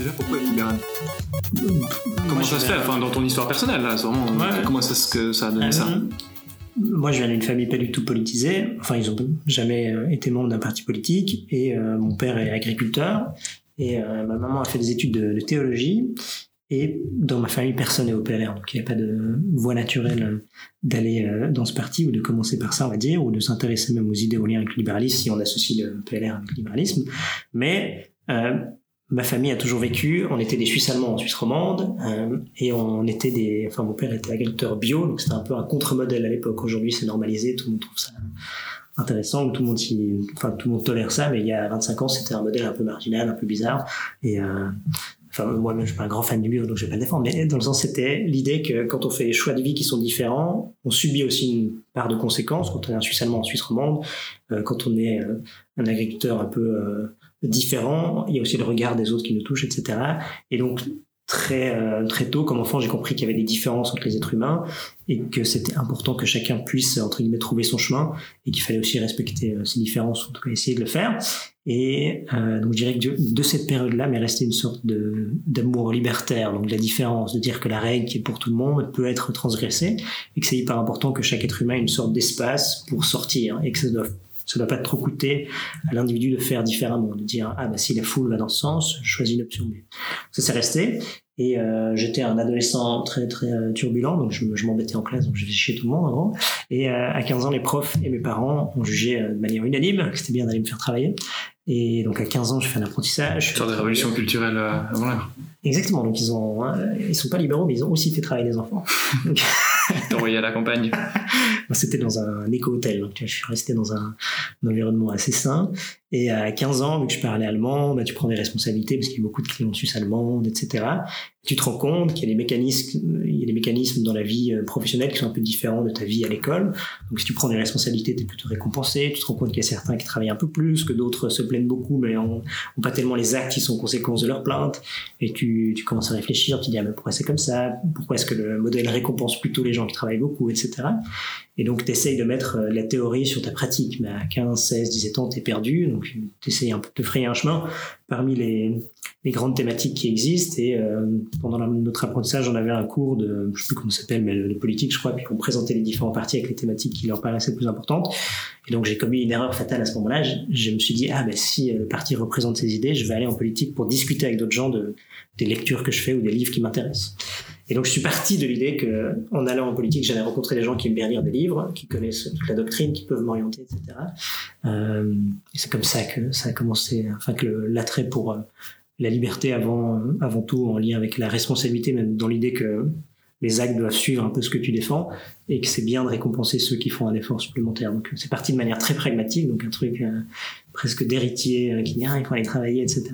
Déjà, pourquoi être libéral Comment ça se fait Enfin, dans ton histoire personnelle, là, vraiment, comment ça, que ça a donné ça euh, moi, je viens d'une famille pas du tout politisée. Enfin, ils ont jamais euh, été membres d'un parti politique. Et euh, mon père est agriculteur. Et ma maman a fait des études de, théologie. Et dans ma famille, personne n'est au PLR. Donc, il n'y a pas de voie naturelle d'aller dans ce parti ou de commencer par ça, on va dire, ou de s'intéresser même aux idées au lien avec le libéralisme si on associe le PLR avec le libéralisme. Mais ma famille a toujours vécu. On était des Suisses allemands en Suisse romande euh, et on était des. Enfin, mon père était agriculteur bio, donc c'était un peu un contre-modèle à l'époque. Aujourd'hui, c'est normalisé, tout le monde trouve ça intéressant, tout le monde, enfin, tout le monde tolère ça, mais il y a 25 ans, c'était un modèle un peu marginal, un peu bizarre. Et euh, enfin, moi-même, je suis pas un grand fan du bio, donc je vais pas le défendre. Mais dans le sens, c'était l'idée que quand on fait des choix de vie qui sont différents, on subit aussi une part de conséquences. Quand on est un Suisse allemand en Suisse romande, euh, quand on est un agriculteur un peu différent. Il y a aussi le regard des autres qui nous touche, etc. Et donc très euh, très tôt, comme enfant, j'ai compris qu'il y avait des différences entre les êtres humains et que c'était important que chacun puisse entre guillemets trouver son chemin et qu'il fallait aussi respecter euh, ces différences, ou en tout cas essayer de le faire. Et euh, donc je dirais que de, cette période-là m'est resté une sorte de d'amour libertaire, donc de la différence, de dire que la règle qui est pour tout le monde peut être transgressée et que c'est hyper important que chaque être humain ait une sorte d'espace pour sortir et que ça doit ça ne doit pas trop coûter à l'individu de faire différemment, de dire ah bah si la foule va dans ce sens, je choisis une option B. Ça s'est resté. Et euh, j'étais un adolescent très très euh, turbulent, donc je, m'embêtais en classe, donc je chier tout le monde gros. Et euh, à 15 ans, les profs et mes parents ont jugé de manière unanime que c'était bien d'aller me faire travailler. Et donc à 15 ans, je fais un apprentissage. Sur des révolutions culturelles avant l'heure. Exactement. Donc ils ont, ils sont pas libéraux, mais ils ont aussi fait travailler les enfants. envoyé à la campagne. C'était dans un éco-hôtel, donc je suis resté dans un, un, environnement assez sain. Et à 15 ans, vu que je parlais allemand, bah, tu prends des responsabilités parce qu'il y a beaucoup de clients suisses allemandes, etc tu te rends compte qu'il y a des mécanismes, il y a des mécanismes dans la vie euh, professionnelle qui sont un peu différents de ta vie à l'école. Donc si tu prends des responsabilités, tu es plutôt récompensé. Tu te rends compte qu'il y a certains qui travaillent un peu plus, que d'autres se plaignent beaucoup, mais ont, pas tellement les actes qui sont conséquences de leur plainte. Et tu, tu commences à réfléchir, tu te dis ah, mais pourquoi c'est comme ça? Pourquoi est-ce que le modèle récompense plutôt les gens qui travaillent beaucoup, etc. Et donc tu essayes de mettre euh, la théorie sur ta pratique. Mais à 15, 16, 17 ans, tu es perdu. Tu essayes un de frayer un chemin parmi les, grandes thématiques qui existent. Et euh, pendant notre apprentissage, on avait un cours de, je sais plus comment ça s'appelle, mais de politique, je crois, puis on présentait les différents partis avec les thématiques qui leur paraissaient plus importantes. Et donc j'ai commis une erreur fatale à ce moment-là. Je, me suis dit, ah ben si le parti représente ces idées, je vais aller en politique pour discuter avec d'autres gens de, des lectures que je fais ou des livres qui m'intéressent. Et donc je suis parti de l'idée que en allant en politique, j'allais rencontrer des gens qui aiment bien lire des livres, qui connaissent toute la doctrine, qui peuvent m'orienter, etc. Euh, et c'est comme ça que ça a commencé, enfin que l'attrait pour euh, la liberté avant, avant tout en lien avec la responsabilité, même dans l'idée que les actes doivent suivre un peu ce que tu défends et que c'est bien de récompenser ceux qui font un effort supplémentaire. Donc c'est parti de manière très pragmatique, donc un truc euh, presque d'héritier euh, qui dit ah, il faut aller travailler, etc.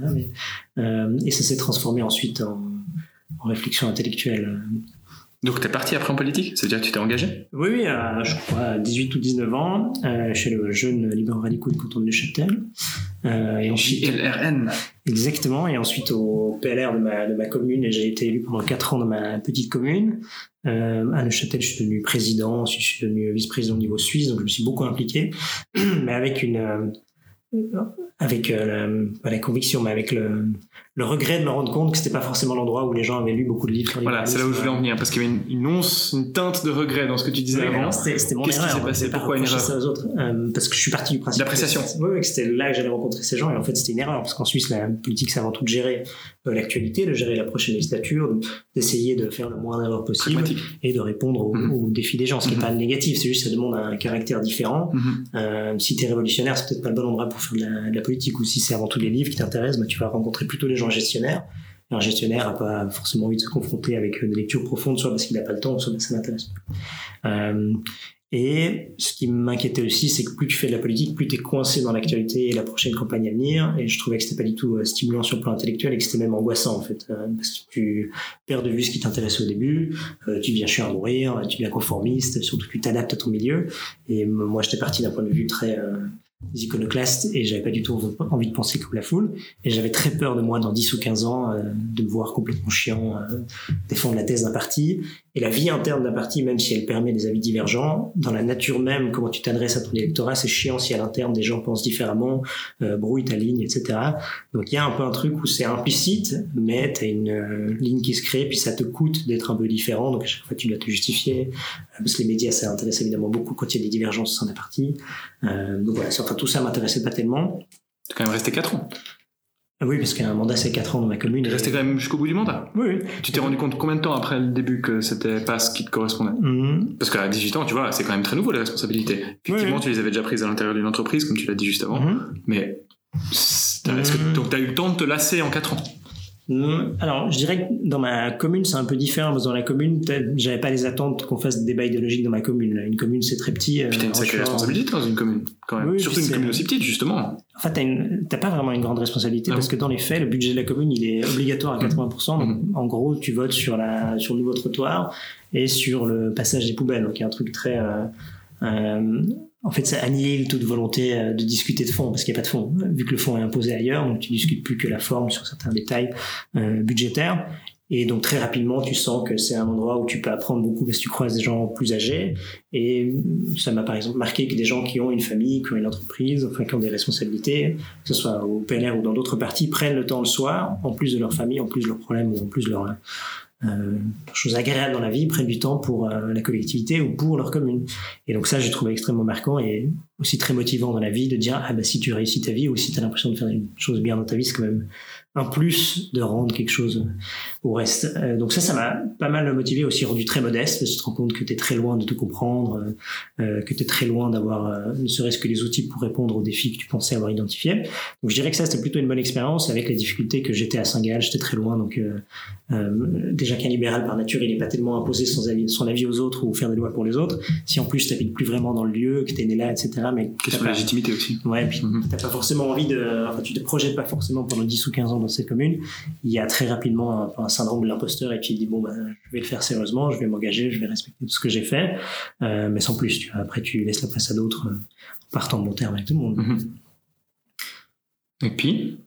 Euh, et ça s'est transformé ensuite en, en réflexion intellectuelle. Donc, tu es parti après en politique? C'est-à-dire que tu t'es engagé? Oui, je crois à 18 ou 19 ans, euh, chez le jeune libéral radicaux du canton de Neuchâtel. Euh, et ensuite, LRN Exactement, et ensuite au PLR de ma, de ma commune, et j'ai été élu pendant 4 ans dans ma petite commune. Euh, à Neuchâtel, je suis devenu président, ensuite je suis devenu vice-président au niveau suisse, donc je me suis beaucoup impliqué, mais avec une... Euh, avec la, pas la conviction, mais avec le, le regret de me rendre compte que c'était pas forcément l'endroit où les gens avaient lu beaucoup de livres sur Voilà, c'est là où je voulais en venir, parce qu'il y avait une, une, once, une teinte de regret dans ce que tu disais avant. C'était mon Qu'est-ce qui s'est passé Pourquoi une erreur ça aux autres euh, Parce que je suis parti du principe. L'appréciation. Oui, oui, que c'était là que j'allais rencontrer ces gens, et en fait c'était une erreur, parce qu'en Suisse, la politique, c'est avant tout de gérer euh, l'actualité, de gérer la prochaine législature, d'essayer de faire le moins d'erreurs possible, et de répondre aux, défis des gens, ce qui n'est mhm. pas négatif, c'est juste que ça demande un caractère différent. Mhm. euh, si t'es révolutionnaire, c'est peut-être pas le bon endroit pour faire de la, de la politique, ou si c'est avant tout les livres qui t'intéressent, bah, tu vas rencontrer plutôt les gens gestionnaires un gestionnaire n'a pas forcément envie de se confronter avec des lectures profondes, soit parce qu'il n'a pas le temps, soit parce que ça n'intéresse pas. Euh, et ce qui m'inquiétait aussi, c'est que plus tu fais de la politique, plus tu es coincé dans l'actualité et la prochaine campagne à venir. Et je trouvais que c'était pas du tout euh, stimulant sur le plan intellectuel et que c'était même angoissant en fait, euh, parce que tu perds de vue ce qui t'intéressait au début, euh, tu deviens chiant à mourir, tu deviens conformiste, surtout que tu t'adaptes à ton milieu. Et moi, j'étais parti d'un point de vue très iconoclastes et j'avais pas du tout envie de penser comme la foule. Et j'avais très peur de moi dans 10 ou 15 ans euh, de me voir complètement chiant euh, défendre la thèse d'un parti. Et la vie interne d'un parti même si elle permet des avis divergents dans la nature même comment tu t'adresses à ton électorat c'est chiant si à l'interne des gens pensent différemment euh, brouillent ta ligne etc donc il y a un peu un truc où c'est implicite mais tu as une euh, ligne qui se crée puis ça te coûte d'être un peu différent. Donc à chaque fois tu dois te justifier. Parce que les médias ça intéresse évidemment beaucoup quand il y a des divergences au sein d'un parti. Donc voilà enfin tout ça m'intéressait pas tellement. Tu quand même resté 4 ans. Oui, parce qu'un mandat c'est 4 ans dans ma commune. Tu resté quand même jusqu'au bout du mandat Oui. Tu t'es rendu compte combien de temps après le début que c'était pas ce qui te correspondait mhm. Parce qu'à 18 ans, tu vois, c'est quand même très nouveau les responsabilités. Effectivement, tu les avais déjà prises à l'intérieur d'une entreprise, comme tu l'as dit juste avant. Mhm. Mais est-ce que tu as eu le temps de te lasser en 4 ans alors, je dirais que dans ma commune, c'est un peu différent. Parce que dans la commune, j'avais pas les attentes qu'on fasse des débats idéologiques dans ma commune. Une commune, c'est très petit. Puis t'as une sacrée responsabilité dans une commune, quand même. Surtout une commune aussi petite, justement. En fait, t'as pas vraiment une grande responsabilité parce que dans les faits, le budget de la commune, il est obligatoire à 80%. Donc, mmh. en gros, tu votes sur la, sur le nouveau trottoir et sur le passage des poubelles. Donc, il y a un truc très, euh, euh, en fait, ça annihile toute volonté euh, de discuter de fond, parce qu'il n'y a pas de fond, vu que le fond est imposé ailleurs, donc tu discutes plus que la forme sur certains détails euh, budgétaires. Et donc très rapidement, tu sens que c'est un endroit où tu peux apprendre beaucoup parce que tu croises des gens plus âgés. Et ça m'a par exemple marqué que des gens qui ont une famille, qui ont une entreprise, enfin qui ont des responsabilités, que ce soit au PNR ou dans d'autres partis, prennent le temps le soir, en plus de leur famille, en plus de leurs problèmes ou en plus de leur euh, choses agréables dans la vie prennent du temps pour euh, la collectivité ou pour leur commune. Et donc ça, j'ai trouvé extrêmement marquant et aussi très motivant dans la vie de dire ah bah si tu réussis ta vie ou si tu as l'impression de faire une chose bien dans ta vie, c'est quand même un plus de rendre quelque chose au reste. Euh, donc ça, ça m'a pas mal motivé, aussi rendu très modeste, parce que tu te rends compte que tu es très loin de te comprendre, euh, euh que tu es très loin d'avoir ne serait-ce que les outils pour répondre aux défis que tu pensais avoir identifiés. Donc je dirais que ça, c'était plutôt une bonne expérience, avec la difficulté que j'étais à Saint-Gall, j'étais très loin, donc déjà qu'un libéral par nature, il n'est pas tellement imposé son avis, aux autres ou faire des lois pour les autres. Si en plus tu plus vraiment dans le lieu, que tu es né là, etc. Mais Question de légitimité aussi. Ouais, puis mm-hmm. t'as pas forcément envie de, enfin tu te projettes pas forcément pendant 10 ou 15 ans dans cette commune, il y a très rapidement un, syndrome de l'imposteur et puis il dit bon ben je vais le faire sérieusement, je vais m'engager, je vais respecter tout ce que j'ai fait, euh, mais sans plus. Tu vois. Après tu laisses la place à d'autres euh, en partant de bon terme avec tout le monde. Mhm. Et puis?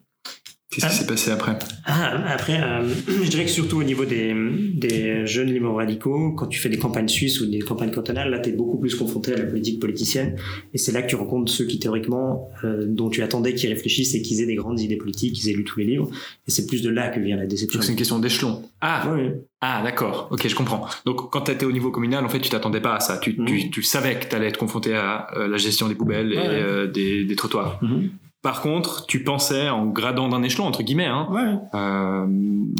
Qu'est-ce qui ah. s'est passé après? Ah, Après, euh, je dirais que surtout au niveau des, des jeunes libéraux radicaux, quand tu fais des campagnes suisses ou des campagnes cantonales, là, tu es beaucoup plus confronté à la politique politicienne. Et c'est là que tu rencontres ceux qui, théoriquement, euh, dont tu attendais qu'ils réfléchissent et qu'ils aient des grandes idées politiques, qu'ils aient lu tous les livres. Et c'est plus de là que vient la déception. Donc c'est une question d'échelon. Ah oui. Ah d'accord, ok, je comprends. Donc quand tu étais au niveau communal, en fait, tu t'attendais pas à ça. Tu, tu, mhm. tu savais que tu allais être confronté à euh, la gestion des poubelles et des, des, trottoirs. Mhm. Par contre, tu pensais en gradant d'un échelon, entre guillemets, hein, euh,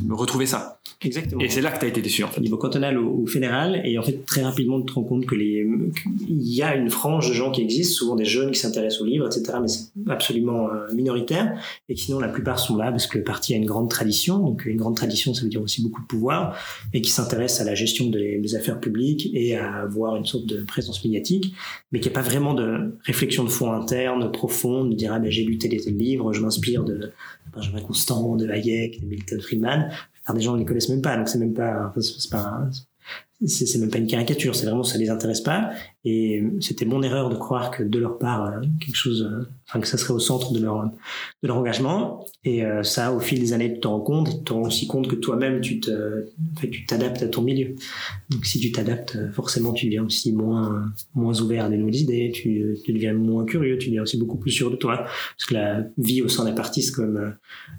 retrouver ça. Exactement. Et c'est là que tu as été déçu, en fait. Au niveau cantonal ou, fédéral, et en fait, très rapidement, tu te rends compte que les, il y a une frange de gens qui existent, souvent des jeunes qui s'intéressent aux livres, etc., mais c'est absolument euh, minoritaire, et sinon, la plupart sont là parce que le parti a une grande tradition, donc une grande tradition, ça veut dire aussi beaucoup de pouvoir, et qui s'intéressent à la gestion des, affaires publiques et à avoir une sorte de présence médiatique, mais qui n'y a pas vraiment de réflexion de fond interne, profonde, de dire, ah ben, j'ai lu tel et tel livre, je m'inspire de Benjamin Constant, de Hayek, de Milton Friedman des gens ne les connaissent même pas, donc c'est même pas, c'est pas, c'est même pas une caricature, c'est vraiment ça les intéresse pas. Et c'était mon erreur de croire que de leur part euh, quelque chose, euh, enfin que ça serait au centre de leur de leur engagement. Et euh, ça, au fil des années, tu te rends compte, tu te rends aussi compte que toi-même tu te, tu t'adaptes à ton milieu. Donc si tu t'adaptes, forcément tu deviens aussi moins moins ouvert à des nouvelles idées, tu, tu deviens moins curieux, tu deviens aussi beaucoup plus sûr de toi, parce que la vie au sein d'un parti c'est comme une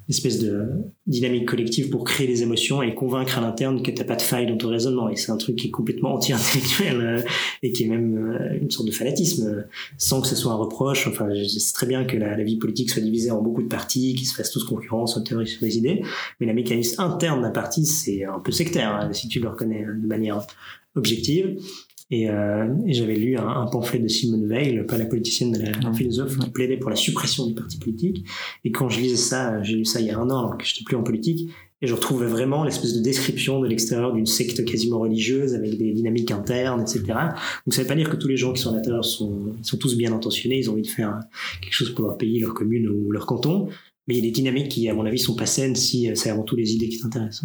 espèce de dynamique collective pour créer des émotions et convaincre à l'interne que t'as pas de faille dans ton raisonnement. Et c'est un truc qui est complètement anti-intellectuel et qui est même euh, une sorte de fanatisme, euh, sans que ce soit un reproche. Enfin, je sais très bien que la, vie politique soit divisée en beaucoup de partis, qui se fassent tous concurrence en théorie sur les idées, mais la mécanisme interne d'un parti, c'est un peu sectaire, hein, si tu le reconnais de manière objective. Et, euh, j'avais lu un, pamphlet de Simone Veil, pas la politicienne, mais la, philosophe, qui plaidait pour la suppression du parti politique. Et quand je lisais ça, j'ai lu ça il y a un an, alors que j'étais plus en politique, et je retrouvais vraiment l'espèce de description de l'extérieur d'une secte quasiment religieuse avec des dynamiques internes, etc. Donc ça veut pas dire que tous les gens qui sont à l'intérieur sont, sont tous bien intentionnés, ils ont envie de faire quelque chose pour leur pays, leur commune ou leur canton. Mais il y a des dynamiques qui, à mon avis, sont pas saines si euh, c'est avant tout les idées qui t'intéressent.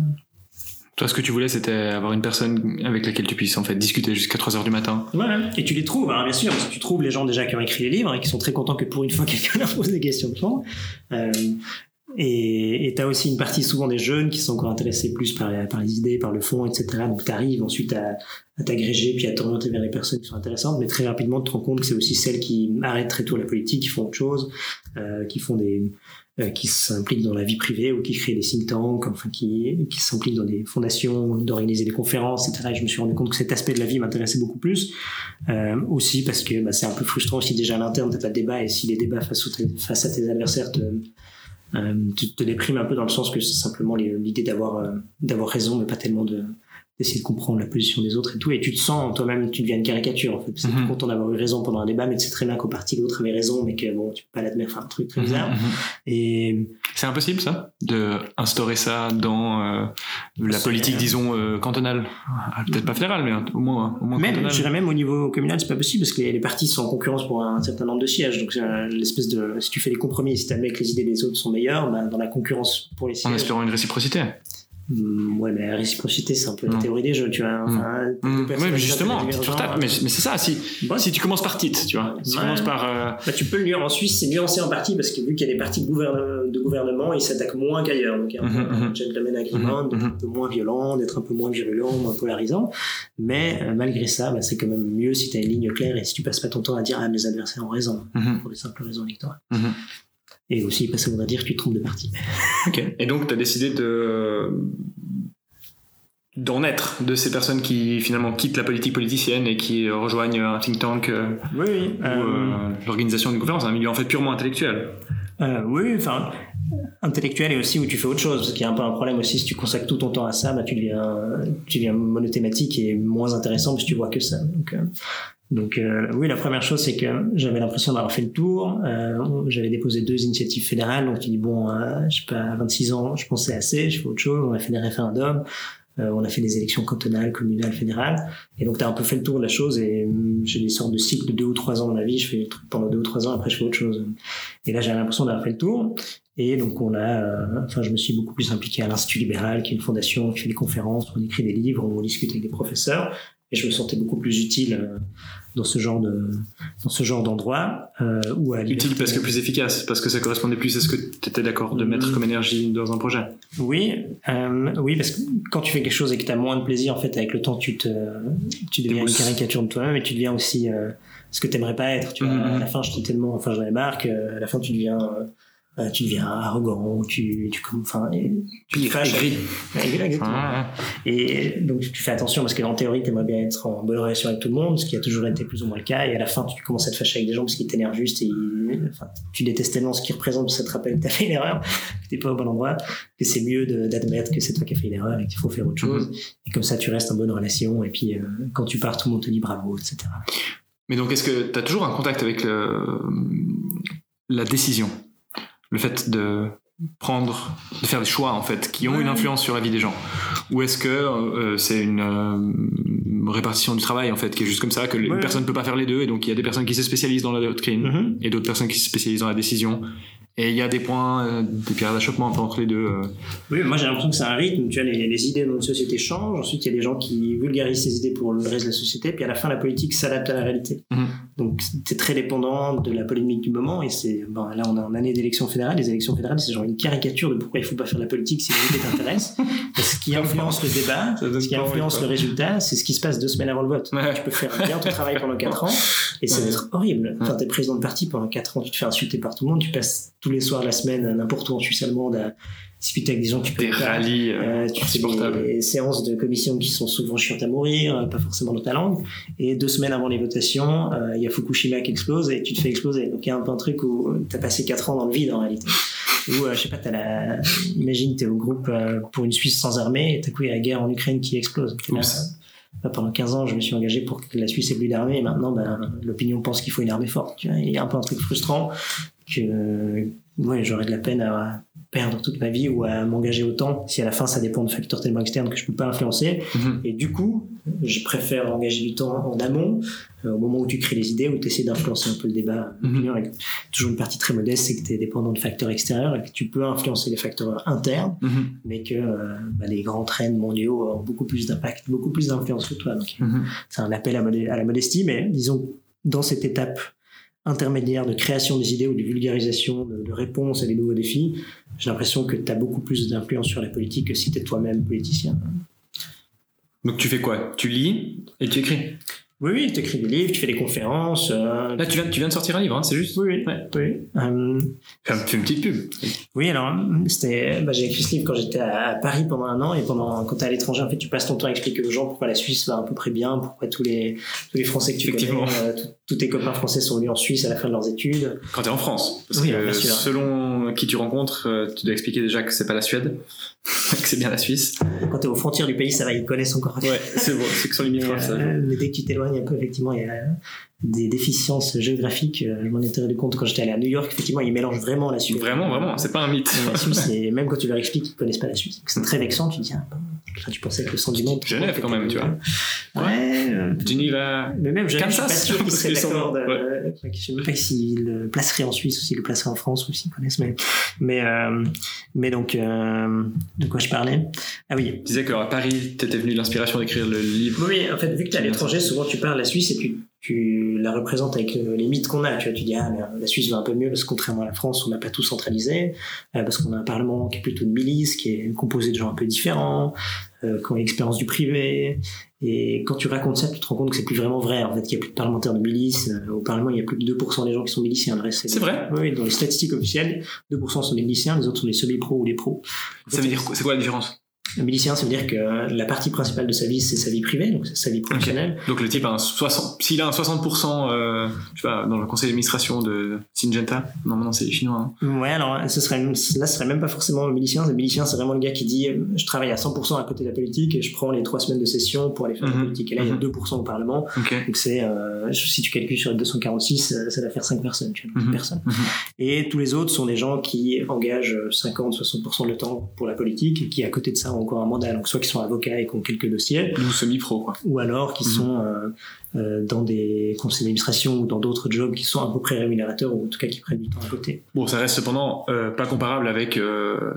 Toi, ce que tu voulais, c'était avoir une personne avec laquelle tu puisses en fait discuter jusqu'à 3 heures du matin. Ouais, et tu les trouves, hein, bien sûr, parce que tu trouves les gens déjà qui ont écrit les livres et qui sont très contents que pour une fois quelqu'un leur pose des questions de fond. Euh, et tu as aussi une partie souvent des jeunes qui sont encore intéressés plus par, les idées, par le fond, etc. Donc tu arrives ensuite à, à t'agréger puis à t'orienter vers les personnes qui sont intéressantes, mais très rapidement tu te rends compte que c'est aussi celles qui arrêtent très tôt la politique, qui font autre chose, euh, qui font des, euh, qui s'impliquent dans la vie privée ou qui créent des think tanks, enfin qui, qui s'impliquent dans des fondations, d'organiser des conférences, etc. Et je me suis rendu compte que cet aspect de la vie m'intéressait beaucoup plus. Euh, aussi parce que bah, c'est un peu frustrant aussi déjà à l'interne, t'as pas de débat et si les débats face, face à tes adversaires te, euh, te, te dépriment un peu dans le sens que c'est simplement l'idée d'avoir euh, d'avoir raison mais pas tellement de d'essayer de comprendre la position des autres et tout, et tu te sens toi-même, tu deviens une caricature en fait. C'est mm content d'avoir eu raison pendant un débat, mais tu sais très bien qu'au parti l'autre avait raison, mais que bon, tu peux pas l'admettre, enfin un truc très mhm, bizarre. Mhm. Et c'est impossible ça, de instaurer ça dans euh, la politique, disons euh, cantonale, ah, peut-être pas fédérale, mais au moins, au moins même, je dirais même au niveau communal, c'est pas possible parce que les, partis sont en concurrence pour un certain nombre de sièges, donc l'espèce de, si tu fais des compromis, si tu admets que les idées des autres sont meilleures, ben, dans la concurrence pour les sièges. En espérant une réciprocité. Mm, ouais, mais la réciprocité, c'est un peu la théorie des jeux, tu vois. Mm. Enfin, mm. Oui, mais justement, mais, mais c'est ça, si, si tu commences par titre, tu vois. Si tu commences par. Euh... Bah, tu peux le lire en Suisse, c'est nuancé en partie parce que vu qu'il y a des partis de, gouverne... de gouvernement, ils s'attaquent moins qu'ailleurs. Donc, il y a un, mm-hmm, mm-hmm. gentleman agreement d'être mm-hmm. un peu moins violent, d'être un peu moins virulent, moins polarisant. Mais euh, malgré ça, bah, c'est quand même mieux si tu as une ligne claire et si tu passes pas ton temps à dire ah, mes adversaires ont raison, pour les simples raisons électorales. Et aussi, ça voudrait dire que tu te trompes de parti. ok. Et donc, tu as décidé de d'en être de ces personnes qui finalement quittent la politique politicienne et qui rejoignent un think tank euh, oui, oui, ou euh, l'organisation d'une conférence, un milieu en fait purement intellectuel. Euh, oui, enfin intellectuel et aussi où tu fais autre chose parce qu'il y a un peu un problème aussi si tu consacres tout ton temps à ça, bah, tu deviens tu deviens monothématique et moins intéressant parce que tu vois que ça. Donc donc oui, la première chose, c'est que j'avais l'impression d'avoir fait le tour. j'avais déposé deux initiatives fédérales, donc tu dis bon, je sais pas, à 26 ans, je pensais assez, je fais autre chose. On a fait des référendums. Euh, on a fait des élections cantonales, communales, fédérales. Et donc, tu as un peu fait le tour de la chose. Et hum, j'ai des sortes de cycles de deux ou trois ans dans la vie. Je fais des trucs pendant deux ou trois ans, après je fais autre chose. Et là, j'ai l'impression d'avoir fait le tour. Et donc, on a, euh, enfin, je me suis beaucoup plus impliqué à l'Institut libéral, qui est une fondation qui fait des conférences, on écrit des livres, on discute avec des professeurs. Et je me sentais beaucoup plus utile euh, dans ce genre de dans ce genre d'endroit euh, à utile parce que plus efficace parce que ça correspondait plus à ce que tu étais d'accord de mettre comme énergie dans un projet. Oui euh, oui parce que quand tu fais quelque chose et que tu as moins de plaisir en fait avec le temps tu te tu deviens une caricature de toi-même et tu deviens aussi euh, ce que tu aimerais pas être tu vois. Mm-hmm. à la fin je tellement enfin j'en ai marre à la fin tu deviens euh, tu deviens arrogant, tu, tu enfin, tu te fâches. Et donc tu fais attention parce que en théorie, tu aimerais bien être en bonne relation avec tout le monde, ce qui a toujours été plus ou moins le cas. Et à la fin, tu commences à te fâcher avec des gens parce qu'ils t'énervent juste et enfin, tu détestes tellement ce qu'ils représentent, ça te rappelle que tu as fait une erreur, que t'es pas au bon endroit, que c'est mieux d'admettre que c'est toi qui as fait une erreur et qu'il faut faire autre chose. Mm-hmm. Et comme ça, tu restes en bonne relation. Et puis, euh, quand tu pars, tout le monde te dit bravo, etc. Mais donc, est-ce que tu as toujours un contact avec le, la décision? Le fait de prendre, de faire des choix en fait, qui ont une influence sur la vie des gens Ou est-ce que euh, c'est une euh, répartition du travail en fait, qui est juste comme ça, que une personne ne peut pas faire les deux, et donc il y a des personnes qui se spécialisent dans la doctrine mm-hmm. et d'autres personnes qui se spécialisent dans la décision, et il y a des points, euh, des pierres d'achoppement entre les deux. Oui, moi j'ai l'impression que c'est un rythme. Tu vois, les, les, idées dans une société changent. Ensuite, il y a des gens qui vulgarisent ces idées pour le reste de la société. Puis à la fin, la politique s'adapte à la réalité. Mhm. Donc c'est très dépendant de la polémique du moment. Et c'est bon, là, on est en année d'élection fédérale. Les élections fédérales, c'est genre une caricature de pourquoi il faut pas faire de la politique si l'idée t'intéresse. ce qui influence le débat, ce qui influence le résultat, c'est ce qui se passe deux semaines avant le vote. Tu peux faire bien ton travail pendant quatre ans et ça va être horrible. Enfin, t'es président de parti pendant quatre ans, tu te fais insulter par tout le monde, tu passes tous les soirs de la semaine n'importe où en Suisse allemande à discuter avec des gens qui tu peux des rallyes euh, tu fais des, séances de commission qui sont souvent chiantes à mourir euh, pas forcément dans ta langue. Et deux semaines avant les votations euh, il y a Fukushima qui explose et tu te fais exploser. Donc il y a un peu un truc où tu as passé quatre ans dans le vide en réalité. Ou je sais pas t'as la imagine t'es au groupe pour une Suisse sans armée et t'as coup il y a la guerre en Ukraine qui explose. Pendant 15 ans, je me suis engagé pour que la Suisse ait plus d'armée, et maintenant, ben, l'opinion pense qu'il faut une armée forte. Tu vois, il y a un peu un truc frustrant que, ouais, j'aurais de la peine à perdre toute ma vie ou à m'engager autant si à la fin ça dépend de facteurs tellement externes que je peux pas influencer. Mhm. Et du coup, je préfère engager du temps en amont, euh, au moment où tu crées les idées, où tu essaies d'influencer un peu le débat. Mhm. Avec toujours une partie très modeste, c'est que tu es dépendant de facteurs extérieurs et que tu peux influencer les facteurs internes, Mhm. mais que euh, bah, les grands trends mondiaux ont beaucoup plus d'impact, beaucoup plus d'influence que toi. Donc, c'est un appel à, à la modestie, mais disons, dans cette étape intermédiaire de création des idées ou de vulgarisation, de, de réponse à des nouveaux défis, j'ai l'impression que tu as beaucoup plus d'influence sur la politique que si tu es toi-même politicien. Donc tu fais quoi? Tu lis et tu écris? Oui, oui, tu écris des livres, tu fais des conférences. euh, Là, tu viens, tu viens de sortir un livre, hein, c'est juste oui, oui. Ouais. oui. Euh, Fais un- fais une petite pub. oui, alors, c'était, bah, j'ai écrit ce livre quand j'étais à, Paris pendant un an, et pendant, quand t'es à l'étranger, en fait, tu passes ton temps à expliquer aux gens pourquoi la Suisse va à peu près bien, pourquoi tous les, tous les Français que tu connais, Effectivement. euh, tous- tes copains français sont venus en Suisse à la fin de leurs études. Quand t'es en France. Parce Oui, que bien sûr. selon qui tu rencontres, tu dois expliquer déjà que c'est pas la Suède, que c'est bien la Suisse. Quand t'es aux frontières du pays, ça va, ils connaissent encore. Ouais, c'est bon, c'est que sur les limitrophes, ça. mais dès que tu t'éloignes un peu, effectivement, il y a des déficiences géographiques. Euh, Je m'en étais rendu compte quand j'étais allé à New York. Effectivement, ils mélangent vraiment la Suisse. Vraiment, vraiment, c'est pas un mythe. La Suisse, et même quand tu leur expliques qu'ils connaissent pas la Suisse, c'est très vexant. Tu te dis, ah, enfin, tu pensais que le centre du monde. Genève, quand même, tu vois. Ouais. euh, Geneva. mais même, je suis pas sûr qu'ils seraient d'accord. de- ouais. Je sais même pas s'ils le placeraient en Suisse ou s'ils le placeraient en France ou s'ils connaissent. Mais, mais, euh, mais donc, euh, de quoi je parlais? Ah oui, Tu disais que alors, à Paris, t'étais venu de l'inspiration d'écrire le livre. Oui, en fait, vu que tu es à l'étranger, souvent tu parles de la Suisse et tu, tu la représentes avec euh, les mythes qu'on a. Tu vois, tu dis, ah, mais la Suisse va un peu mieux parce que contrairement à la France, on n'a pas tout centralisé, euh, parce qu'on a un parlement qui est plutôt de milice, qui est composé de gens un peu différents, euh, qui ont l'expérience du privé. Et quand tu racontes ça, tu te rends compte que c'est plus vraiment vrai. En fait, qu'il n'y a plus de parlementaires de milice. Au Parlement, il y a plus de 2% des gens qui sont miliciens. C'est vrai Oui, dans les statistiques officielles, 2% sont des miliciens, les autres sont des semi-pros ou des pros. Ça veut dire quoi C'est quoi la différence? Un milicien, ça veut dire que la partie principale de sa vie, c'est sa vie privée, donc sa vie professionnelle. Donc le type a un 60, s'il a un 60% euh, je sais pas, dans le conseil d'administration de Syngenta, non maintenant c'est les chinois. hein. Ouais, alors ce serait, là, ce serait même pas forcément un milicien. Le milicien, c'est vraiment le gars qui dit euh, je travaille à 100% à côté de la politique et je prends les trois semaines de session pour aller faire de la Mhm. politique. Et là, il y a Mhm. 2% au Parlement. Donc c'est, euh, si tu calcules sur les 246, euh, ça va faire 5 personnes, tu vois, 10 Mhm. personnes. Mhm. Et tous les autres sont des gens qui engagent 50-60% de temps pour la politique et qui, à côté de ça, ont encore un mandat. Donc soit qui sont avocats et qui ont quelques dossiers, Nous semi-pro quoi. ou alors qui Mhm. sont euh, euh, dans des conseils d'administration ou dans d'autres jobs qui sont à peu près rémunérateurs ou en tout cas qui prennent du temps à côté. Bon, ça reste cependant euh, pas comparable avec,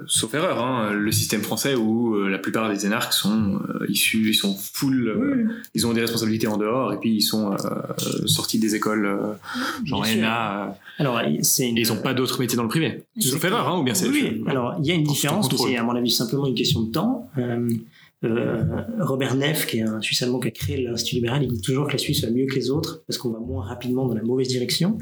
sauf erreur, hein, le système français où la plupart des énarques sont issus, ils sont full, ils ont des responsabilités en dehors et puis ils sont sortis des écoles genre. ENA Alors, c'est une... et ils ont pas d'autres métiers dans le privé. Sauf erreur, hein, ou bien c'est. Oui, alors il y a une différence, mais c'est à mon avis simplement une question de temps. Euh, euh, Robert Neff, qui est un Suisse allemand qui a créé l'Institut libéral, il dit toujours que la Suisse va mieux que les autres parce qu'on va moins rapidement dans la mauvaise direction.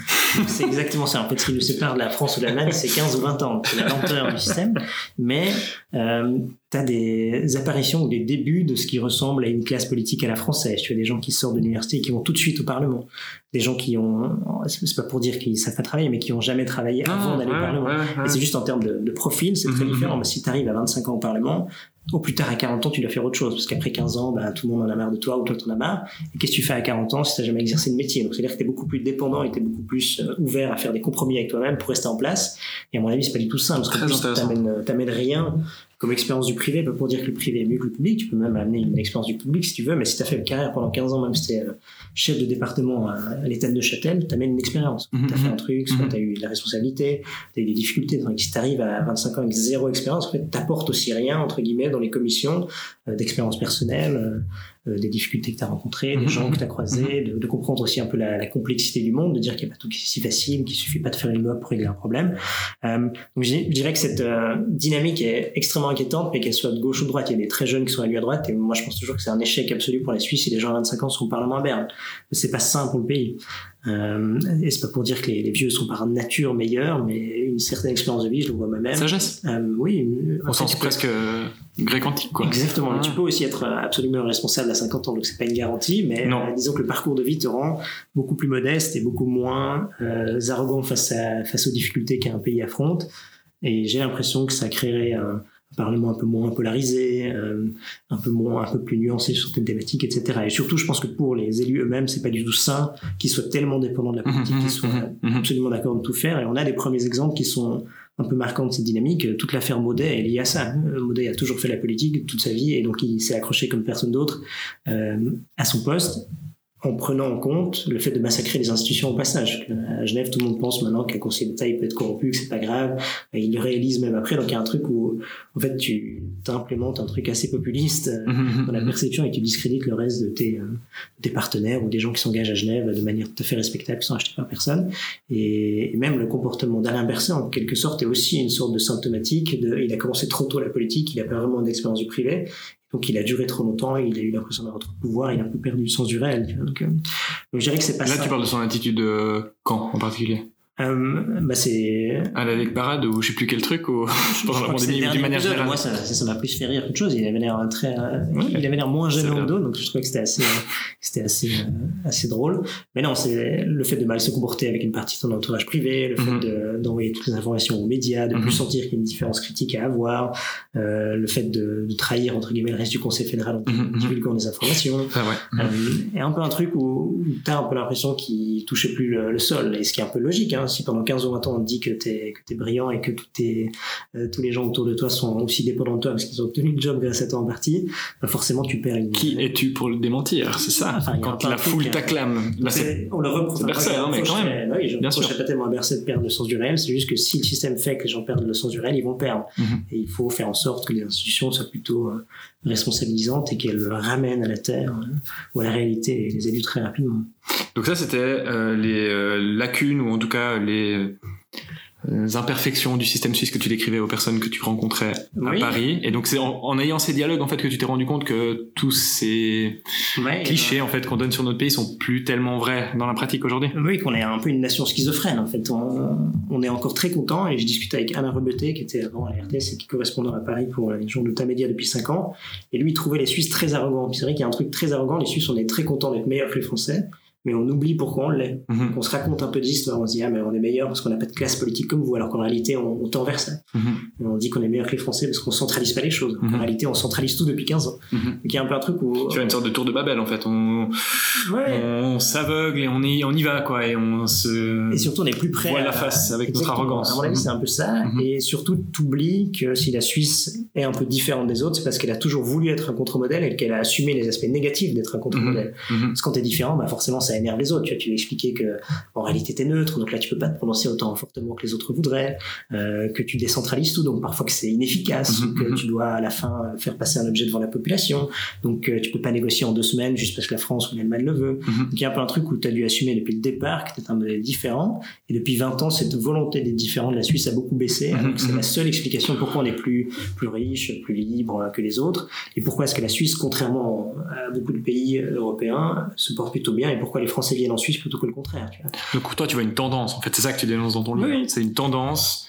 C'est exactement ça. En fait, ce qui nous sépare de la France ou de l'Allemagne, c'est 15 ou 20 ans. C'est la lenteur du système. Mais euh, tu as des apparitions ou des débuts de ce qui ressemble à une classe politique à la française. Tu as des gens qui sortent de l'université et qui vont tout de suite au Parlement. Des gens qui ont, c'est pas pour dire qu'ils savent pas travailler, mais qui ont jamais travaillé avant Ah, d'aller au Parlement. ouais, ouais. Et c'est juste en termes de, de profil, c'est très Mhm. différent. Mais si tu arrives à 25 ans au Parlement, au plus tard à 40 ans, tu dois faire autre chose. Parce qu'après 15 ans, bah, tout le monde en a marre de toi ou toi t'en as marre. Et qu'est-ce que tu fais à 40 ans si t'as jamais exercé de métier? Donc c'est-à-dire que t'es beaucoup plus dépendant et t'es beaucoup plus euh, ouvert à faire des compromis avec toi-même pour rester en place. Et à mon avis, c'est pas du tout simple. Parce intéressant. t'amènes, t'amènes rien comme expérience du privé, pas pour dire que le privé est mieux que le public, tu peux même amener une expérience du public si tu veux, mais si tu as fait une carrière pendant 15 ans, même si tu es chef de département à, l'état de Châtel, tu amènes une expérience. Mhm, Tu as fait un mhm. truc, soit Mhm. tu as eu de la responsabilité, tu as eu des difficultés. Donc, si tu arrives à 25 ans avec zéro expérience, en fait, tu aussi rien, entre guillemets, dans les commissions euh, d'expérience personnelle, euh, euh, des difficultés que tu as rencontrées, des Mhm, gens que mhm. tu as croisés, de, de comprendre aussi un peu la, la complexité du monde, de dire qu'il n'y a pas tout qui est si facile, qu'il suffit pas de faire une loi pour régler un problème. Euh, donc je je dirais que cette euh, dynamique est extrêmement inquiétante, mais qu'elle soit de gauche ou de droite. Il y a des très jeunes qui sont élus à droite, et moi je pense toujours que c'est un échec absolu pour la Suisse si les gens à 25 ans sont au Parlement à Berne. C'est pas sain pour le pays. Euh, et c'est pas pour dire que les, les vieux sont par nature meilleurs, mais une certaine expérience de vie, je le vois moi-même. Sagesse. Euh, oui. Au sens presque euh, grec antique, quoi. Exactement. Ah. Tu peux aussi être absolument responsable à 50 ans, donc c'est pas une garantie, mais euh, disons que le parcours de vie te rend beaucoup plus modeste et beaucoup moins euh, arrogant face, à, face aux difficultés qu'un pays affronte. Et j'ai l'impression que ça créerait un parlement un peu moins polarisé, euh, un peu moins, un peu plus nuancé sur certaines thématiques, etc. Et surtout, je pense que pour les élus eux-mêmes, c'est pas du tout sain qu'ils soient tellement dépendants de la politique, qu'ils soient absolument d'accord de tout faire. Et on a des premiers exemples qui sont un peu marquants de cette dynamique. Toute l'affaire Maudet est liée à ça. Maudet a toujours fait la politique toute sa vie et donc il s'est accroché comme personne d'autre euh, à son poste en prenant en compte le fait de massacrer les institutions au passage. À Genève, tout le monde pense maintenant qu'un conseiller d'État il peut être corrompu, que c'est pas grave. Il le réalise même après. Donc il y a un truc où, en fait, tu implémentes un truc assez populiste euh, dans la perception et tu discrédites le reste de tes, euh, tes partenaires ou des gens qui s'engagent à Genève de manière tout à fait respectable, qui sont achetés par personne. Et, même le comportement d'Alain Berset, en quelque sorte, est aussi une sorte de symptomatique. De, il a commencé trop tôt la politique, il a pas vraiment d'expérience du privé. Donc il a duré trop longtemps, il a eu l'impression d'avoir trop de pouvoir, il a un peu perdu le sens du réel. Donc, euh, donc je dirais que c'est pas Là, ça. tu parles de son attitude euh, quand en particulier? Euh, bah c'est à la Ligue Parade ou je sais plus quel truc ou d'une manière générale. Moi ça ça m'a plus fait rire qu'autre chose. Il avait l'air très euh, il avait l'air moins gênant au dos donc je trouvais que c'était assez c'était assez euh, assez drôle. Mais non c'est le fait de mal se comporter avec une partie de son entourage privé le fait mhm. de d'envoyer toutes les informations aux médias de plus mhm. sentir qu'il y a une différence critique à avoir euh, le fait de, de, trahir entre guillemets le reste du Conseil fédéral en mm divulguant des informations. Ah ouais. euh, et un peu un truc où, où t'as un peu l'impression qu'il touchait plus le, le, sol et ce qui est un peu logique hein, si pendant 15 ou 20 ans on te dit que t'es que es brillant et que tout tes, euh, tous les gens autour de toi sont aussi dépendants de toi parce qu'ils ont obtenu le job grâce à toi en partie, bah forcément tu perds une... Qui es-tu pour le démentir C'est ça. quand la foule t'acclame. on le reproche. Berset, hein, mais quand même. Bah oui, je ne pas tellement à Berset de perdre le sens du réel, c'est juste que si le système fait que les gens perdent le sens du réel, ils vont perdre. Mhm. Et il faut faire en sorte que les institutions soient plutôt euh, responsabilisantes et qu'elles ramènent à la terre euh, ou à la réalité les élus très rapidement. Donc ça, c'était euh, les euh, lacunes ou en tout cas les euh, imperfections du système suisse que tu décrivais aux personnes que tu rencontrais à Paris. Et donc c'est en, ayant ces dialogues en fait que tu t'es rendu compte que tous ces clichés en fait qu'on donne sur notre pays sont plus tellement vrais dans la pratique aujourd'hui. Oui, qu'on est un peu une nation schizophrène en fait. On, est encore très content et je discutais avec Alain Rebeté qui était avant à la RTS et qui correspondant à Paris pour les journaux de Média depuis 5 ans. Et lui il trouvait les Suisses très arrogants. C'est vrai qu'il y a un truc très arrogant. Les Suisses on est très contents d'être meilleurs que les Français mais on oublie pourquoi on l'est. Mhm. On se raconte un peu d'histoire, on se dit ah mais on est meilleur parce qu'on n'a pas de classe politique comme vous, alors qu'en réalité on, on, tend vers ça. Mhm. On dit qu'on est meilleur que les Français parce qu'on centralise pas les choses. En mhm. réalité on centralise tout depuis 15 ans. Donc il y a un peu un truc où tu as une sorte de tour de Babel en fait. On, on s'aveugle et on y on y va quoi et on se et surtout on est plus près voit la face avec notre arrogance. À mon avis c'est un peu ça et surtout t'oublies que si la Suisse est un peu différente des autres, c'est parce qu'elle a toujours voulu être un contre-modèle et qu'elle a assumé les aspects négatifs d'être un contre-modèle. Parce que quand t'es différent, bah forcément ça énerve les autres. Tu, vois, tu expliquer que en réalité t'es neutre, donc là tu peux pas te prononcer autant fortement que les autres voudraient, euh, que tu décentralises tout, donc parfois que c'est inefficace, mhm, que mhm. tu dois à la fin faire passer un objet devant la population, donc euh, tu peux pas négocier en deux semaines juste parce que la France ou l'Allemagne le veut. Mhm. Donc il y a un peu un truc où tu as dû assumer depuis le départ que t'es un modèle différent, et depuis 20 ans cette volonté d'être différent de la Suisse a beaucoup baissé. donc c'est la seule explication pourquoi on est plus plus riche, plus libre que les autres, et pourquoi est-ce que la Suisse, contrairement à beaucoup de pays européens, se porte plutôt bien, et pourquoi les Français viennent en Suisse plutôt que le contraire. Tu vois. Donc toi, tu vois une tendance. En fait, c'est ça que tu dénonces dans ton livre. C'est une tendance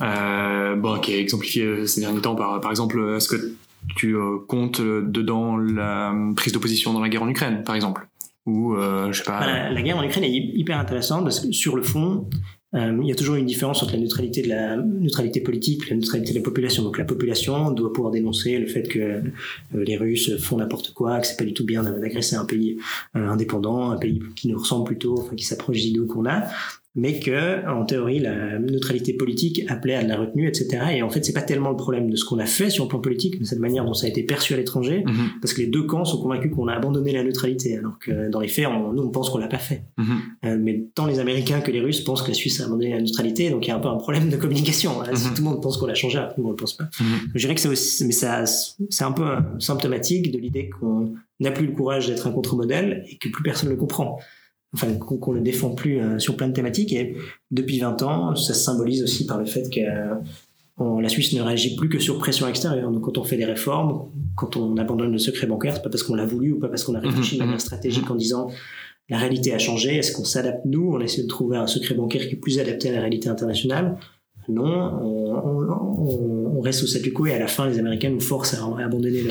euh, bon, qui est exemplifiée euh, ces derniers temps par, par exemple, est-ce que tu euh, comptes dedans la prise d'opposition dans la guerre en Ukraine, par exemple ou euh, je sais pas. La, la, guerre en Ukraine est hyper intéressante parce que sur le fond, euh, il y a toujours une différence entre la neutralité de la neutralité politique et la neutralité de la population. Donc la population doit pouvoir dénoncer le fait que euh, les Russes font n'importe quoi, que c'est pas du tout bien d'agresser un pays euh, indépendant, un pays qui nous ressemble plutôt, enfin qui s'approche des d'idées qu'on a mais que en théorie la neutralité politique appelait à de la retenue, etc. Et en fait, c'est pas tellement le problème de ce qu'on a fait sur le plan politique, de cette manière dont ça a été perçu à l'étranger, mhm. parce que les deux camps sont convaincus qu'on a abandonné la neutralité, alors que dans les faits, on, nous on pense qu'on l'a pas fait. Mhm. euh, mais tant les Américains que les Russes pensent que la Suisse a abandonné la neutralité, donc il y a un peu un problème de communication. Hein. Si mhm. tout le monde pense qu'on l'a changé, nous on le pense pas. Je dirais que c'est aussi, mais ça, c'est un peu symptomatique de l'idée qu'on n'a plus le courage d'être un contre-modèle et que plus personne ne le comprend enfin qu'on ne le défend plus euh, sur plein de thématiques. Et depuis 20 ans, ça se symbolise aussi par le fait que euh, la Suisse ne réagit plus que sur pression extérieure. Donc quand on fait des réformes, quand on abandonne le secret bancaire, c'est pas parce qu'on l'a voulu ou pas parce qu'on a réfléchi de manière mhm. stratégique en disant la réalité a changé, est-ce qu'on s'adapte nous On essaie de trouver un secret bancaire qui est plus adapté à la réalité internationale? Non, on, reste au statu quo et à la fin, les Américains nous forcent à, abandonner le.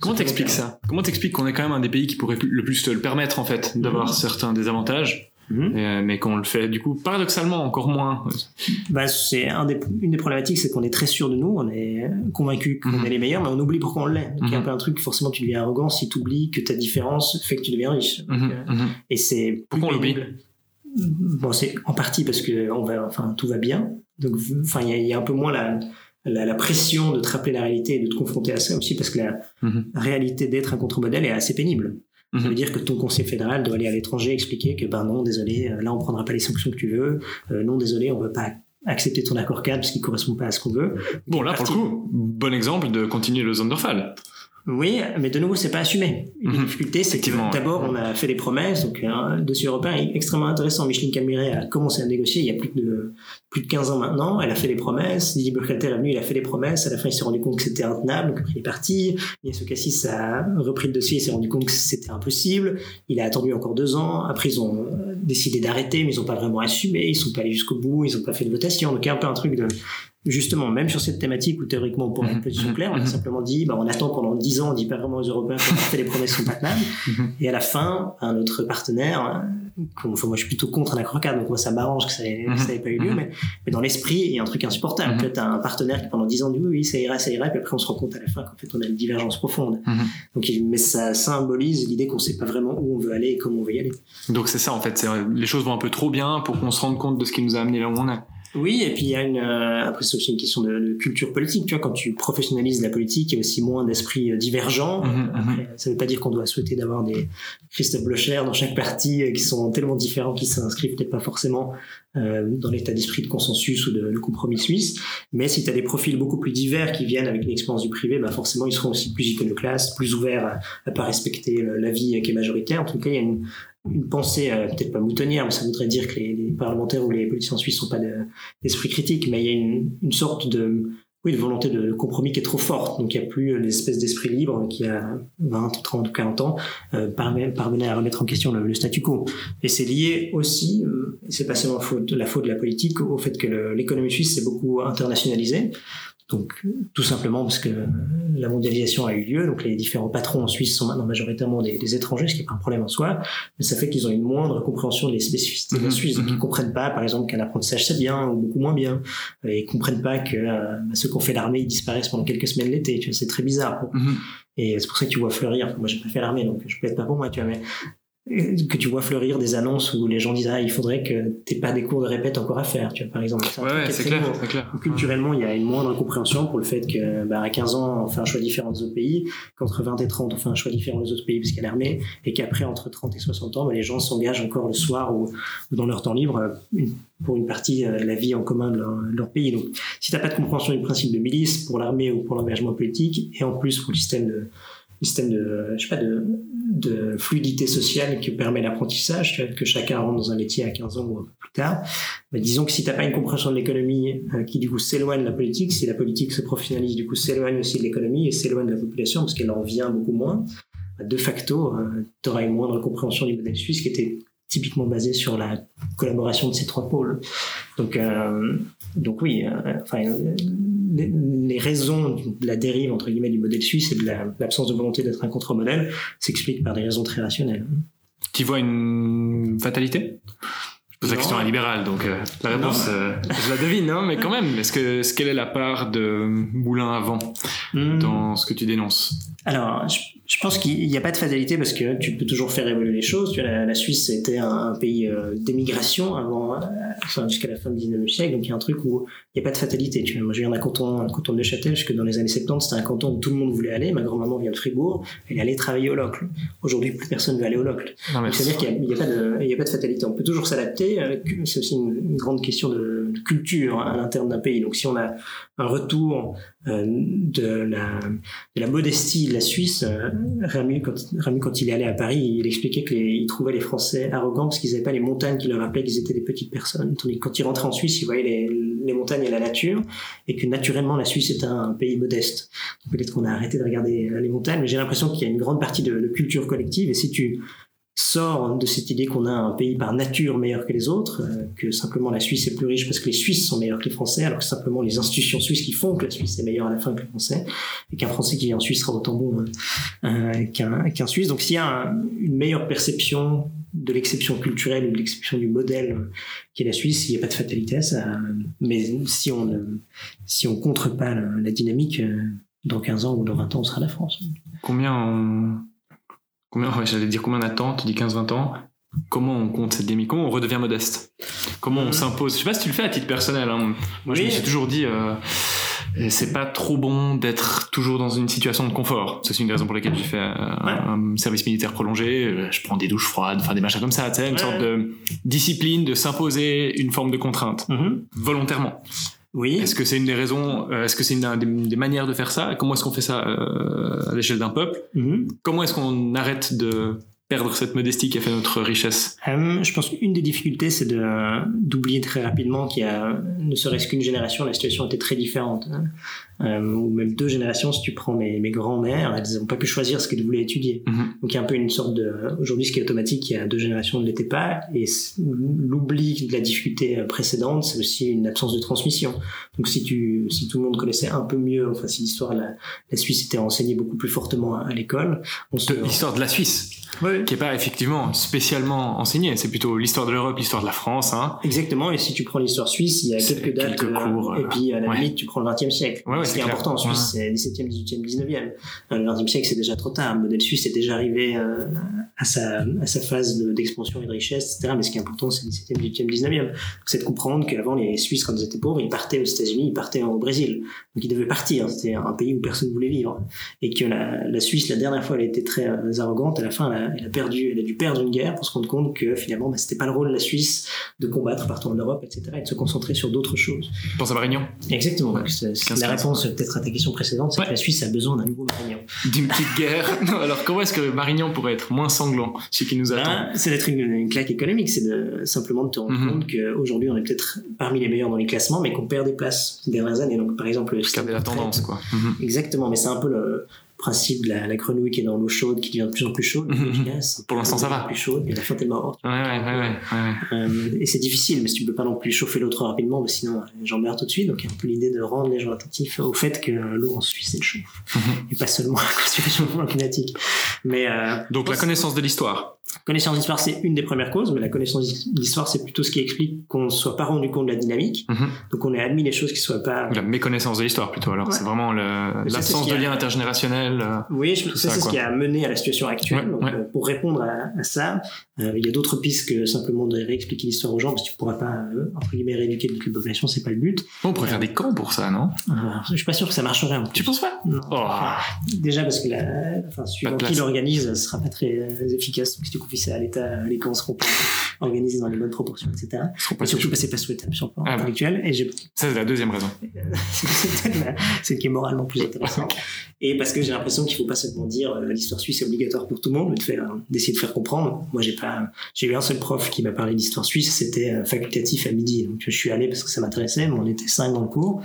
Comment t'expliques ça? Comment t'expliques qu'on est quand même un des pays qui pourrait le plus te le permettre en fait d'avoir certains désavantages mhm. mais qu'on le fait du coup paradoxalement encore moins. Bah, c'est un des, une des problématiques, c'est qu'on est très sûr de nous, on est convaincu qu'on mhm. est les meilleurs, mais on oublie pourquoi on l'est. Donc il y a un peu un truc, forcément tu deviens arrogant si tu oublies que ta différence fait que tu deviens riche. Euh, et c'est pourquoi on l'oublie? Bon, c'est en partie parce que on va, enfin, tout va bien. Donc, enfin, il y, a un peu moins la, la, pression de te rappeler la réalité et de te confronter à ça aussi parce que la mhm. réalité d'être un contre-modèle est assez pénible. Ça mhm. veut dire que ton conseil fédéral doit aller à l'étranger expliquer que ben non, désolé, euh, là on prendra pas les sanctions que tu veux. Euh, non, désolé, on veut pas accepter ton accord cadre parce qu'il correspond pas à ce qu'on veut. Bon, là, pour le coup, bon exemple de continuer le Zonderfall. Oui, mais de nouveau, c'est pas assumé. Une mhm. difficulté, c'est que d'abord, on a fait des promesses, donc un dossier européen est extrêmement intéressant. Micheline Calmiret a commencé à négocier il y a plus de plus de 15 ans maintenant. Elle a fait des promesses. Didier Burkhalter est venu, il a fait des promesses. À la fin, il s'est rendu compte que c'était intenable, donc il est parti. Yassou Cassis a repris le dossier, il s'est rendu compte que c'était impossible. Il a attendu encore deux ans. Après, ils ont décidé d'arrêter, mais ils n'ont pas vraiment assumé. Ils sont pas allés jusqu'au bout. Ils n'ont pas fait de votation. Donc il y a un peu un truc de justement, même sur cette thématique où théoriquement on pourrait être plus clair, on a simplement dit, bah, on attend pendant dix ans, on dit pas vraiment aux Européens qu'on fait les promesses sont pas tenables. Mhm. Et à la fin, un autre partenaire, enfin, moi je suis plutôt contre un accrocade, donc moi ça m'arrange que ça n'ait mhm. pas eu lieu, mhm. mais, mais, dans l'esprit, il y a un truc insupportable. Tu as un partenaire qui pendant dix ans dit oui, oui, ça ira, ça ira, et puis après on se rend compte à la fin qu'en fait on a une divergence profonde. Donc, mais ça symbolise l'idée qu'on sait pas vraiment où on veut aller et comment on veut y aller. Donc c'est ça en fait, les choses vont un peu trop bien pour qu'on se rende compte de ce qui nous a amené là où on est. Oui, et puis il y a une euh, après c'est aussi une question de, culture politique. Tu vois, quand tu professionnalises la politique, il y a aussi moins d'esprit euh, divergent. Mhm, mhm. ça ne veut pas dire qu'on doit souhaiter d'avoir des Christophe Blocher dans chaque parti euh, qui sont tellement différents qu'ils s'inscrivent peut-être pas forcément euh, dans l'état d'esprit de consensus ou de, de compromis suisse. Mais si tu as des profils beaucoup plus divers qui viennent avec une expérience du privé, bah forcément ils seront aussi plus iconoclastes, plus ouverts à, à pas respecter l'avis qui est majoritaire. En tout cas, il y a une, une pensée euh, peut-être pas moutonnière, mais ça voudrait dire que les, parlementaires ou les politiciens suisses sont pas d'esprit critique, mais il y a une, une sorte de oui, de volonté de compromis qui est trop forte. Donc il n'y a plus l'espèce d'esprit libre qui a 20, 30, 40 ans euh, parvenait à remettre en question le, statu quo. Et c'est lié aussi, euh, c'est pas seulement faute, la faute de la politique, au fait que l'économie suisse s'est beaucoup internationalisée. Donc, tout simplement parce que la mondialisation a eu lieu, donc les différents patrons en Suisse sont maintenant majoritairement des, des étrangers, ce qui n'est pas un problème en soi, mais ça fait qu'ils ont une moindre compréhension des spécificités de la mhm. Suisse. Donc, ils mhm. comprennent pas, par exemple, qu'un apprentissage c'est bien ou beaucoup moins bien. Et ils comprennent pas que euh, bah, ceux qui ont fait l'armée ils disparaissent pendant quelques semaines l'été. Tu vois, c'est très bizarre. Mhm. Et c'est pour ça que tu vois fleurir. Moi, j'ai pas fait l'armée, donc je peux être pas pour moi, tu vois. Mais que tu vois fleurir des annonces où les gens disent ah il faudrait que t'aies pas des cours de répète encore à faire tu vois par exemple. Ouais, c'est clair, clair. culturellement il y a une moindre compréhension pour le fait que bah, à 15 ans on fait un choix différent des autres pays qu'entre 20 et 30 on fait un choix différent des autres pays parce qu'il y a l'armée et qu'après entre 30 et 60 ans bah, les gens s'engagent encore le soir ou, dans leur temps libre pour une partie euh, la vie en commun de leur, pays. Donc si t'as pas de compréhension du principe de milice pour l'armée ou pour l'engagement politique et en plus pour le système de système de, je sais pas, de, de fluidité sociale qui permet l'apprentissage, que chacun rentre dans un métier à 15 ans ou un peu plus tard. Mais disons que si tu n'as pas une compréhension de l'économie euh, qui du coup s'éloigne de la politique, si la politique se professionnalise, du coup s'éloigne aussi de l'économie et s'éloigne de la population parce qu'elle en vient beaucoup moins, bah, de facto, euh, tu auras une moindre compréhension du modèle suisse qui était typiquement basé sur la collaboration de ces trois pôles. Donc, euh, donc oui, enfin, les, raisons de la dérive entre guillemets du modèle suisse et de l'absence de volonté d'être un contre-modèle s'expliquent par des raisons très rationnelles. Tu vois une fatalité? Je pose la question à libéral, donc euh, la réponse, euh, je la devine, hein, mais quand même, est-ce que ce quelle est la part de Moulin avant hmm. dans ce que tu dénonces? Alors, je pense qu'il n'y a pas de fatalité parce que tu peux toujours faire évoluer les choses. Tu vois, la, Suisse était un, pays euh, d'émigration avant, enfin, jusqu'à la fin du 19e siècle, donc il y a un truc où il n'y a pas de fatalité. Tu vois, moi, je viens d'un canton, un canton de Neuchâtel, jusque dans les années 70, c'était un canton où tout le monde voulait aller. Ma grand-maman vient de Fribourg, elle allait travailler au Locle. Aujourd'hui, plus personne ne veut aller au Locle. C'est-à-dire qu'il n'y a, pas de, il y a pas de fatalité. On peut toujours s'adapter. C'est aussi une, grande question de, culture hein, à l'interne d'un pays. Donc, si on a un retour euh, de, la, de la modestie de la Suisse, Ramu, quand, quand il est allé à Paris, il expliquait qu'il trouvait les Français arrogants parce qu'ils n'avaient pas les montagnes qui leur rappelaient qu'ils étaient des petites personnes. Quand il rentrait en Suisse, il voyait les, les montagnes et la nature, et que naturellement la Suisse est un, pays modeste. Peut-être qu'on a arrêté de regarder les montagnes, mais j'ai l'impression qu'il y a une grande partie de, culture collective, et si tu sors de cette idée qu'on a un pays par nature meilleur que les autres, euh, que simplement la Suisse est plus riche parce que les Suisses sont meilleurs que les Français, alors que simplement les institutions suisses qui font que la Suisse est meilleure à la fin que les Français, et qu'un Français qui vit en Suisse sera autant bon hein, euh, qu'un Suisse. Donc s'il y a une meilleure perception de l'exception culturelle ou de l'exception du modèle qui est la Suisse, il n'y a pas de fatalité ça. Mais si on ne si on contre pas la, dynamique, euh, dans 15 ans ou dans 20 ans, on sera la France. Combien on... Combien, j'allais dire combien on attend, tu dis 15-20 ans, comment on compte cette dynamique Comment on redevient modeste? Comment on mhm. s'impose? Je sais pas si tu le fais à titre personnel. Hein. Moi, je me suis toujours dit, euh, c'est pas trop bon d'être toujours dans une situation de confort. C'est une des raisons pour lesquelles j'ai fait euh, un, service militaire prolongé. Euh, je prends des douches froides, enfin des machins comme ça. Tu sais, une sorte de discipline de s'imposer une forme de contrainte mhm. volontairement. Oui. Est-ce que c'est une des raisons euh, Est-ce que c'est une des, manières de faire ça? Comment est-ce qu'on fait ça à l'échelle d'un peuple? Mhm. Comment est-ce qu'on arrête de perdre cette modestie qui a fait notre richesse? Euh, Je pense qu'une des difficultés, c'est d'oublier très rapidement qu'il y a, ne serait-ce qu'une génération, la situation était très différente. Hein. Euh, ou même deux générations, si tu prends mes, mes grands-mères, elles n'ont pas pu choisir ce qu'elles voulaient étudier. Mhm. Donc il y a un peu une sorte de... Aujourd'hui, ce qui est automatique, il y a deux générations ne l'était pas. Et l'oubli de la difficulté précédente, c'est aussi une absence de transmission. Donc si, tu, si tout le monde connaissait un peu mieux, enfin si l'histoire, la, la Suisse était enseignée beaucoup plus fortement à, l'école... On se... L'histoire de la Suisse qui est pas effectivement spécialement enseigné. C'est plutôt l'histoire de l'Europe, l'histoire de la France. Hein. Exactement. Et si tu prends l'histoire suisse, il y a quelques dates. Quelques cours. et puis à la limite, tu prends le 20e siècle. Ouais, Ce qui est important en Suisse, c'est 17e, 18e, 19e. Le 20e siècle, c'est déjà trop tard. Le modèle suisse est déjà arrivé euh, à, sa, à sa phase d'expansion et de richesse, etc. Mais ce qui est important, c'est 17e, 18e, 19e. C'est de comprendre qu'avant, les Suisses, quand ils étaient pauvres, ils partaient aux États-Unis, ils partaient au Brésil. Donc ils devaient partir. C'était un pays où personne ne voulait vivre. Et que la, la Suisse, la dernière fois, elle a été très euh, arrogante. À la fin, elle a, elle a perdu, elle a dû perdre une guerre pour se rendre compte que finalement, bah, c'était pas le rôle de la Suisse de combattre partout en Europe, etc., et de se concentrer sur d'autres choses. Tu penses à Marignan Exactement. la réponse peut-être à ta question précédente, c'est que la Suisse a besoin d'un nouveau Marignan. D'une petite guerre. alors comment est-ce que Marignan pourrait être moins sanglant, ce qui nous ben, attend C'est d'être une, claque économique, c'est de simplement de te rendre mhm. compte qu'aujourd'hui on est peut-être parmi les meilleurs dans les classements, mais qu'on perd des places ces dernières années. Donc par exemple, le la tendance, quoi. Mhm. Exactement, mais c'est un peu le, principe de la, grenouille qui est dans l'eau chaude, qui devient de plus en plus chaude. Mhm. Pour l'instant, ça va. Plus chaude, et la fin est morte. Ouais, ouais, ouais, ouais, euh, et c'est difficile, mais si tu peux pas non plus chauffer l'eau trop rapidement, bah, sinon j'en meurs tout de suite. Donc il y a un peu l'idée de rendre les gens attentifs au fait que l'eau en Suisse elle chauffe, mhm. et pas seulement à cause du réchauffement climatique. Mais euh, donc la connaissance de l'histoire. Connaissance d'histoire, c'est une des premières causes, mais la connaissance d'histoire, c'est plutôt ce qui explique qu'on ne soit pas rendu compte de la dynamique. Mhm. Donc on ait admis les choses qui ne soient pas. La méconnaissance de l'histoire plutôt. Alors c'est vraiment l'absence de lien intergénérationnel. Euh, oui, c'est ce qui a mené à la situation actuelle. Donc, euh, pour répondre à, ça, euh, il y a d'autres pistes que simplement de réexpliquer l'histoire aux gens, parce que tu ne pourras pas entre guillemets rééduquer toute la population, c'est pas le but. on pourrait faire des camps pour ça, non? Je suis pas sûr que ça marcherait. En Tu penses pas? Oh. Déjà parce que la, enfin, suivant qui l'organise, ce sera pas très efficace. Donc tu confies ça à l'État, les camps seront pas organisés dans les bonnes proportions, etc. Et surtout, c'est pas souhaitable sur le plan ah intellectuel. Et ça, c'est la deuxième raison. c'est qui est moralement plus intéressant. Et parce que j'ai l'impression qu'il faut pas seulement dire euh, l'histoire suisse est obligatoire pour tout le monde, mais de faire, d'essayer de faire comprendre. Moi, j'ai pas, j'ai eu un seul prof qui m'a parlé d'histoire suisse, c'était euh, facultatif à midi. Donc, je suis allé parce que ça m'intéressait, mais on était cinq dans le cours.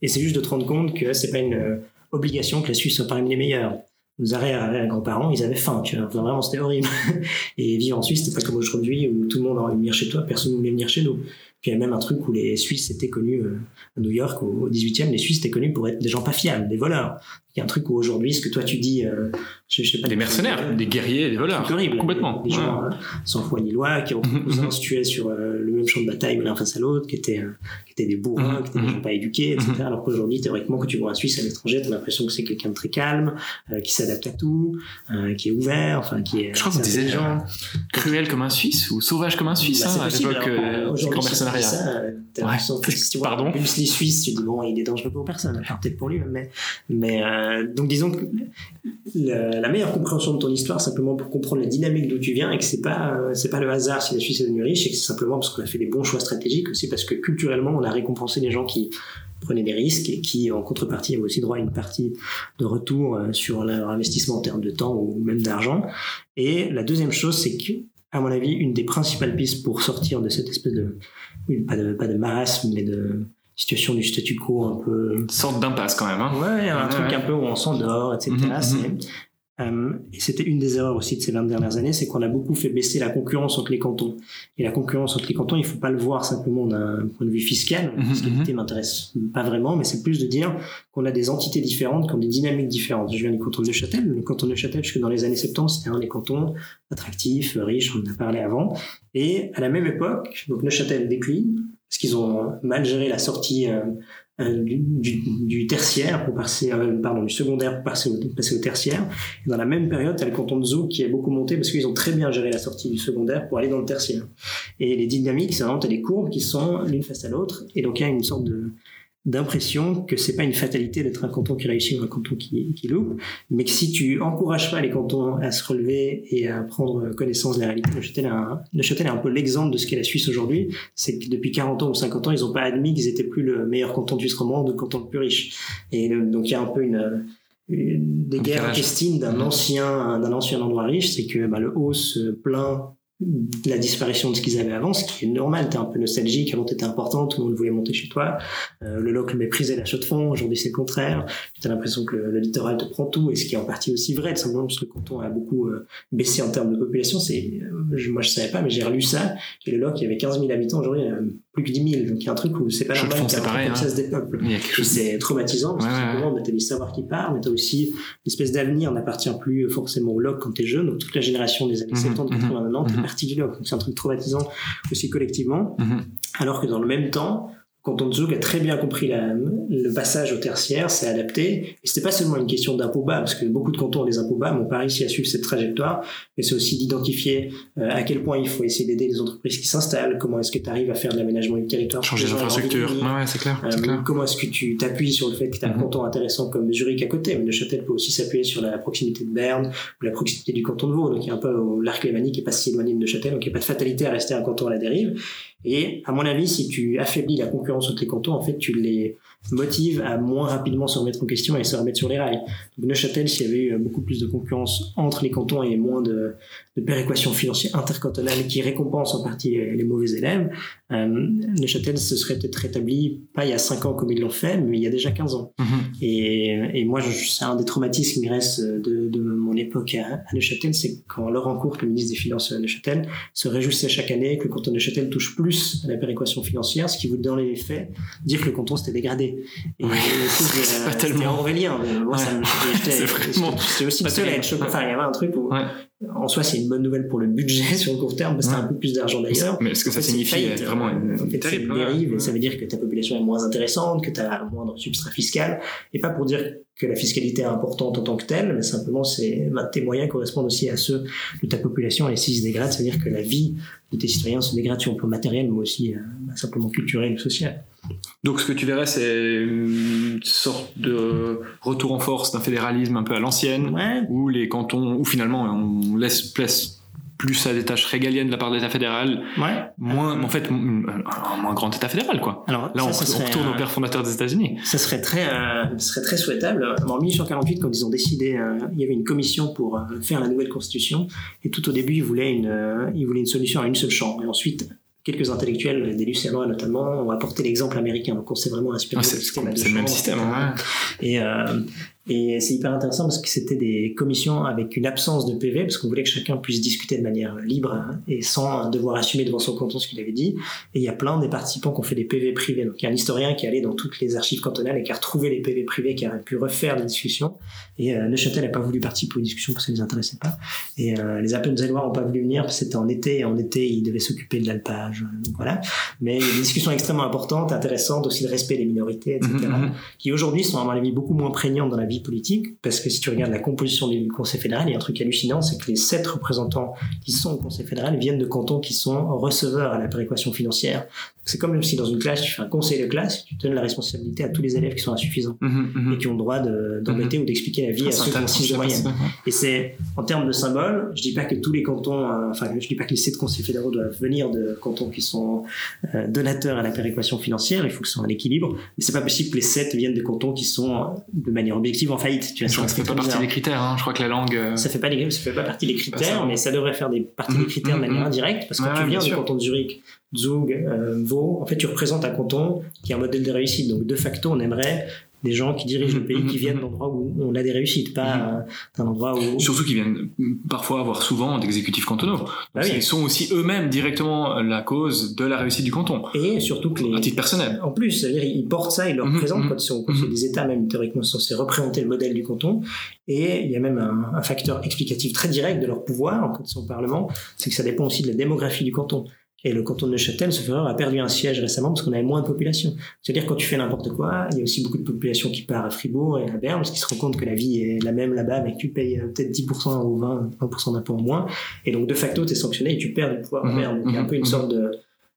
Et c'est juste de te rendre compte que c'est pas une euh, obligation que la Suisse soit parmi les meilleurs nos arrière-grands-parents, ils avaient faim, tu vois. vraiment, c'était horrible. Et vivre en Suisse, c'était pas comme aujourd'hui où tout le monde a envie de venir chez toi, personne ne voulait venir chez nous. Puis il y a même un truc où les Suisses étaient connus, euh, à New York, au 18e, les Suisses étaient connus pour être des gens pas fiables, des voleurs. Il y a un truc où aujourd'hui, ce que toi tu dis, euh, je, sais pas. Des mercenaires, des guerriers, des voleurs. horrible. Complètement. Des, gens euh, sans foi ni loi, qui ont se tuaient sur le même champ de bataille, l'un face à l'autre, qui étaient, qui étaient des bourrins, qui étaient des gens pas éduqués, etc. Alors qu'aujourd'hui, théoriquement, quand tu vois un Suisse à l'étranger, tu as l'impression que c'est quelqu'un de très calme, qui s'adapte à tout, qui est ouvert, enfin, qui est. Je crois qu'on disait gens cruel comme un Suisse ou sauvage comme un Suisse, bah, hein, à l'époque du grand mercenariat. Ouais. Pardon. Plus les Suisses, tu dis bon, il est dangereux pour personne, peut-être pour lui, mais, mais euh, donc disons que la, meilleure compréhension de ton histoire, simplement pour comprendre la dynamique d'où tu viens, et que c'est pas euh, c'est pas le hasard si la Suisse est devenue riche, et que c'est simplement parce qu'on a fait des bons choix stratégiques, aussi parce que culturellement, on a récompensé les gens qui prenaient des risques et qui, en contrepartie, avaient aussi droit à une partie de retour euh, sur leur investissement en termes de temps ou même d'argent. Et la deuxième chose, c'est que, à mon avis, une des principales pistes pour sortir de cette espèce de oui, pas de, pas de marasme, mais de situation du statu quo un peu. Une sorte d'impasse quand même. Hein. Ouais, un truc un peu où on s'endort, etc. Euh, et c'était une des erreurs aussi de ces 20 dernières années, c'est qu'on a beaucoup fait baisser la concurrence entre les cantons. Et la concurrence entre les cantons, il faut pas le voir simplement d'un point de vue fiscal. La mhm, fiscalité mhm. m'intéresse pas vraiment, mais c'est plus de dire qu'on a des entités différentes, qui ont des dynamiques différentes. Je viens du canton de Neuchâtel. Le canton de Neuchâtel, jusque dans les années 70, c'était un des cantons attractifs, riches, on en a parlé avant. Et à la même époque, donc Neuchâtel décline, parce qu'ils ont mal géré la sortie euh, euh, du, du, tertiaire pour passer, euh, pardon, du secondaire pour passer au, passer au tertiaire. Et dans la même période, tu as le canton de Zoug qui a beaucoup monté parce qu'ils ont très bien géré la sortie du secondaire pour aller dans le tertiaire. Et les dynamiques, c'est vraiment, tu as des courbes qui sont l'une face à l'autre. Et donc, il y a une sorte de, d'impression que c'est pas une fatalité d'être un canton qui réussit ou un canton qui, qui loupe, mais que si tu encourages pas les cantons à se relever et à prendre connaissance de la réalité, Neuchâtel est un, est un peu l'exemple de ce qu'est la Suisse aujourd'hui, c'est que depuis 40 ans ou 50 ans, ils ont pas admis qu'ils étaient plus le meilleur canton du romande ou le canton le plus riche. Et donc il y a un peu une, des guerres intestines d'un ancien d'un ancien endroit riche, c'est que bah, le haut se plaint la disparition de ce qu'ils avaient avant, ce qui est normal. T'es un peu nostalgique. Avant, t'étais important. Tout le monde voulait monter chez toi. Euh, le local méprisait la chaux de fond. Aujourd'hui, c'est le contraire. T'as l'impression que le, littoral te prend tout, et ce qui est en partie aussi vrai, tout simplement parce que le canton a beaucoup euh, baissé en termes de population. C'est, euh, moi, je savais pas, mais j'ai relu ça. Et le local, il y avait 15 000 habitants. Aujourd'hui, a plus que 10 000. Donc, il y a un truc où c'est pas normal. Pareil. Hein. Ça se dépeuple. C'est traumatisant parce que simplement, bah, t'as des savoirs qui partent, mais t'as aussi une espèce d'avenir n'appartient plus forcément au local quand t'es jeune. Donc, toute la génération des années 70, 80, 90, t'es parti du local. c'est un traumatisant aussi collectivement. Mhm. Alors que dans le même temps, quand Zouk a très bien compris le passage au tertiaire, s'est adapté. Et c'était pas seulement une question d'impôts bas, parce que beaucoup de cantons ont des impôts bas, mais n'ont pas réussi à suivre cette trajectoire. Mais c'est aussi d'identifier euh, à quel point il faut essayer d'aider les entreprises qui s'installent, comment est-ce que tu arrives à faire de l'aménagement du territoire. Changer l'infrastructure. Ouais, c'est clair, euh, Comment est-ce que tu t'appuies sur le fait que tu as un mhm. canton intéressant comme Zurich à côté, mais Neuchâtel peut aussi s'appuyer sur la proximité de Berne ou la proximité du canton de Vaud. Donc il y a un peu l'arc lémanique qui est pas si éloigné de Neuchâtel, donc il n'y a pas de fatalité à rester un canton à la dérive. Et à mon avis, si tu affaiblis la concurrence entre les cantons, en fait, tu les motive à moins rapidement se remettre en question et se remettre sur les rails. Donc Neuchâtel, s'il y avait eu beaucoup plus de concurrence entre les cantons et moins de, de péréquation financière intercantonale qui récompense en partie les, mauvais élèves, euh, Neuchâtel se serait peut-être rétabli, pas il y a 5 ans comme ils l'ont fait, mais il y a déjà 15 ans. Mm-hmm. et, et, moi, c'est un des traumatismes qui reste de, de mon époque à, Neuchâtel, c'est quand Laurent Courte, le ministre des Finances de Neuchâtel, se réjouissait chaque année que le canton de Neuchâtel touche plus à la péréquation financière, ce qui vous, dans les faits, dire que le canton s'était dégradé. Et oui, c'est pas tellement Aurélien. Moi, ça me, aussi le seul à être Enfin, il y avait un truc où, en soi, c'est une bonne nouvelle pour le budget sur le court terme, parce que c'est un peu plus d'argent d'ailleurs. Mais ce que ça signifie vraiment une, terrible dérive, et ça veut dire que ta population est moins intéressante, que tu as moins de substrat fiscal, et pas pour dire que la fiscalité est importante en tant que telle, mais simplement c'est bah, tes moyens correspondent aussi à ceux de ta population et s'ils se dégradent, ça veut dire que la vie de tes citoyens se dégrade sur le plan matériel, mais aussi euh, bah, simplement culturel et social. Donc ce que tu verrais, c'est une sorte de retour en force d'un fédéralisme un peu à l'ancienne, où les cantons, où finalement on laisse place plus à des tâches régaliennes de la part de l'État fédéral, moins, en fait, un moins grand État fédéral, quoi. Alors, là, on, retourne au père fondateur des États-Unis. Ça serait très, euh, serait très souhaitable. En 1848, quand ils ont décidé, euh, il y avait une commission pour euh, faire la nouvelle constitution, et tout au début, ils voulaient une, ils voulaient une solution à une seule chambre. Et ensuite, quelques intellectuels, des Lucianois notamment, ont apporté l'exemple américain. Donc on s'est vraiment inspiré ah, C'est le même système. Hein. Et, euh, et c'est hyper intéressant parce que c'était des commissions avec une absence de PV, parce qu'on voulait que chacun puisse discuter de manière libre et sans devoir assumer devant son canton ce qu'il avait dit. Et il y a plein des participants qui ont fait des PV privés. Donc il y a un historien qui est allé dans toutes les archives cantonales et qui a retrouvé les PV privés, qui a pu refaire les discussions. Et euh, Neuchâtel n'a pas voulu participer aux discussions parce que ça ne les intéressait pas. Et euh, les Appenzellois n'ont pas voulu venir parce que c'était en été et en été ils devaient s'occuper de l'alpage. Donc voilà. Mais il y a des discussions extrêmement importantes, intéressantes, aussi le respect des minorités, etc. Mm-hmm, mm-hmm. qui aujourd'hui sont à mon avis beaucoup moins prégnantes dans la vie politique, parce que si tu regardes la composition du Conseil fédéral, il y a un truc hallucinant, c'est que les sept représentants qui sont au Conseil fédéral viennent de cantons qui sont receveurs à la péréquation financière. C'est comme si dans une classe, tu fais un conseil de classe, tu donnes la responsabilité à tous les élèves qui sont insuffisants mhm, mhm. et qui ont le droit d'embêter mhm. ou d'expliquer la vie à ceux qui ont 6 de moyenne. Et c'est, en termes de symbole, je dis pas que tous les cantons, euh, enfin, je dis pas que les sept conseils fédéraux doivent venir de cantons qui sont euh, donateurs à la péréquation financière, il faut que ce soit un équilibre, mais c'est pas possible que les sept viennent de cantons qui sont de manière objective en faillite. Tu vois, ça fait pas partie des critères, hein. je crois que la langue. Euh, ça fait pas, ça fait pas partie des critères, mais ça devrait faire des parties des critères de manière indirecte, parce que quand tu viens du canton de Zurich, Zug, euh, Vaud, en fait, tu représentes un canton qui est un modèle de réussite. Donc, de facto, on aimerait des gens qui dirigent le pays qui viennent d'endroits où on a des réussites, pas d'un endroit où... Surtout qui viennent parfois, voire souvent, d'exécutifs cantonaux. Bah Ils sont aussi eux-mêmes directement la cause de la réussite du canton. Et surtout que les... À titre personnel. En plus, c'est-à-dire ils portent ça, ils le représentent quand, sont, c'est des États même théoriquement censés représenter le modèle du canton. Et il y a même un, un facteur explicatif très direct de leur pouvoir quand ils sont au Parlement, c'est que ça dépend aussi de la démographie du canton. Et le canton de Neuchâtel, ce erreur, a perdu un siège récemment parce qu'on avait moins de population. C'est-à-dire quand tu fais n'importe quoi, il y a aussi beaucoup de population qui part à Fribourg et à Berne parce qu'ils se rendent compte que la vie est la même là-bas, mais que tu payes euh, peut-être 10% ou 20, 20% d'impôts en moins. Et donc de facto, tu es sanctionné et tu perds du pouvoir en mmh, Berne. Donc il y a un mmh, peu une mmh. sorte de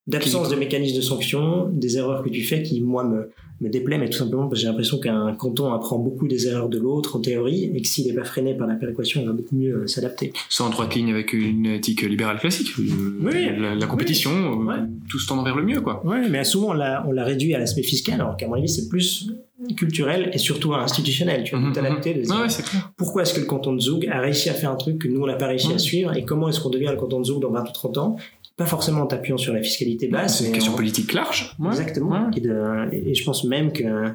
d'absence de mécanisme de sanction, des erreurs que tu fais qui, moi, me, me déplaît, mais tout simplement parce que j'ai l'impression qu'un canton apprend beaucoup des erreurs de l'autre en théorie et que s'il n'est pas freiné par la péréquation, il va beaucoup mieux euh, s'adapter. Sans en droite ligne avec une éthique libérale classique. Euh, oui, la, compétition, euh, tout se tend vers le mieux, quoi. Oui, mais souvent on l'a, on l'a réduit à l'aspect fiscal, alors qu'à mon avis c'est plus culturel et surtout institutionnel. Tu vas mmh, t'adapter de dire pourquoi est-ce que le canton de Zoug a réussi à faire un truc que nous on n'a pas réussi à suivre et comment est-ce qu'on devient le canton de Zoug dans 20 ou 30 ans pas forcément en t'appuyant sur la fiscalité basse. C'est une question politique large. Exactement. Et, je pense même que,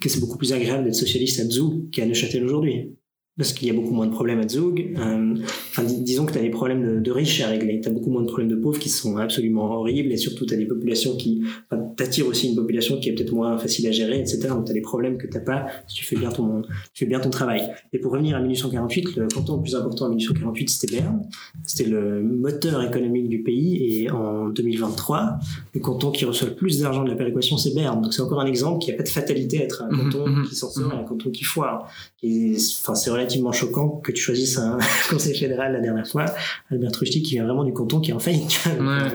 que c'est beaucoup plus agréable d'être socialiste à Zug qu'à Neuchâtel aujourd'hui parce qu'il y a beaucoup moins de problèmes à Zug. Euh, enfin, disons que tu as des problèmes de, riches à régler. Tu as beaucoup moins de problèmes de pauvres qui sont absolument horribles et surtout tu as des populations qui... Enfin, t'attires aussi une population qui est peut-être moins facile à gérer, etc. Donc tu as des problèmes que t'as pas si tu fais bien ton, tu fais bien ton travail. Et pour revenir à 1848, le canton le plus important en 1848, c'était Berne. C'était le moteur économique du pays et en 2023, le canton qui reçoit le plus d'argent de la péréquation, c'est Berne. Donc c'est encore un exemple qui a pas de fatalité à être un mmh canton mmh qui s'en sort et un canton qui foire. Et enfin, c'est relativement choquant que tu choisisses un conseil fédéral la dernière fois, Albert Truchty, qui vient vraiment du canton qui est en faillite. Euh,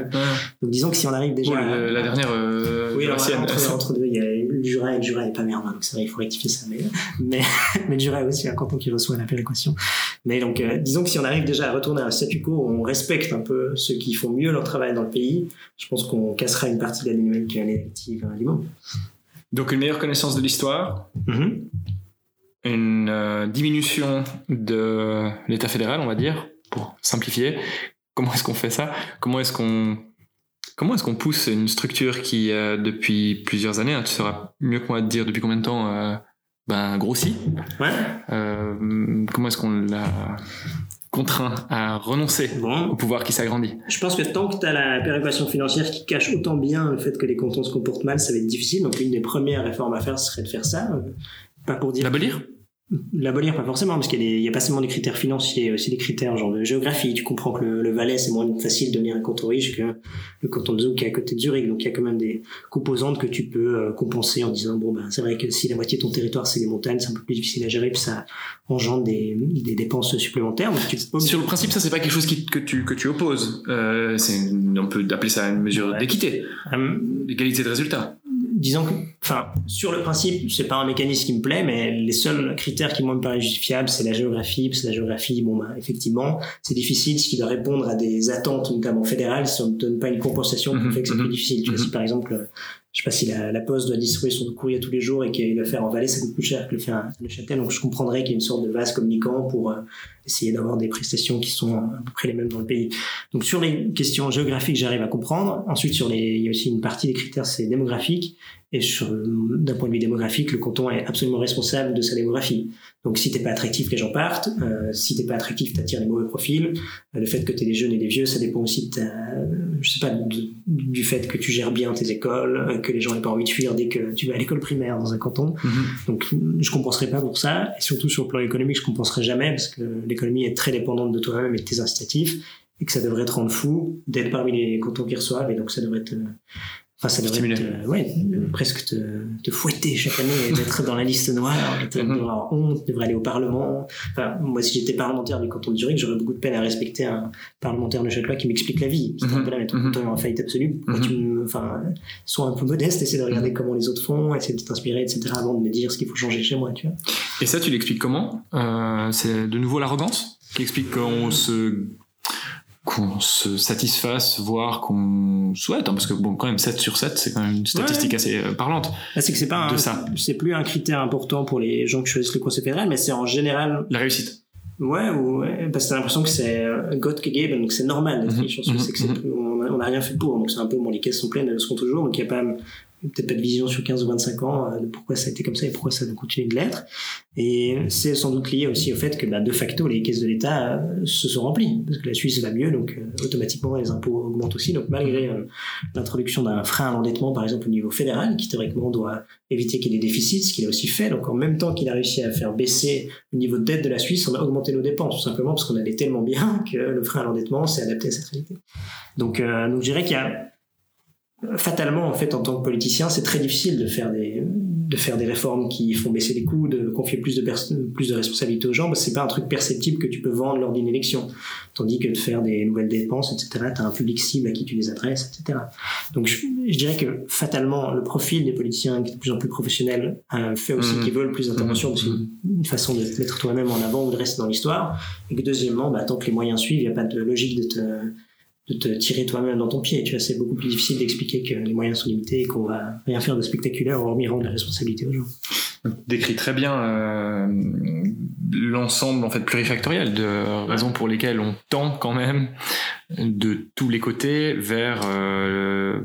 donc, disons que si on arrive déjà. la dernière. Euh, oui, entre, deux, il y a le Jura et le Jura n'est pas merde, hein, donc c'est vrai, il faut rectifier ça. Mais, mais, mais le Jura est aussi un canton qui reçoit la péréquation. Mais donc, euh, disons que si on arrive déjà à retourner à un statu quo, on respecte un peu ceux qui font mieux leur travail dans le pays, je pense qu'on cassera une partie de la dynamique élective du monde. Donc, une meilleure connaissance de l'histoire. Mm-hmm une euh, diminution de l'État fédéral, on va dire, pour simplifier. Comment est-ce qu'on fait ça? Comment est-ce qu'on comment est-ce qu'on pousse une structure qui euh, depuis plusieurs années, hein, tu sauras mieux que moi de dire depuis combien de temps, euh, ben grossit? Ouais. comment est-ce qu'on l'a contraint à renoncer au pouvoir qui s'agrandit? Je pense que tant que tu as la péréquation financière qui cache autant bien le fait que les cantons se comportent mal, ça va être difficile. Donc une des premières réformes à faire serait de faire ça. Pas pour dire. L'abolir L'abolir, pas forcément, parce qu'il y, a pas seulement des critères financiers, il y a aussi des critères genre de géographie. Tu comprends que le, Valais, c'est moins facile de devenir un canton riche que le canton de Zoug qui est à côté de Zurich. Donc il y a quand même des composantes que tu peux euh, compenser en disant, bon, ben, c'est vrai que si la moitié de ton territoire, c'est les montagnes, c'est un peu plus difficile à gérer, puis ça engendre des, des dépenses supplémentaires. tu Sur le principe, ça, c'est pas quelque chose qui, que, tu, que tu opposes. Euh, on peut appeler ça une mesure d'équité, hum. d'égalité de résultats disons que, enfin, sur le principe, c'est pas un mécanisme qui me plaît, mais les seuls critères qui moi me paraissent justifiables, c'est la géographie. Parce que la géographie, bon, bah, effectivement, c'est difficile. Ce qui doit répondre à des attentes, notamment fédérales, si on ne donne pas une compensation, on fait que c'est plus mhm. difficile. Tu vois, si mhm. par exemple, je sais pas si la, la, poste doit distribuer son courrier tous les jours et qu'il le faire en Valais, ça coûte plus cher que le faire à Neuchâtel. Donc je comprendrais qu'il y ait une sorte de vase communicant pour euh, essayer d'avoir des prestations qui sont à peu près les mêmes dans le pays. Donc sur les questions géographiques, j'arrive à comprendre. Ensuite, sur les, il y a aussi une partie des critères, c'est démographique. Et d'un point de vue démographique, le canton est absolument responsable de sa démographie. Donc si t'es pas attractif, les gens partent. Euh, si t'es pas attractif, t'attires les mauvais profils. Euh, le fait que t'aies des jeunes et des vieux, ça dépend aussi de ta, je sais pas, du fait que tu gères bien tes écoles, euh, que les gens n'aient pas envie de fuir dès que tu vas à l'école primaire dans un canton. Mm-hmm. Donc je compenserai pas pour ça. Et surtout sur le plan économique, je compenserai jamais parce que l'économie est très dépendante de toi-même et de tes incitatifs et que ça devrait te rendre fou d'être parmi les cantons qui reçoivent et donc ça devrait être Enfin, ça devrait te, ouais, presque te, te, fouetter chaque année et d'être dans la liste noire, de avoir honte, devrait aller au Parlement. Enfin, moi, si j'étais parlementaire du canton de Zurich, j'aurais beaucoup de peine à respecter un parlementaire de chaque loi qui m'explique la vie. C'est un peu là, mais est en faillite absolue. Tu enfin, sois un peu modeste, essaie de regarder comment les autres font, essaie de t'inspirer, etc., avant de me dire ce qu'il faut changer chez moi, tu vois. Et ça, tu l'expliques comment? Euh, C'est de nouveau l'arrogance qui explique qu'on se qu'on se satisfasse, voire qu'on souhaite, hein, parce que bon, quand même 7 sur 7, c'est quand même une statistique assez euh, parlante. c'est que c'est pas c'est plus un critère important pour les gens qui choisissent le conseil fédéral, mais c'est en général la réussite. Ouais, ou, parce que t'as l'impression que c'est euh, God gegeben, donc c'est normal d'être riche. Que mhm. on n'a rien fait pour. Donc c'est un peu, bon, les caisses sont pleines, elles seront toujours, donc il n'y a pas peut-être pas de vision sur 15 ou 25 ans de pourquoi ça a été comme ça et pourquoi ça va continuer de l'être. Et c'est sans doute lié aussi au fait que bah, de facto les caisses de l'État se sont remplies parce que la Suisse va mieux, donc automatiquement les impôts augmentent aussi. Donc malgré l'introduction d'un frein à l'endettement, par exemple au niveau fédéral, qui théoriquement doit éviter qu'il y ait des déficits, ce qu'il a aussi fait. Donc en même temps qu'il a réussi à faire baisser le niveau de dette de la Suisse, on a augmenté nos dépenses, tout simplement parce qu'on allait tellement bien que le frein à l'endettement s'est adapté à cette réalité. Donc, euh, donc je dirais qu'il y a fatalement, en fait, en tant que politicien, c'est très difficile de faire des, de faire des réformes qui font baisser les coûts, de confier plus de, plus de responsabilités aux gens, parce que c'est pas un truc perceptible que tu peux vendre lors d'une élection. Tandis que de faire des nouvelles dépenses, etc., tu as un public cible à qui tu les adresses, etc. Donc je, dirais que fatalement, le profil des politiciens qui est de plus en plus professionnel euh, fait aussi mmh. qu'ils veulent plus d'intervention, mmh. parce que c'est une façon de te mettre toi-même en avant ou de rester dans l'histoire. Et que deuxièmement, bah, tant que les moyens suivent, il n'y a pas de logique de te de te tirer toi-même dans ton pied. Tu vois, c'est beaucoup plus difficile d'expliquer que les moyens sont limités et qu'on va rien faire de spectaculaire hormis rendre la responsabilité aux gens. Décrit très bien euh, l'ensemble en fait plurifactoriel de raisons pour lesquelles on tend quand même de tous les côtés vers euh,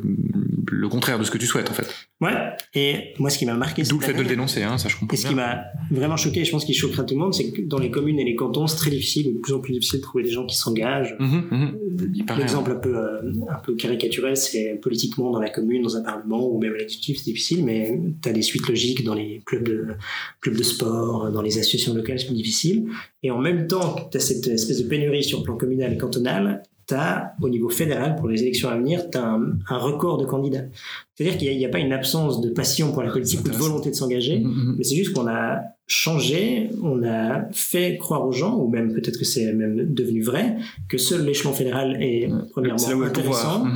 le contraire de ce que tu souhaites en fait. Ouais, et moi ce qui m'a marqué... D'où le fait de le dénoncer, hein, ça je comprends. Et ce qui m'a vraiment choqué, et je pense qu'il choquera tout le monde, c'est que dans les communes et les cantons, c'est très difficile, de plus en plus difficile de trouver des gens qui s'engagent. Mmh, mmh. L'exemple un peu, euh, un peu caricaturel, c'est politiquement dans la commune, dans un parlement ou même à l'exécutif, c'est difficile, mais tu as des suites logiques dans les clubs de, clubs de sport, dans les associations locales, c'est plus difficile. Et en même temps, tu as cette espèce de pénurie sur le plan communal et cantonal, tu as, au niveau fédéral, pour les élections à venir, tu as un, record de candidats. C'est-à-dire qu'il n'y a, pas une absence de passion pour la politique ou de volonté de s'engager, mm, mm, mm. mais c'est juste qu'on a changé, on a fait croire aux gens, ou même peut-être que c'est même devenu vrai, que seul l'échelon fédéral est premièrement intéressant,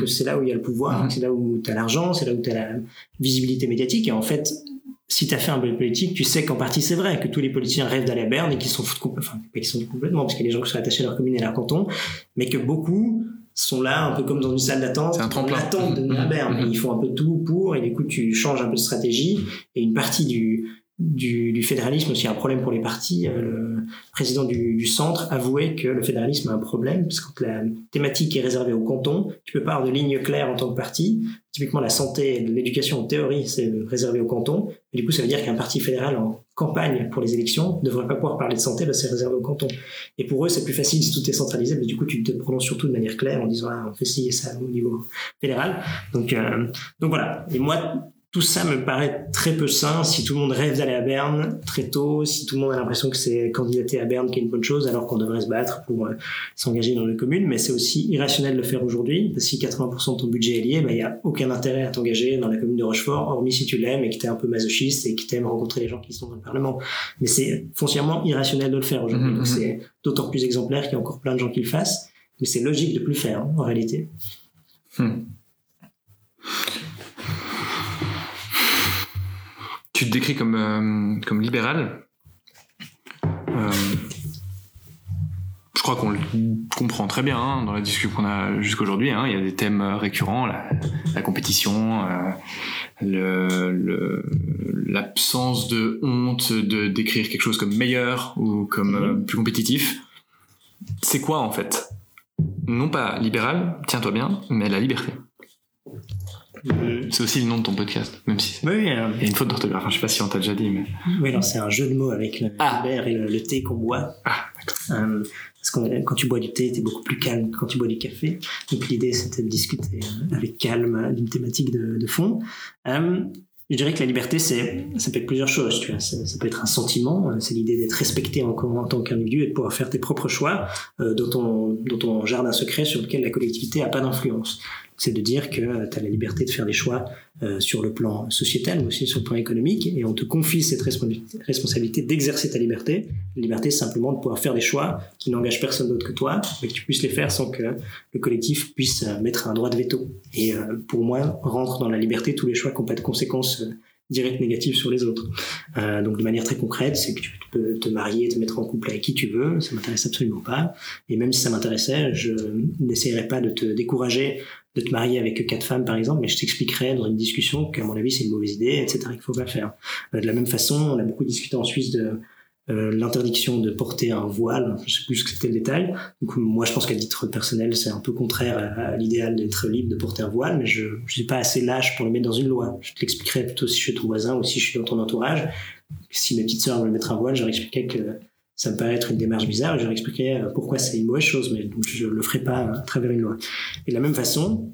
que c'est là où il y a le pouvoir, c'est là où tu as l'argent, c'est là où tu as la visibilité médiatique, et en fait, si tu as fait un bon politique, tu sais qu'en partie c'est vrai, que tous les politiciens rêvent d'aller à Berne et qu'ils sont foutent complètement, enfin, pas qu'ils sont complètement, parce qu'il y a des gens qui sont attachés à leur commune et à leur canton, mais que beaucoup sont là un peu comme dans une salle d'attente, un tremplin. L'attente de venir à Berne. Mmh. Ils font un peu tout pour, et du coup tu changes un peu de stratégie, et une partie du, du, du, fédéralisme aussi un problème pour les partis. Euh, le président du, centre avouait que le fédéralisme a un problème parce que la thématique est réservée au canton, tu peux pas avoir de ligne claire en tant que parti. Typiquement, la santé et l'éducation en théorie, c'est réservé au canton. Et du coup, ça veut dire qu'un parti fédéral en campagne pour les élections ne devrait pas pouvoir parler de santé, parce que c'est réservé au canton. Et pour eux, c'est plus facile si tout est centralisé, mais du coup, tu te prononces surtout de manière claire en disant, ah, on fait ci et ça au niveau fédéral. Donc, euh, donc voilà. Et moi, tout ça me paraît très peu sain si tout le monde rêve d'aller à Berne très tôt, si tout le monde a l'impression que c'est candidater à Berne qui est une bonne chose alors qu'on devrait se battre pour euh, s'engager dans les communes, mais c'est aussi irrationnel de le faire aujourd'hui, parce que si 80% de ton budget est lié, bah, il n'y a aucun intérêt à t'engager dans la commune de Rochefort, hormis si tu l'aimes et que tu es un peu masochiste et que tu aimes rencontrer les gens qui sont dans le Parlement. Mais c'est foncièrement irrationnel de le faire aujourd'hui, mmh, donc mmh. c'est d'autant plus exemplaire qu'il y a encore plein de gens qui le fassent, mais c'est logique de plus le faire en réalité. Mmh. Tu te décris comme, euh, comme libéral. Euh, je crois qu'on le comprend très bien hein, dans la discussion qu'on a jusqu'aujourd'hui. Hein. Il y a des thèmes récurrents, la, compétition, euh, l'absence de honte de décrire quelque chose comme meilleur ou comme mhm. plus compétitif. C'est quoi en fait? Non pas libéral, tiens-toi bien, mais la liberté. C'est aussi le nom de ton podcast, même si oui, il y a une faute d'orthographe. je sais pas si on t'a déjà dit, mais. Oui, alors c'est un jeu de mots avec le ah. et le, thé qu'on boit. Ah, d'accord. Euh, parce que quand tu bois du thé, t'es beaucoup plus calme que quand tu bois du café. Donc l'idée, c'était de discuter euh, avec calme d'une thématique de, de fond. Euh, je dirais que la liberté, c'est, ça peut être plusieurs choses. Tu vois. Ça, peut être un sentiment, c'est l'idée d'être respecté en, en tant qu'individu et de pouvoir faire tes propres choix euh, dans, ton, dans ton jardin secret sur lequel la collectivité n'a pas d'influence c'est de dire que euh, tu as la liberté de faire des choix euh, sur le plan sociétal, mais aussi sur le plan économique, et on te confie cette responsabilité d'exercer ta liberté. La liberté, simplement de pouvoir faire des choix qui n'engagent personne d'autre que toi, mais que tu puisses les faire sans que le collectif puisse euh, mettre un droit de veto. Et pour moi, rentre dans la liberté tous les choix qui n'ont pas de conséquences directes négatives sur les autres. donc de manière très concrète, c'est que tu peux te marier, te mettre en couple avec qui tu veux, ça m'intéresse absolument pas. Et même si ça m'intéressait, je n'essayerais pas de te décourager te marier avec quatre femmes par exemple, mais je t'expliquerai dans une discussion qu'à mon avis c'est une mauvaise idée, etc. qu'il faut pas faire. Euh, de la même façon, on a beaucoup discuté en Suisse de euh, l'interdiction de porter un voile, je sais plus ce que c'était le détail. Donc moi je pense qu'à titre personnel c'est un peu contraire à, l'idéal d'être libre de porter un voile, mais je suis pas assez lâche pour le mettre dans une loi. Je te l'expliquerai plutôt si je suis ton voisin ou si je suis dans ton entourage. Si mes petites sœurs veulent mettre un voile, je leur expliquerai que ça me paraît être une démarche bizarre et je leur expliquerai euh, pourquoi c'est une mauvaise chose, mais donc je le ferai pas à travers une loi. Et de la même façon,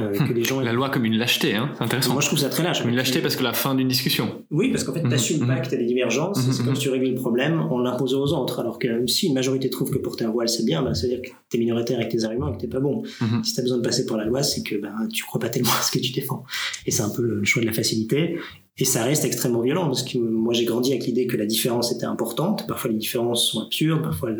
euh, que les gens. La loi comme une lâcheté, hein, c'est intéressant. Moi, je trouve ça très lâche. Comme une lâcheté parce que la fin d'une discussion. Oui, parce qu'en fait, tu n'assumes pas que tu as des divergences, c'est mhm, comme si tu réglais le problème en l'imposant aux autres. Alors que si une majorité trouve que porter un voile c'est bien, bah, ça veut dire que tu es minoritaire avec tes arguments et que tu pas bon. Si tu as besoin de passer par la loi, c'est que bah, tu crois pas tellement à ce que tu défends. Et c'est un peu le choix de la facilité. Et ça reste extrêmement violent parce que moi j'ai grandi avec l'idée que la différence était importante. Parfois les différences sont absurdes, parfois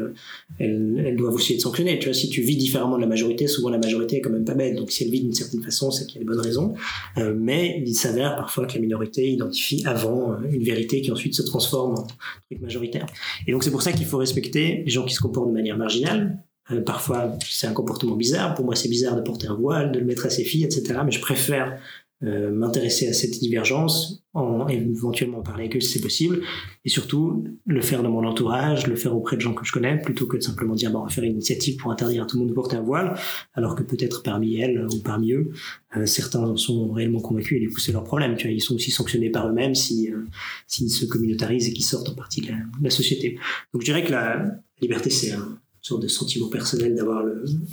elles, elles, doivent aussi être sanctionnées. Tu vois, si tu vis différemment de la majorité, souvent la majorité est quand même pas bête. Donc si elle vit d'une certaine façon, c'est qu'il y a des bonnes raisons. Euh, mais il s'avère parfois que la minorité identifie avant euh, une vérité qui ensuite se transforme en truc majoritaire. Et donc c'est pour ça qu'il faut respecter les gens qui se comportent de manière marginale. Euh, parfois c'est un comportement bizarre. Pour moi c'est bizarre de porter un voile, de le mettre à ses filles, etc. Mais je préfère euh, m'intéresser à cette divergence, en, éventuellement parler avec eux si c'est possible, et surtout le faire dans mon entourage, le faire auprès de gens que je connais, plutôt que de simplement dire bon, on va faire une initiative pour interdire à tout le monde de porter un voile, alors que peut-être parmi elles ou parmi eux, euh, certains en sont réellement convaincus et du coup c'est leur problème. Tu vois, ils sont aussi sanctionnés par eux-mêmes si euh, s'ils se communautarisent et qu'ils sortent en partie de la, société. Donc je dirais que la liberté c'est un sorte de sentiment personnel d'avoir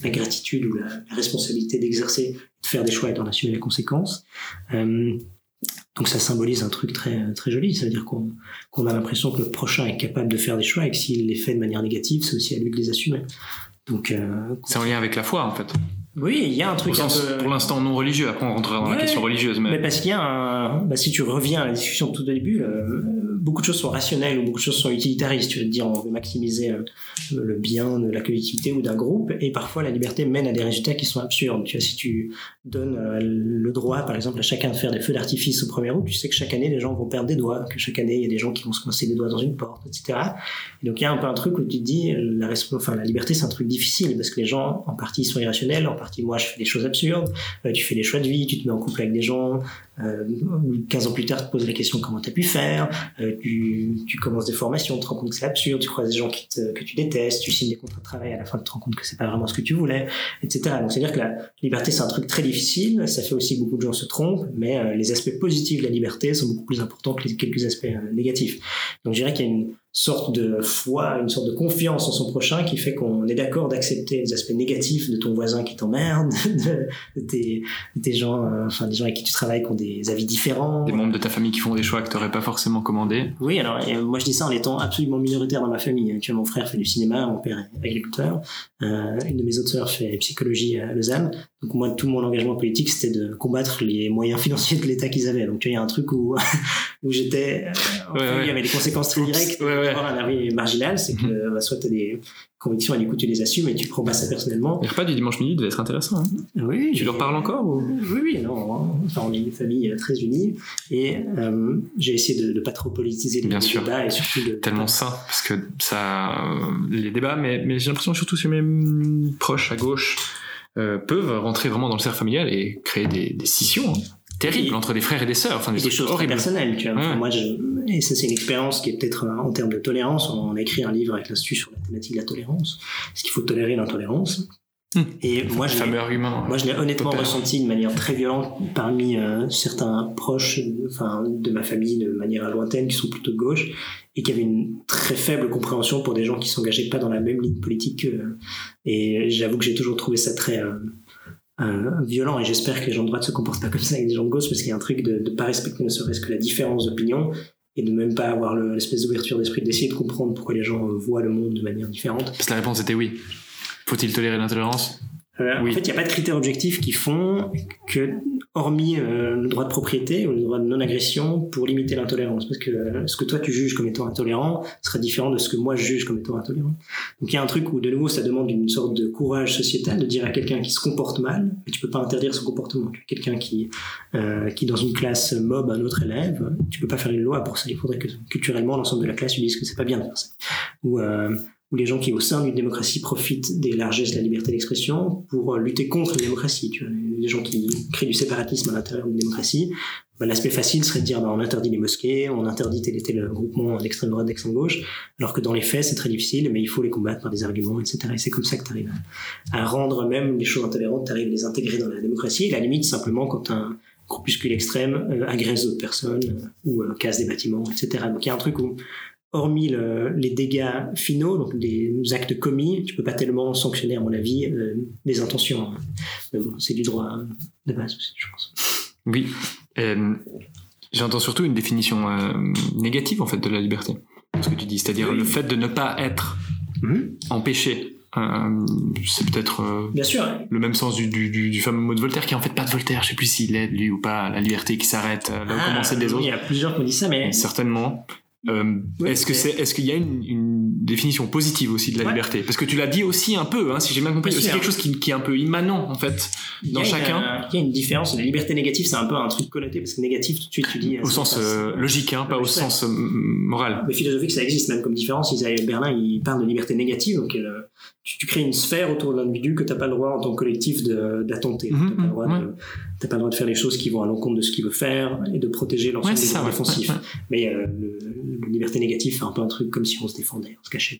la gratitude ou la, la responsabilité d'exercer de faire des choix et d'en assumer les conséquences. Euh, donc ça symbolise un truc très très joli, ça veut dire qu'on a l'impression que le prochain est capable de faire des choix et que s'il les fait de manière négative, c'est aussi à lui de les assumer. Donc euh, c'est en lien avec la foi en fait. Oui, il y a un truc un peu... Pour l'instant non religieux, après on rentrera dans la question religieuse. Mais, mais parce qu'il y a un... Bah, si tu reviens à la discussion tout au début, beaucoup de choses sont rationnelles ou beaucoup de choses sont utilitaristes. Tu veux dire, on veut maximiser euh, le bien de la collectivité ou d'un groupe et parfois la liberté mène à des résultats qui sont absurdes. Tu vois, si tu donnes euh, le droit, par exemple, à chacun de faire des feux d'artifice au 1er août, tu sais que chaque année, les gens vont perdre des doigts, que chaque année, il y a des gens qui vont se coincer des doigts dans une porte, etc. Et donc, il y a un peu un truc où tu te dis, la, liberté, c'est un truc difficile parce que les gens, en partie, sont irrationnels, en partie, moi, je fais des choses absurdes, euh, tu fais des choix de vie, tu te mets en couple avec des gens, euh, 15 ans plus tard, tu te poses la question comment tu as pu faire, tu, tu, commences des formations, tu te rends compte que c'est absurde, tu croises des gens que tu détestes, tu signes des contrats de travail, à la fin tu te rends compte que c'est pas vraiment ce que tu voulais, etc. Donc c'est-à-dire que la liberté c'est un truc très difficile, ça fait aussi beaucoup de gens se trompent, mais euh, les aspects positifs de la liberté sont beaucoup plus importants que les quelques aspects euh, négatifs. Donc je dirais qu'il y a une sorte de foi, une sorte de confiance en son prochain qui fait qu'on est d'accord d'accepter les aspects négatifs de ton voisin qui t'emmerde, de, tes, gens, euh, enfin des gens avec qui tu travailles qui ont des avis différents. Des membres de ta famille qui font des choix que tu n'aurais pas forcément commandé. Oui, alors moi je dis ça en étant absolument minoritaire dans ma famille. Tu vois, mon frère fait du cinéma, mon père est agriculteur, euh, une de mes autres sœurs fait psychologie à Lausanne. Donc moi, tout mon engagement politique, c'était de combattre les moyens financiers de l'État qu'ils avaient. Donc tu vois, il y a un truc où, où j'étais, euh, il y avait des conséquences très directes avoir un avis marginal, c'est que mhm. bah, soit tu as des convictions et du coup tu les assumes et tu prends pas ça personnellement. Le repas du dimanche midi devait être intéressant. Hein. oui. Tu leur parles encore ou... Oui, oui, non. Hein. Enfin, on est une famille euh, très unie et euh, j'ai essayé de ne pas trop politiser les Bien sûr. débats et surtout de... Tellement sain, parce que ça... Les débats, mais, mais j'ai l'impression surtout sur mes proches à gauche peuvent rentrer vraiment dans le cercle familial et créer des, des scissions. Hein terrible entre des frères et des sœurs. Enfin, des, choses personnelles, tu vois. moi, je, et ça, c'est une expérience qui est peut-être euh, en termes de tolérance. On a écrit un livre avec l'Institut sur la thématique de la tolérance. Est-ce qu'il faut tolérer l'intolérance Et moi, je fameux argument. Moi, je l'ai honnêtement ressenti de manière très violente parmi euh, certains proches, enfin, de ma famille, de manière lointaine, qui sont plutôt de gauche, et qui avaient une très faible compréhension pour des gens qui s'engageaient pas dans la même ligne politique. Que, et j'avoue que j'ai toujours trouvé ça très euh, violent et j'espère que les gens de droite se comportent pas comme ça avec des gens de gauche parce qu'il y a un truc de ne pas respecter ne serait-ce que la différence d'opinion et de même pas avoir l'espèce d'ouverture d'esprit d'essayer de comprendre pourquoi les gens voient le monde de manière différente. Parce que la réponse était oui. Faut-il tolérer l'intolérance euh, En fait, il n'y a pas de critères objectifs qui font que hormis euh, le droit de propriété ou le droit de non-agression pour limiter l'intolérance. Parce que euh, ce que toi tu juges comme étant intolérant sera différent de ce que moi je juge comme étant intolérant. Donc il y a un truc où de nouveau ça demande une sorte de courage sociétal de dire à quelqu'un qui se comporte mal, mais tu peux pas interdire son comportement. Quelqu'un qui, euh, qui dans une classe mob un autre élève, tu peux pas faire une loi pour ça. Il faudrait que culturellement l'ensemble de la classe lui dise que c'est pas bien de faire ça. Ou, euh, ou les gens qui au sein d'une démocratie profitent des largesses de la liberté d'expression pour lutter contre la démocratie. Tu vois, les gens qui créent du séparatisme à l'intérieur d'une démocratie. Bah, L'aspect facile serait de dire bah, on interdit les mosquées, on interdit tel et tel groupement d'extrême droite, d'extrême gauche, alors que dans les faits c'est très difficile, mais il faut les combattre par des arguments, etc. Et c'est comme ça que tu arrives à, rendre même les choses intolérantes, tu arrives à les intégrer dans la démocratie. Et la limite simplement quand un groupuscule extrême euh, agresse d'autres personnes euh, ou euh, casse des bâtiments, etc. Donc il y a un truc où hormis les dégâts finaux, donc des actes commis, tu peux pas tellement sanctionner, à mon avis, euh, les intentions. Mais bon, c'est du droit de base aussi, je pense. Oui. Euh, J'entends surtout une définition euh, négative, en fait, de la liberté. Ce que tu dis, c'est-à-dire le fait de ne pas être mhm. empêché. Euh, c'est peut-être Bien sûr. le même sens du, du, du, fameux mot de Voltaire, qui est en fait pas de Voltaire, je sais plus s'il est lui ou pas, la liberté qui s'arrête là où ah, commencer des autres. Il y a plusieurs qui disent ça, mais... Certainement. Euh, est-ce que c'est, est-ce qu'il y a une, une, définition positive aussi de la liberté? Parce que tu l'as dit aussi un peu, hein, si j'ai bien compris, c'est quelque chose qui, qui, est un peu immanent en fait dans chacun. Il y a une différence. La liberté négative, c'est un peu un truc connoté parce que négatif, tout de suite, tu dis. Au sens euh, logique, hein, pas au sens euh, moral. Mais philosophique, ça existe même comme différence. Isaïe Berlin, il parle de liberté négative, donc euh, tu, tu, crées une sphère autour de l'individu que t'as pas le droit en tant que collectif d'attenter. Mm -hmm, t'as pas le droit de t'as pas le droit de faire les choses qui vont à l'encontre de ce qu'il veut faire et de protéger l'ensemble des droits défensifs. Mais euh, le, la liberté négative fait un peu un truc comme si on se défendait, on se cachait.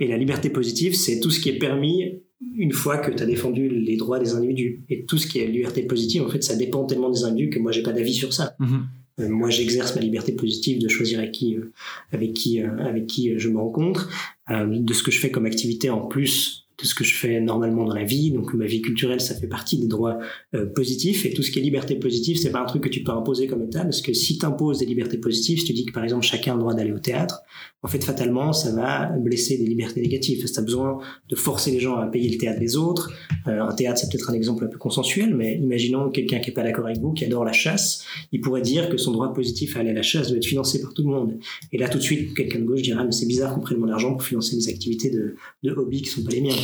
Et la liberté positive, c'est tout ce qui est permis une fois que tu as défendu les droits des individus. Et tout ce qui est liberté positive, en fait, ça dépend tellement des individus que moi, j'ai pas d'avis sur ça. Mm-hmm. Euh, moi, j'exerce ma liberté positive de choisir avec qui, euh, avec qui, euh, avec qui je me rencontre, de ce que je fais comme activité en plus de ce que je fais normalement dans la vie. Donc ma vie culturelle, ça fait partie des droits euh, positifs. Et tout ce qui est liberté positive, c'est pas un truc que tu peux imposer comme état, parce que si tu imposes des libertés positives, si tu dis que par exemple chacun a le droit d'aller au théâtre, en fait fatalement ça va blesser des libertés négatives. Que as besoin de forcer les gens à payer le théâtre des autres. Euh, un théâtre, c'est peut-être un exemple un peu consensuel, mais imaginons quelqu'un qui est pas d'accord avec vous, qui adore la chasse, il pourrait dire que son droit positif à aller à la chasse doit être financé par tout le monde. Et là tout de suite, quelqu'un de gauche dira mais c'est bizarre qu'on prenne mon argent pour financer des activités de, de hobby qui sont pas les miens.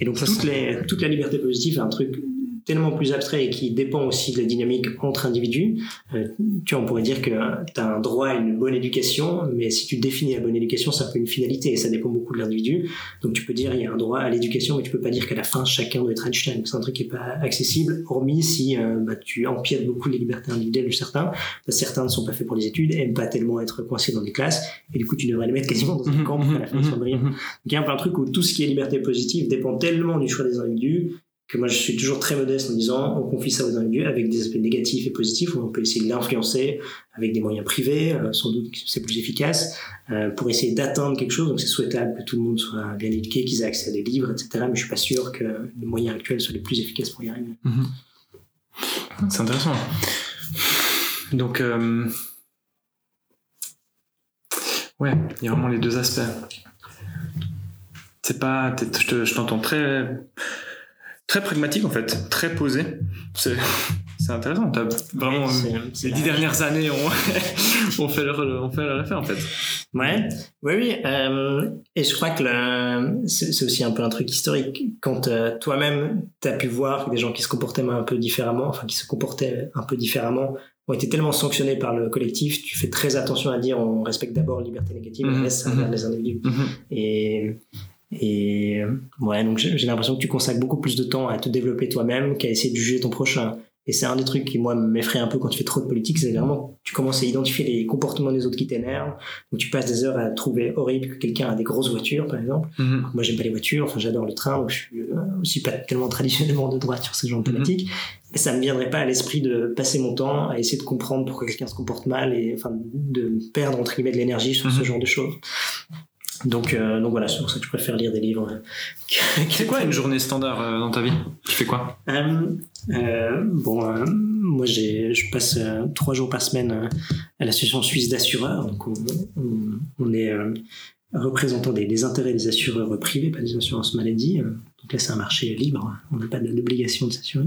Et donc toute, les, toute la liberté positive est un truc tellement plus abstrait et qui dépend aussi de la dynamique entre individus. Euh, tu vois, on pourrait dire que tu as un droit à une bonne éducation, mais si tu définis la bonne éducation, c'est un peu une finalité et ça dépend beaucoup de l'individu. Donc tu peux dire il y a un droit à l'éducation, mais tu peux pas dire qu'à la fin chacun doit être Einstein. C'est un truc qui est pas accessible, hormis si euh, bah, tu empiètes beaucoup les libertés individuelles de certains. certains ne sont pas faits pour les études, aiment pas tellement être coincés dans des classes, et du coup tu devrais les mettre quasiment dans un mhm, camp pour la fin de Donc il y a un peu un truc où tout ce qui est liberté positive dépend tellement du choix des individus que moi je suis toujours très modeste en disant on confie ça aux individus avec des aspects négatifs et positifs où on peut essayer de l'influencer avec des moyens privés euh, sans doute c'est plus efficace euh, pour essayer d'atteindre quelque chose. Donc c'est souhaitable que tout le monde soit bien éduqué qu'ils aient accès à des livres etc mais je suis pas sûr que les moyens actuels soient les plus efficaces pour y arriver. Mhm. c'est intéressant. Donc euh... ouais il y a vraiment les deux aspects. C'est pas je t'entends très très pragmatique en fait, très posé. C'est, c'est intéressant. Vraiment ces dix dernières années on, on fait le, on fait le en fait. Ouais, oui, oui. Euh, et je crois que c'est, aussi un peu un truc historique. Quand euh, toi-même t'as pu voir des gens qui se comportaient un peu différemment, enfin qui se comportaient un peu différemment, ont été tellement sanctionnés par le collectif, tu fais très attention à dire on respecte d'abord la liberté négative, on mmh, laisse mmh. les individus. Mmh. Et et ouais, donc j'ai l'impression que tu consacres beaucoup plus de temps à te développer toi-même qu'à essayer de juger ton prochain. Et c'est un des trucs qui, moi, m'effraie un peu quand tu fais trop de politique, c'est vraiment, tu commences à identifier les comportements des autres qui t'énervent, donc tu passes des heures à trouver horrible que quelqu'un a des grosses voitures, par exemple. Mm-hmm. Moi, j'aime pas les voitures, enfin, j'adore le train, donc je suis euh, aussi pas tellement traditionnellement de droite sur ce genre de mm-hmm. thématique. Mais ça me viendrait pas à l'esprit de passer mon temps à essayer de comprendre pourquoi quelqu'un se comporte mal et, enfin, de perdre, entre guillemets, de l'énergie sur ce mm-hmm. genre de choses. Donc, euh, donc voilà, c'est pour ça que je préfère lire des livres. C'est quoi une journée standard euh, dans ta vie? Tu fais quoi? Euh, Bon, moi je passe trois jours par semaine à l'association suisse d'assureurs. Donc on, on, est représentant des, des, intérêts des assureurs privés, pas des assurances maladie. Donc là, c'est un marché libre, on n'a pas d'obligation de s'assurer.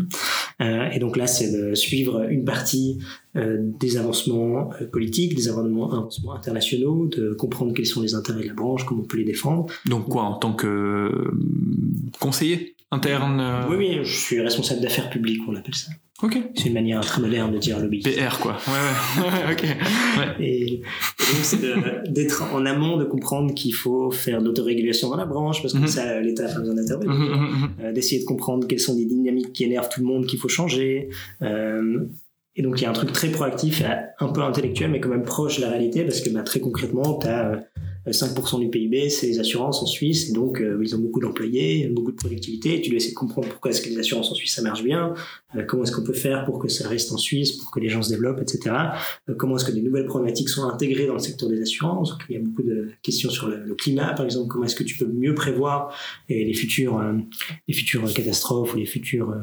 Euh, et donc là, c'est de suivre une partie euh, des avancements euh, politiques, des avancements, avancements, internationaux, de comprendre quels sont les intérêts de la branche, comment on peut les défendre. Donc quoi, en tant que conseiller interne Oui, oui, je suis responsable d'affaires publiques, on appelle ça. Ok. C'est une manière très moderne de dire lobby. PR, quoi. Ouais, ouais. ok. Et, donc, c'est d'être en amont, de comprendre qu'il faut faire de l'autorégulation dans la branche, parce que mhm. ça, l'État pas besoin d'intervenir. Euh, d'essayer de comprendre quelles sont les dynamiques qui énervent tout le monde, qu'il faut changer. Euh, et donc, il y a un truc très proactif, un peu intellectuel, mais quand même proche de la réalité, parce que bah, très concrètement, tu as 5% du PIB, c'est les assurances en Suisse, et donc euh, ils ont beaucoup d'employés, beaucoup de productivité, et tu dois essayer de comprendre pourquoi est-ce que les assurances en Suisse ça marche bien, euh, comment est-ce qu'on peut faire pour que ça reste en Suisse, pour que les gens se développent, etc. Euh, comment est-ce que des nouvelles problématiques sont intégrées dans le secteur des assurances. il y a beaucoup de questions sur le, climat, par exemple, comment est-ce que tu peux mieux prévoir les futures, les futures catastrophes ou les futures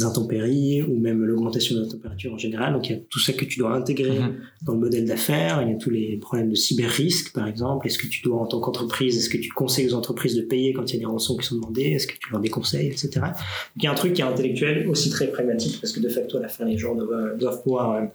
intempéries, ou même l'augmentation de la température en général. Donc il y a tout ça que tu dois intégrer mm-hmm. dans le modèle d'affaires. Il y a tous les problèmes de cyber-risque, par exemple. Est-ce que tu dois en tant qu'entreprise Est-ce que tu conseilles aux entreprises de payer quand il y a des rançons qui sont demandées? Est-ce que tu leur déconseilles, etc. Il y a un truc qui est intellectuel, aussi très pragmatique, parce que de facto, à la fin, les gens doivent, doivent pouvoir euh,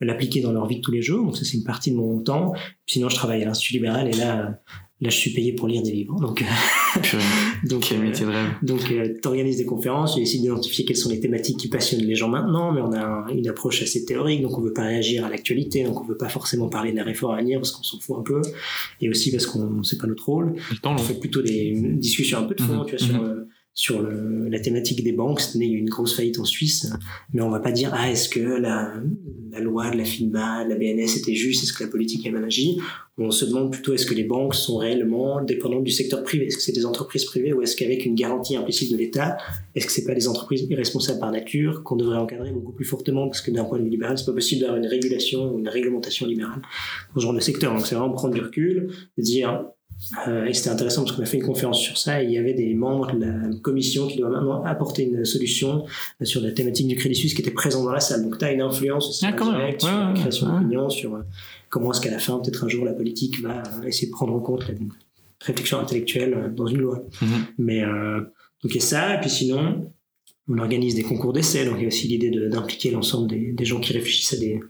l'appliquer dans leur vie de tous les jours. Donc ça, c'est une partie de mon temps. Sinon, je travaille à l'Institut libéral et là, Là, je suis payé pour lire des livres. Donc, donc, Quel métier de rêve. Donc, euh, tu organises des conférences, tu essaies d'identifier quelles sont les thématiques qui passionnent les gens maintenant, mais on a une approche assez théorique, donc on veut pas réagir à l'actualité, donc on veut pas forcément parler d'un réforme à venir parce qu'on s'en fout un peu, et aussi parce qu'on sait pas notre rôle. on fait plutôt des discussions un peu de fond, mhm. tu vois, sur, mhm. euh, sur le, la thématique des banques. Cette année, il une grosse faillite en Suisse, mais on va pas dire ah est-ce que la, la loi de la FINMA, de la BNS était juste, est-ce que la politique a mal agi On se demande plutôt est-ce que les banques sont réellement dépendantes du secteur privé, est-ce que c'est des entreprises privées ou est-ce qu'avec une garantie implicite de l'État, est-ce que c'est pas des entreprises irresponsables par nature qu'on devrait encadrer beaucoup plus fortement? Parce que d'un point de vue libéral, c'est pas possible d'avoir une régulation ou une réglementation libérale pour ce genre de secteur. Donc c'est vraiment prendre du recul, dire euh, et c'était intéressant parce qu'on a fait une conférence sur ça et il y avait des membres de la commission qui doivent maintenant apporter une solution sur la thématique du Crédit Suisse qui était présent dans la salle. Donc tu as une influence aussi ah, sur la création d'opinion, sur euh, comment est-ce qu'à la fin, peut-être un jour, la politique va essayer de prendre en compte la réflexion intellectuelle euh, dans une loi. Mm-hmm. Mais donc il y a ça, et puis sinon, on organise des concours d'essais, donc il y a aussi l'idée d'impliquer l'ensemble des, gens qui réfléchissent à des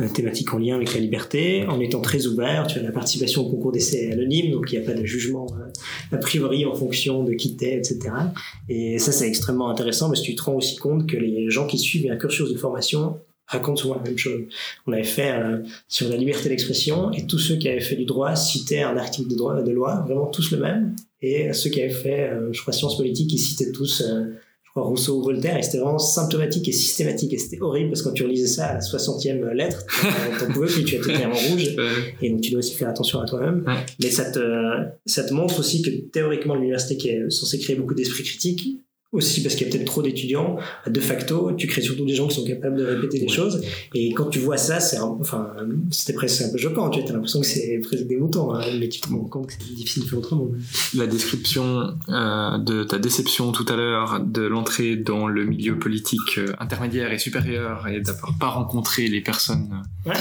euh, thématiques en lien avec la liberté, en étant très ouvert. Tu as la participation au concours d'essais anonyme, donc il n'y a pas de jugement euh, a priori en fonction de qui t'es, etc. Et ça, c'est extrêmement intéressant parce que tu te rends aussi compte que les gens qui suivent un cursus de formation racontent souvent la même chose. On avait fait euh, sur la liberté d'expression et tous ceux qui avaient fait du droit citaient un article de droit de loi, vraiment tous le même. Et ceux qui avaient fait, je crois, sciences politiques, ils citaient tous Rousseau ou Voltaire, et c'était vraiment symptomatique et systématique, et c'était horrible parce que quand tu relisais ça à la 60e lettre, t'en pouvais plus, tu étais en rouge, et donc tu dois aussi faire attention à toi-même. Mais ça te, ça te montre aussi que théoriquement l'université qui est censée créer beaucoup d'esprit critique, aussi parce qu'il y a peut-être trop d'étudiants. De facto, tu crées surtout des gens qui sont capables de répéter des choses. Et quand tu vois ça, c'est enfin, c'était presque un peu choquant. Tu as l'impression que c'est presque des moutons, hein, mais tu te rends compte que c'est difficile de faire autrement. La description euh, de ta déception tout à l'heure de l'entrée dans le milieu politique euh, intermédiaire et supérieur et d'avoir pas rencontré les personnes ouais.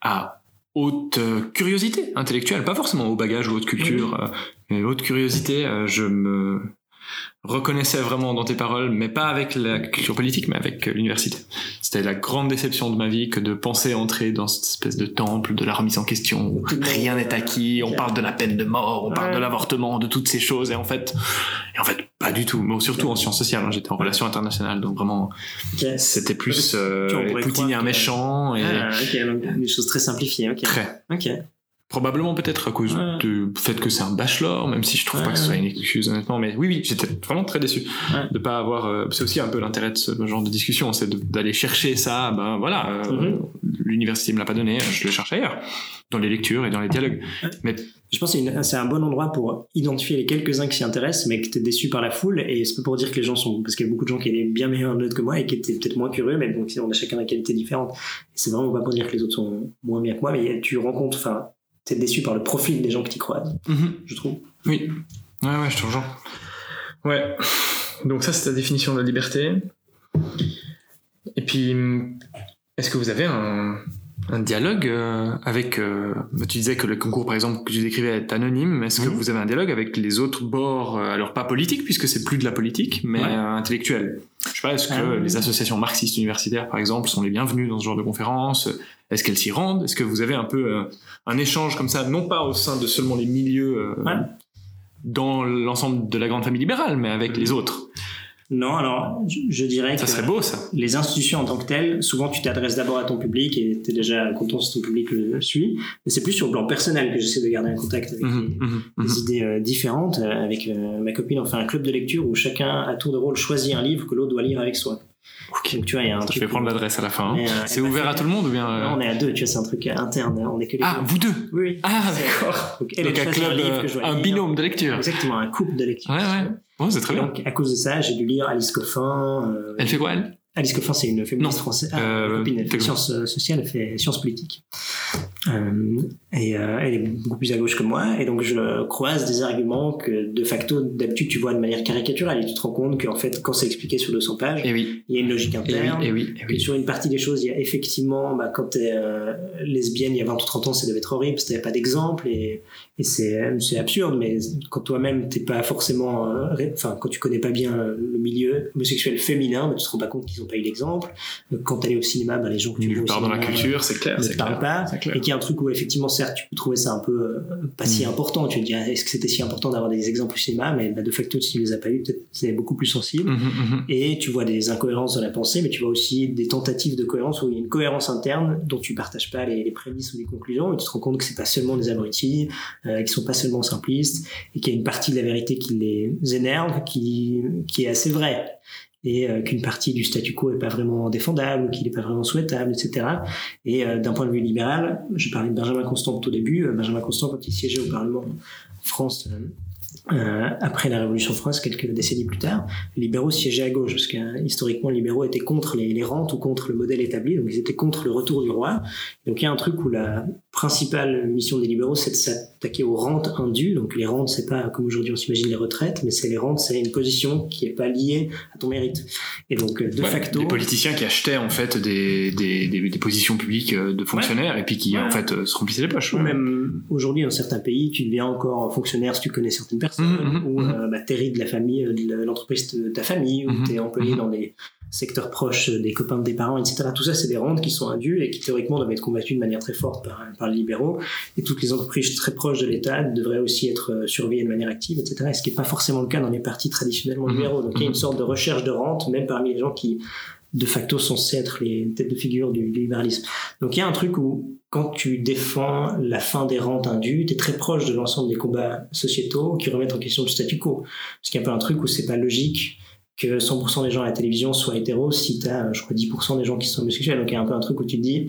à haute euh, curiosité intellectuelle, pas forcément au bagage ou haute culture, mais haute curiosité, je me reconnaissais vraiment dans tes paroles, mais pas avec la culture politique, mais avec l'université. C'était la grande déception de ma vie que de penser entrer dans cette espèce de temple de la remise en question où rien n'est acquis, on parle de la peine de mort, on parle de l'avortement, de toutes ces choses, et en fait, et en fait, pas du tout. Mais surtout en sciences sociales, hein. j'étais en relations internationales, donc vraiment, c'était plus euh, Poutine un méchant et ah, des choses très simplifiées. Ok. Très. Ok. Probablement peut-être à cause du fait que c'est un bachelor, même si je trouve pas que ce soit une excuse honnêtement. Mais oui, oui, j'étais vraiment très déçu de pas avoir. Euh, c'est aussi un peu l'intérêt de ce genre de discussion, c'est d'aller chercher ça. Ben voilà, euh, mhm. l'université me l'a pas donné, je le cherche ailleurs, dans les lectures et dans les dialogues. Mais je pense que c'est un bon endroit pour identifier les quelques-uns qui s'y intéressent, mais que t'es déçu par la foule. Et c'est pas pour dire que les gens sont, parce qu'il y a beaucoup de gens qui étaient bien meilleurs notes que moi et qui étaient peut-être moins curieux, mais donc on a chacun des qualités différentes. C'est vraiment pas pour dire que les autres sont moins bien que moi, mais tu rencontres, enfin t'es déçu par le profil des gens que tu croises, mhm. je trouve. Oui. Ouais, ouais, je te rejoins. Ouais. Donc ça, c'est ta définition de la liberté. Et puis, est-ce que vous avez un, un dialogue euh, avec... Euh, bah, tu disais que le concours, par exemple, que tu décrivais est anonyme. Est-ce que vous avez un dialogue avec les autres bords, euh, alors pas politique, puisque c'est plus de la politique, mais intellectuel Je sais pas, est-ce que ah les associations marxistes universitaires, par exemple, sont les bienvenues dans ce genre de conférences? Est-ce qu'elles s'y rendent? Est-ce que vous avez un peu un échange comme ça, non pas au sein de seulement les milieux dans l'ensemble de la grande famille libérale, mais avec les autres? Non, alors je, dirais ça serait beau ça. Les institutions en tant que telles, souvent tu t'adresses d'abord à ton public et tu es déjà content si ton public le suit. Mais c'est plus sur le plan personnel que j'essaie de garder un contact avec mmh, des, mmh, mmh. idées euh, différentes. Euh, avec euh, ma copine, on fait un club de lecture où chacun à tour de rôle choisit un livre que l'autre doit lire avec soi. Donc, tu vois, il y a un Je vais prendre l'adresse à la fin. Hein. c'est ouvert à tout le monde ou bien non, On est à deux, tu vois, c'est un truc interne. On est que les ah, vous deux Oui. Ah, d'accord. Donc, un club, un, binôme de lecture. Exactement, un couple de lecture. Ouais, ouais. Bon, c'est très bien. Donc, à cause de ça, j'ai dû lire Alice Coffin. Euh, elle fait quoi, elle? Alice Coffin, c'est une féministe française. Ah, euh, copine, elle fait sciences euh, sociales, elle fait sciences politiques. Euh, et euh, elle est beaucoup plus à gauche que moi. Et donc, je croise des arguments que, de facto, d'habitude, tu vois de manière caricaturale. Et tu te rends compte qu'en fait, quand c'est expliqué sur 200 pages, et oui. il y a une logique interne. Et oui, et oui, sur une partie des choses, il y a effectivement, bah, quand tu es lesbienne il y a 20 ou 30 ans, ça devait être horrible, parce qu'il n'y pas d'exemple. Et, et c'est absurde. Mais quand toi-même, t'es pas forcément... Enfin, quand tu connais pas bien le milieu homosexuel féminin, bah, tu te rends pas compte qu'ils pas eu l'exemple. Quand tu allais au cinéma, bah, les gens que tu vois dans la culture, c'est clair, ne parlent pas. Et qu'il y a un truc où effectivement, certes, tu peux trouver ça un peu euh, pas si mm. important. Tu te dis, ah, est-ce que c'était si important d'avoir des exemples au cinéma? Mais bah, de facto, si tu les as pas eu, peut-être c'est beaucoup plus sensible. Mm-hmm, mm-hmm. Et tu vois des incohérences dans la pensée, mais tu vois aussi des tentatives de cohérence où il y a une cohérence interne dont tu partages pas les, prémices ou les conclusions. Et tu te rends compte que c'est pas seulement des abrutis, euh, qui sont pas seulement simplistes, et qu'il y a une partie de la vérité qui les énerve, qui, qui est assez vraie et euh, qu'une partie du statu quo est pas vraiment défendable qu'il n'est pas vraiment souhaitable, etc. Et euh, d'un point de vue libéral, je parlais de Benjamin Constant au début. Euh, Benjamin Constant, quand il siégeait au Parlement France euh, après la Révolution française, quelques décennies plus tard, les libéraux siégeaient à gauche, parce que historiquement, les libéraux étaient contre les, les, rentes ou contre le modèle établi, donc ils étaient contre le retour du roi. Donc il y a un truc où la principale mission des libéraux, c'est de s'attaquer aux rentes indues. Donc les rentes, c'est pas comme aujourd'hui on s'imagine les retraites, mais c'est les rentes, c'est une position qui est pas liée à ton mérite. Et donc de facto, des politiciens qui achetaient en fait des, des, des, des positions publiques euh, de fonctionnaires et puis qui en fait euh, se remplissaient les poches. Même aujourd'hui, dans certains pays, tu deviens encore fonctionnaire si tu connais certaines personnes Mmh, mmh, ou mmh. Euh, bah, t'hérites de la famille, euh, de l'entreprise de ta famille, ou t'es employé dans des secteurs proches des copains des parents, etc. Tout ça, c'est des rentes qui sont indues et qui théoriquement doivent être combattues de manière très forte par, par les libéraux. Et toutes les entreprises très proches de l'État devraient aussi être euh, surveillées de manière active, etc. ce qui n'est pas forcément le cas dans les partis traditionnellement libéraux. Donc il y a une sorte de recherche de rente, même parmi les gens qui de facto censés être les têtes de figure du, libéralisme. Donc il y a un truc où quand tu défends la fin des rentes indues, tu es très proche de l'ensemble des combats sociétaux qui remettent en question le statu quo. Parce qu'il y a pas un truc où c'est pas logique que 100% des gens à la télévision soient hétéros si tu as, je crois, 10% des gens qui sont homosexuels. Donc il y a un peu un truc où tu te dis,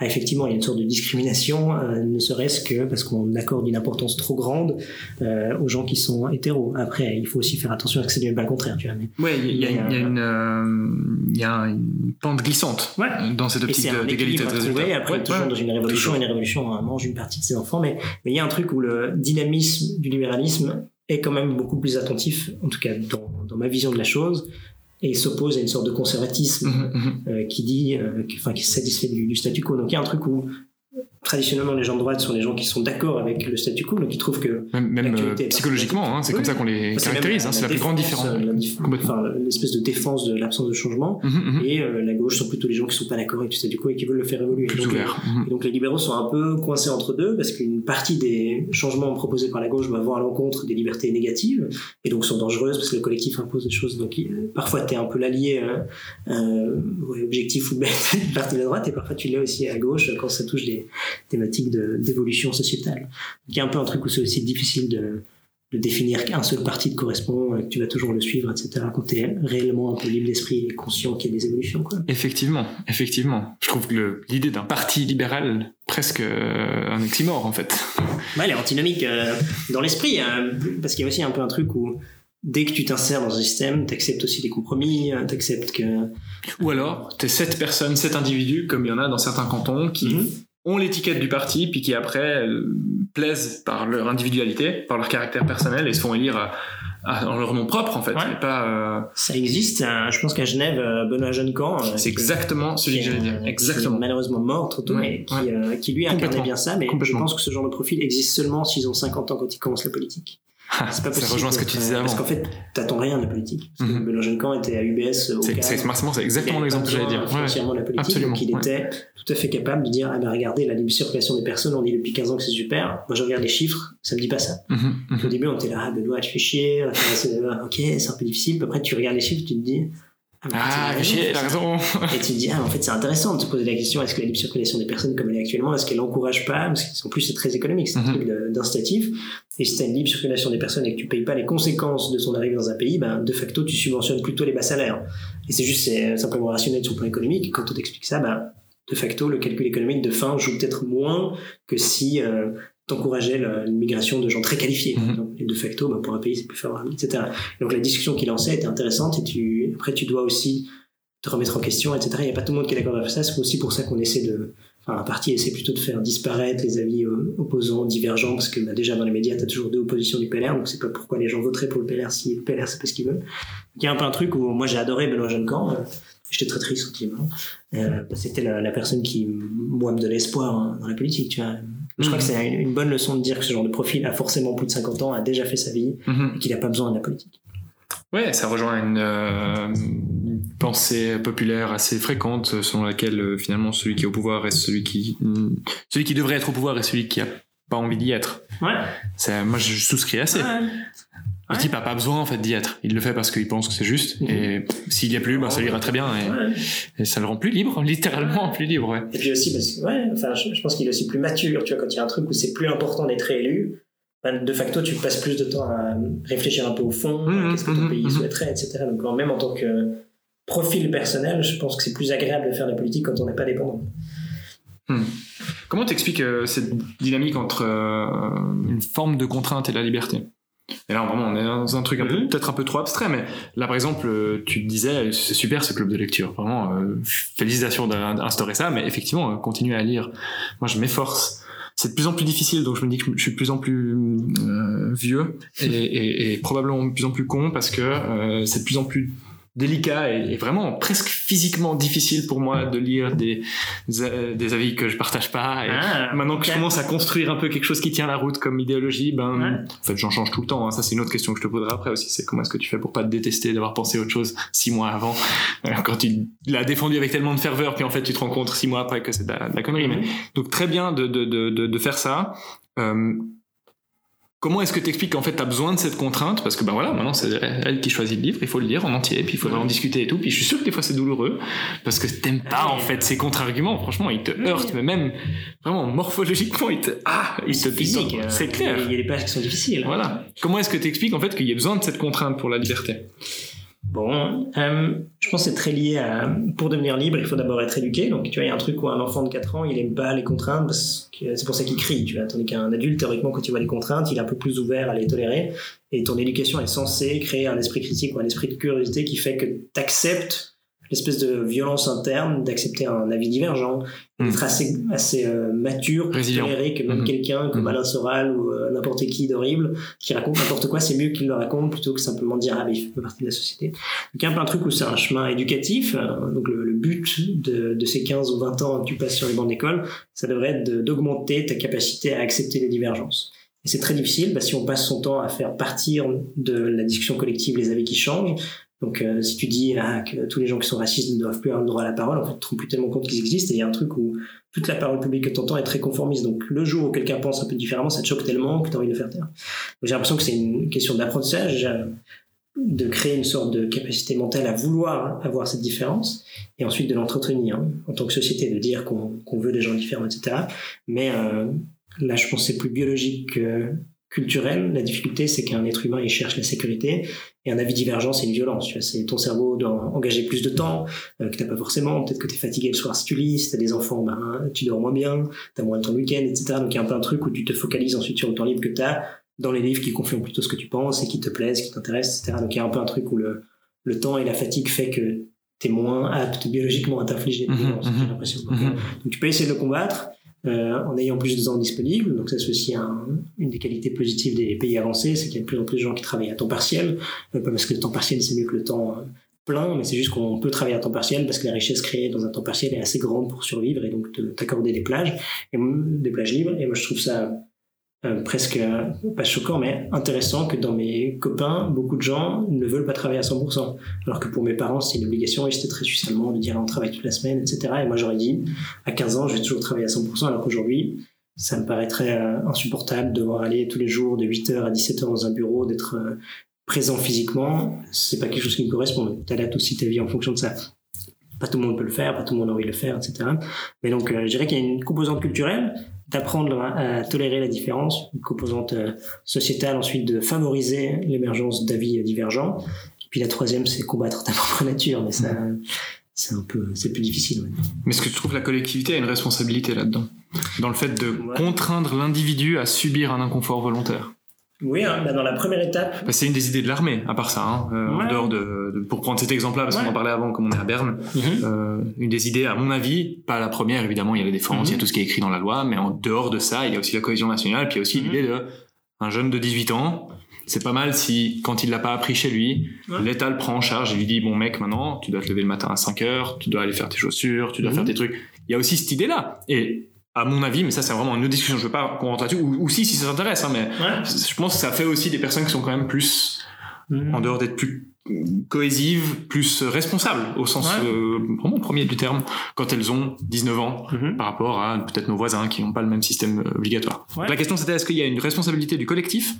ah, effectivement, il y a une sorte de discrimination, euh, ne serait-ce que parce qu'on accorde une importance trop grande euh, aux gens qui sont hétéros. Après, il faut aussi faire attention à ce que ça ne devienne pas le contraire, tu vois. Oui, il y, a, une, euh, y a une pente glissante dans cette optique d'égalité de résultats. Après, toujours dans une révolution, une révolution mange une partie de ses enfants, mais mais il y a un truc où le dynamisme du libéralisme est quand même beaucoup plus attentif, en tout cas dans, dans ma vision de la chose, et s'oppose à une sorte de conservatisme mmh, mmh. Euh, qui dit, euh, enfin, qui est satisfait du, du, statu quo. Donc il y a un truc où traditionnellement les gens de droite sont les gens qui sont d'accord avec le statu quo, donc ils trouvent que même, euh, psychologiquement, hein, c'est comme ça qu'on les caractérise, hein, c'est la, plus grande différence. enfin, l'espèce de défense de l'absence de changement, mhm, mhm. et euh, la gauche sont plutôt les gens qui sont pas d'accord avec le statu quo et qui veulent le faire évoluer. donc, euh, mhm. donc les libéraux sont un peu coincés entre deux parce qu'une partie des changements proposés par la gauche va voir à l'encontre des libertés négatives et donc sont dangereuses parce que le collectif impose des choses. Donc parfois tu es un peu l'allié objectif ou bête partie de la droite et parfois tu l'es aussi à gauche quand ça touche des thématique d'évolution sociétale. Il y a un peu un truc où c'est aussi difficile de, de définir qu'un seul parti te correspond, et que tu vas toujours le suivre, etc. Quand tu es réellement un peu libre d'esprit et conscient qu'il y a des évolutions. Quoi. Effectivement, effectivement. Je trouve que l'idée d'un parti libéral, presque euh, un oxymore en fait. Ouais, elle est antinomique euh, dans l'esprit, hein, parce qu'il y a aussi un peu un truc où dès que tu t'insères dans un système, tu acceptes aussi des compromis, euh, tu acceptes que... Ou alors, tu es sept personnes, sept individus, comme il y en a dans certains cantons, qui mhm ont l'étiquette du parti, puis qui après plaisent par leur individualité, par leur caractère personnel et se font élire en leur nom propre en fait. Pas, euh, Ça existe. Euh, je pense qu'à Genève, euh, Benoît Jeannecan. c'est exactement celui que j'allais dire. Exactement. malheureusement mort trop tôt, mais qui, qui lui incarnait bien ça. Mais je pense que ce genre de profil existe seulement s'ils ont 50 ans quand ils commencent la politique. Ah, c'est pas possible. Ça rejoint ce que tu disais avant. Parce qu'en fait, t'attends rien de la politique. Parce mm -hmm. était à UBS au C'est c'est exactement l'exemple que j'allais dire. Financièrement la politique, Absolument. donc il était tout à fait capable de dire ah ben regardez la libre circulation des personnes, on dit depuis 15 ans que c'est super. Moi je regarde les chiffres, ça me dit pas ça. Au début on était là ah Benoît tu fais chier, ok c'est un peu difficile. Après tu regardes les chiffres, tu te dis ah, ah chier, t'as raison. Et tu te dis, ah, en fait, c'est intéressant de se poser la question, est-ce que la libre circulation des personnes comme elle est actuellement, est-ce qu'elle n'encourage pas, parce qu'en plus, c'est très économique, c'est un mhm. truc d'instatif. Et si t'as une libre circulation des personnes et que tu payes pas les conséquences de son arrivée dans un pays, ben, de facto, tu subventionnes plutôt les bas salaires. Et c'est juste, c'est simplement rationnel sur le plan économique. Quand on t'explique ça, ben, de facto, le calcul économique de fin joue peut-être moins que si euh, t'encourageais l'immigration de gens très qualifiés. Mhm. Et de facto, bah, pour un pays, c'est plus favorable, etc. Donc la discussion qu'il lançait était intéressante et tu, après, tu dois aussi te remettre en question, etc. Il n'y a pas tout le monde qui est d'accord avec ça. C'est aussi pour ça qu'on essaie de, enfin, un parti essaie plutôt de faire disparaître les avis euh, opposants, divergents, parce que bah, déjà dans les médias, tu as toujours deux oppositions du PLR, donc c'est pas pourquoi les gens voteraient pour le PLR si le PLR c'est pas ce qu'ils veulent. Il y a un peu un truc où moi j'ai adoré Benoît Jeannecan. Euh, j'étais très triste, effectivement. Euh, C'était la, la, personne qui, moi, me donnait espoir hein, dans la politique, tu vois. Je crois que c'est une bonne leçon de dire que ce genre de profil a forcément plus de 50 ans, a déjà fait sa vie mhm. et qu'il n'a pas besoin de la politique. Ouais, ça rejoint une, euh, pensée populaire assez fréquente selon laquelle euh, finalement celui qui est au pouvoir est celui qui celui qui devrait être au pouvoir est celui qui a pas envie d'y être. Ouais. moi je souscris assez. Ouais. Le type a pas besoin en fait d'y être. Il le fait parce qu'il pense que c'est juste. Mhm. Et s'il y a plus, bah, ça lui ira très bien. Et, ça le rend plus libre, littéralement plus libre. Ouais. Et puis aussi parce que ouais, enfin, je, pense qu'il est aussi plus mature. Tu vois, quand il y a un truc où c'est plus important d'être réélu, ben, de facto, tu passes plus de temps à réfléchir un peu au fond, mhm, qu'est-ce que ton mhm, pays souhaiterait, etc. Donc même en tant que profil personnel, je pense que c'est plus agréable de faire de la politique quand on n'est pas dépendant. Hmm. Comment t'expliques euh, cette dynamique entre euh, une forme de contrainte et la liberté? Et là, vraiment, on est dans un truc peu, mhm. peut-être un peu trop abstrait, mais là, par exemple, euh, tu te disais, c'est super ce club de lecture. Vraiment, euh, félicitations d'instaurer ça, mais effectivement, euh, continuer à lire. Moi, je m'efforce. C'est de plus en plus difficile, donc je me dis que je suis de plus en plus vieux et, et, et, probablement de plus en plus con parce que c'est de plus en plus délicat et, vraiment presque physiquement difficile pour moi de lire des, des avis que je partage pas. Et ah, maintenant que je commence à construire un peu quelque chose qui tient la route comme idéologie, ben, en fait, j'en change tout le temps. Hein. Ça, c'est une autre question que je te poserai après aussi. C'est comment est-ce que tu fais pour pas te détester d'avoir pensé autre chose six mois avant, euh, quand tu l'as défendu avec tellement de ferveur, puis en fait, tu te rends compte six mois après que c'est de, la connerie. Mais, donc, très bien de, de, de, de faire ça. Euh, Comment est-ce que tu expliques qu'en fait tu as besoin de cette contrainte? Parce que ben voilà, maintenant c'est elle qui choisit le livre, il faut le lire en entier, puis il faudrait en discuter et tout. Puis je suis sûr que des fois c'est douloureux parce que t'aimes pas en fait ces contre-arguments. Franchement, ils te heurtent, mais même vraiment morphologiquement, ils te ah, ils te physique. Euh, c'est clair. Il y a des pages qui sont difficiles. Voilà. Comment est-ce que tu expliques en fait qu'il y a besoin de cette contrainte pour la liberté? Bon, euh, je pense que c'est très lié à pour devenir libre, il faut d'abord être éduqué. Donc tu vois, il y a un truc où un enfant de 4 ans, il aime pas les contraintes parce que c'est pour ça qu'il crie, tu vois. Tandis qu'un adulte, théoriquement, quand il voit les contraintes, il est un peu plus ouvert à les tolérer. Et ton éducation est censée créer un esprit critique ou un esprit de curiosité qui fait que tu acceptes l'espèce de violence interne d'accepter un avis divergent, hmm. d'être assez, assez euh, mature pour tolérer que même hmm. quelqu'un comme hmm. Alain Soral ou euh, n'importe qui d'horrible qui raconte n'importe quoi, c'est mieux qu'il le raconte plutôt que simplement dire ah mais il fait partie de la société. Donc il y a un truc où c'est un chemin éducatif. Euh, donc le, but de, de, ces 15 ou 20 ans que tu passes sur les bancs d'école, ça devrait être d'augmenter ta capacité à accepter les divergences. Et c'est très difficile que si on passe son temps à faire partir de la discussion collective les avis qui changent, donc, euh, si tu dis ah, que tous les gens qui sont racistes ne doivent plus avoir le droit à la parole, en fait, tu te rends plus tellement compte qu'ils existent. Et il y a un truc où toute la parole publique que tu entends est très conformiste. Donc, le jour où quelqu'un pense un peu différemment, ça te choque tellement que tu as envie de le faire taire. J'ai l'impression que c'est une question d'apprentissage, de créer une sorte de capacité mentale à vouloir avoir cette différence, et ensuite de l'entretenir hein, en tant que société, de dire qu'on veut des gens différents, etc. Mais euh, là, je pense que c'est plus biologique que culturel. La difficulté, c'est qu'un être humain, il cherche la sécurité. Et un avis divergent, c'est une violence. Tu vois, c'est ton cerveau doit engager plus de temps euh, que t'as pas forcément. Peut-être que tu es fatigué le soir si tu lis. Si t'as des enfants, ben, tu dors moins bien. T'as moins de temps week-end, etc. Donc il y a un peu un truc où tu te focalises ensuite sur le temps libre que t'as dans les livres qui confirment plutôt ce que tu penses et qui te plaisent, qui t'intéressent, etc. Donc il y a un peu un truc où le, le temps et la fatigue fait que tu es moins apte biologiquement à t'infliger des violences, j'ai l'impression. Donc, donc tu peux essayer de le combattre euh, en ayant plus de temps disponible. Donc ça c'est aussi un, une des qualités positives des pays avancés, c'est qu'il y a de plus en plus de gens qui travaillent à temps partiel. Euh, pas parce que le temps partiel c'est mieux que le temps euh, plein, mais c'est juste qu'on peut travailler à temps partiel parce que la richesse créée dans un temps partiel est assez grande pour survivre et donc t'accorder des plages, et, des plages libres. Et moi je trouve ça euh, presque pas choquant mais intéressant que dans mes copains beaucoup de gens ne veulent pas travailler à 100% alors que pour mes parents c'est une obligation. Et j'étais très suisse-allemand de dire on travaille toute la semaine etc et moi j'aurais dit à 15 ans je vais toujours travailler à 100% alors qu'aujourd'hui ça me paraîtrait insupportable de devoir aller tous les jours de 8h à 17h dans un bureau d'être présent physiquement. C'est pas quelque chose qui me correspond. Tu adaptes aussi ta vie en fonction de ça. Pas tout le monde peut le faire, pas tout le monde a envie de le faire, etc. Mais donc, euh, je dirais qu'il y a une composante culturelle d'apprendre à tolérer la différence, une composante euh, sociétale ensuite de favoriser l'émergence d'avis divergents. Et puis la troisième, c'est combattre ta propre nature, mais ça, c'est un peu, c'est plus difficile. Mais est-ce que tu trouves que la collectivité a une responsabilité là-dedans, dans le fait de contraindre l'individu à subir un inconfort volontaire? Oui, hein, bah dans la première étape. Bah c'est une des idées de l'armée, à part ça. Hein, euh, en dehors de, pour prendre cet exemple-là, parce qu'on en parlait avant, comme on est à Berne, mhm. euh, une des idées, à mon avis, pas la première, évidemment, il y a la défense, il y a mhm. tout ce qui est écrit dans la loi, mais en dehors de ça, il y a aussi la cohésion nationale, puis il y a aussi mhm. l'idée de un jeune de 18 ans. C'est pas mal si, quand il l'a pas appris chez lui, l'État le prend en charge et lui dit, bon mec, maintenant, tu dois te lever le matin à 5 heures, tu dois aller faire tes chaussures, tu dois faire tes trucs. Il y a aussi cette idée-là. Et à mon avis, mais ça c'est vraiment une autre discussion, je veux pas qu'on rentre là-dessus, ou, si, si ça t'intéresse, hein, mais je pense que ça fait aussi des personnes qui sont quand même plus, mm. en dehors d'être plus cohésive, plus responsable au sens euh, vraiment premier du terme, quand elles ont 19 ans mhm. par rapport à peut-être nos voisins qui n'ont pas le même système euh, obligatoire. La question c'était est-ce qu'il y a une responsabilité du collectif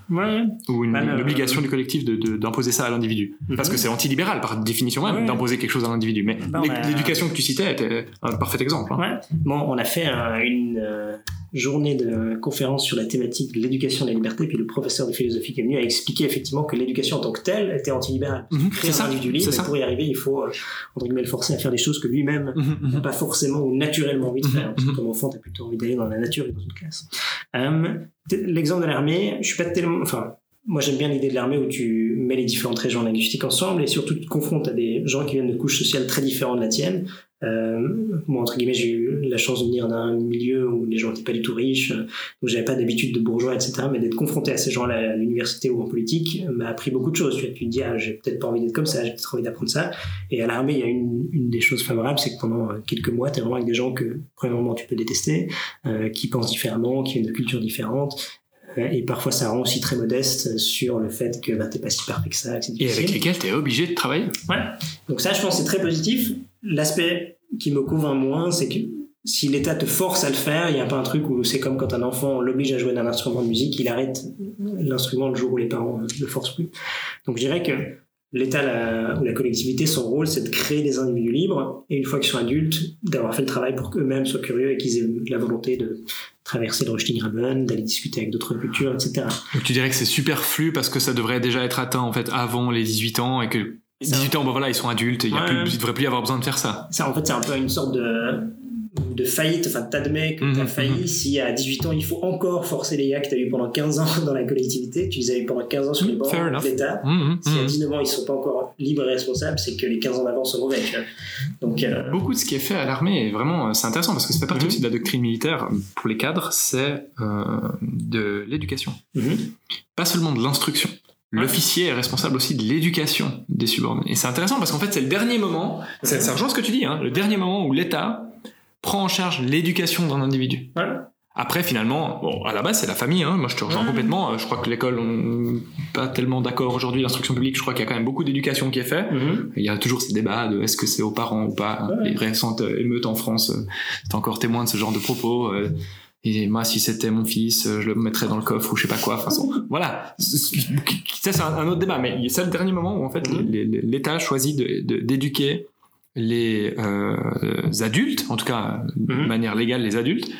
ou une, bah, obligation du collectif d'imposer ça à l'individu? Mhm. Parce que c'est antilibéral par définition même d'imposer quelque chose à l'individu. Mais bah, l'éducation que tu citais était un parfait exemple. Hein. Bon, on a fait une euh, journée de conférence sur la thématique de l'éducation et de la liberté, puis le professeur de philosophie qui est venu a expliqué effectivement que l'éducation en tant que telle était antilibérale. Mhm, créer un individu libre, mais pour y arriver, il faut, euh, entre guillemets, le forcer à faire des choses que lui-même mhm, mhm. n'a pas forcément ou naturellement envie de faire. Parce que comme enfant, t'as plutôt envie d'aller dans la nature et dans une classe. Euh, L'exemple de l'armée, je suis pas tellement, enfin, moi j'aime bien l'idée de l'armée où tu mets les différentes régions linguistiques ensemble et surtout tu te confrontes à des gens qui viennent de couches sociales très différentes de la tienne euh, moi, entre guillemets, j'ai eu la chance de venir d'un milieu où les gens n'étaient pas du tout riches, euh, où j'avais pas d'habitude de bourgeois, etc. Mais d'être confronté à ces gens-là à l'université ou en politique m'a appris beaucoup de choses. Tu, te dis, ah, j'ai peut-être pas envie d'être comme ça, j'ai peut-être envie d'apprendre ça. Et à l'armée, il y a une, une des choses favorables, c'est que pendant quelques mois, tu es vraiment avec des gens que, premièrement, tu peux détester, euh, qui pensent différemment, qui ont de cultures différentes, euh, et parfois ça rend aussi très modeste sur le fait que bah, t'es pas si parfait que ça. et avec lesquels tu es obligé de travailler. Ouais. Donc ça, je pense, c'est très positif. L'aspect qui me convainc moins, c'est que si l'État te force à le faire, il n'y a pas un truc où c'est comme quand un enfant l'oblige à jouer d'un instrument de musique, il arrête l'instrument le jour où les parents ne le forcent plus. Donc je dirais que l'État ou la collectivité, son rôle, c'est de créer des individus libres, et une fois qu'ils sont adultes, d'avoir fait le travail pour qu'eux-mêmes soient curieux et qu'ils aient la volonté de traverser le Rushdie-Graben, d'aller discuter avec d'autres cultures, etc. Donc tu dirais que c'est superflu parce que ça devrait déjà être atteint en fait avant les 18 ans et que 18 ans, bon voilà, ils sont adultes, il ne devrait plus y avoir besoin de faire ça. Ça, en fait, c'est un peu une sorte de, de faillite, enfin, t'admets que t'as mhm, failli, mhm. si à 18 ans, il faut encore forcer les gars que t'as eu pendant 15 ans dans la collectivité, tu les as eu pendant 15 ans sur les bords de l'État, mhm, si à 19 ans, ils sont pas encore libres et responsables, c'est que les 15 ans d'avant sont mauvais, Donc, euh, Beaucoup de ce qui est fait à l'armée est vraiment, euh, c'est intéressant parce que ça fait partie aussi de la doctrine militaire pour les cadres, c'est euh, de l'éducation. Pas seulement de l'instruction. L'officier est responsable aussi de l'éducation des subordonnés. Et c'est intéressant parce qu'en fait, c'est le dernier moment, c'est ça. rejoint ce que tu dis, hein, le dernier moment où l'État prend en charge l'éducation d'un individu. Après, finalement, bon, à la base, c'est la famille. Hein. Moi, je te rejoins complètement. Je crois que l'école, on pas tellement d'accord aujourd'hui. L'instruction publique, je crois qu'il y a quand même beaucoup d'éducation qui est faite. Mm-hmm. Il y a toujours ces débats de est-ce que c'est aux parents ou pas? Les récentes émeutes en France, euh, c'est encore témoin de ce genre de propos. Euh, et moi, si c'était mon fils, euh, je le mettrais dans le coffre ou je sais pas quoi. Enfin, voilà. Ça, c'est un autre débat. Mais c'est le dernier moment où, en fait, mm-hmm. l'État choisit d'éduquer les euh, adultes, en tout cas, de mm-hmm. manière légale, les adultes.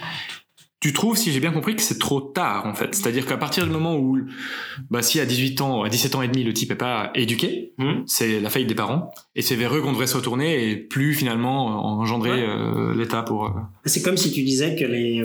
Tu trouves, si j'ai bien compris, que c'est trop tard, en fait. C'est-à-dire qu'à partir du moment où, bah, si à 18 ans, à 17 ans et demi, le type est pas éduqué, mm-hmm. c'est la faillite des parents. Et c'est vers eux qu'on devrait se retourner et plus, finalement, engendrer euh, l'État pour... C'est comme si tu disais que les,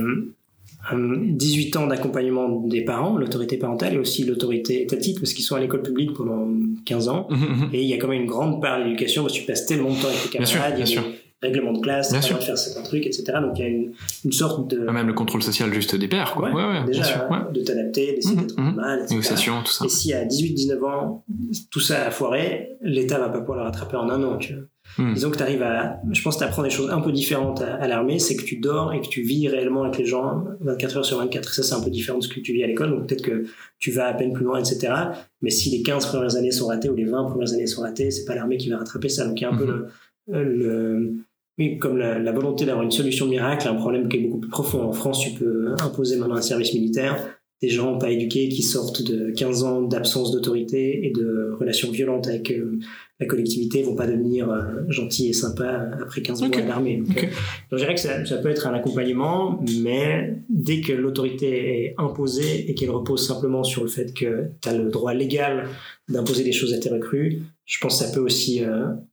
18 ans d'accompagnement des parents, l'autorité parentale et aussi l'autorité étatique parce qu'ils sont à l'école publique pendant 15 ans mmh, mmh, mmh. et il y a quand même une grande part d'éducation parce que tu passes tellement de temps avec tes camarades, il y a des règlements de classe, tu de faire certains trucs, etc. Donc il y a une, une sorte de... Ah, même le contrôle social juste des pères, quoi. Ouais, ouais, déjà, de t'adapter, d'essayer d'être normal, etc. Négociation, tout ça. Et si à 18-19 ans, tout ça a foiré, l'État va pas pouvoir le rattraper en un an, tu vois. Hmm. Disons que tu arrives à, je pense que tu apprends des choses un peu différentes à, l'armée, c'est que tu dors et que tu vis réellement avec les gens 24 heures sur 24. ça, c'est un peu différent de ce que tu vis à l'école. Donc peut-être que tu vas à peine plus loin, etc. Mais si les 15 premières années sont ratées ou les 20 premières années sont ratées, c'est pas l'armée qui va rattraper ça. Donc il y a un peu hmm. le, le oui, comme la, la volonté d'avoir une solution miracle, un problème qui est beaucoup plus profond. En France, tu peux imposer maintenant un service militaire des gens pas éduqués qui sortent de 15 ans d'absence d'autorité et de relations violentes avec euh, la collectivité vont pas devenir euh, gentils et sympas après 15 mois d'armée. Donc, euh, je dirais que ça, ça, peut être un accompagnement, mais dès que l'autorité est imposée et qu'elle repose simplement sur le fait que tu as le droit légal d'imposer des choses à tes recrues, je pense que ça peut aussi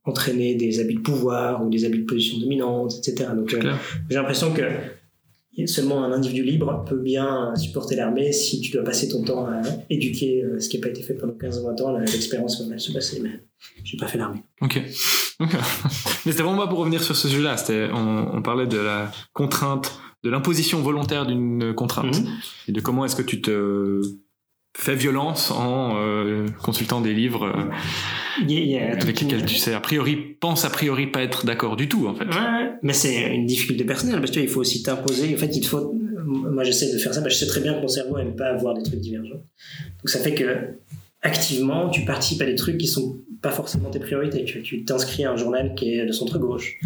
entraîner des abus de pouvoir ou des abus de position dominante, etc. Donc j'ai l'impression que seulement un individu libre peut bien supporter l'armée si tu dois passer ton temps à éduquer euh, ce qui n'a pas été fait pendant 15 ou 20 ans, l'expérience va mal se passer, mais j'ai pas fait l'armée. Ok. mais c'était vraiment pas pour revenir sur ce sujet-là, on, on, parlait de la contrainte, de l'imposition volontaire d'une contrainte, mhm. et de comment est-ce que tu te fais violence en euh, consultant des livres. Euh, avec lesquels tu sais a priori pense a priori pas être d'accord du tout en fait. Ouais, mais c'est une difficulté personnelle parce que il faut aussi t'imposer. En fait, il faut. Moi, j'essaie de faire ça. je sais très bien que mon cerveau aime pas avoir des trucs divergents. Donc ça fait que activement, tu participes à des trucs qui sont pas forcément tes priorités. Tu t'inscris à un journal qui est de centre gauche.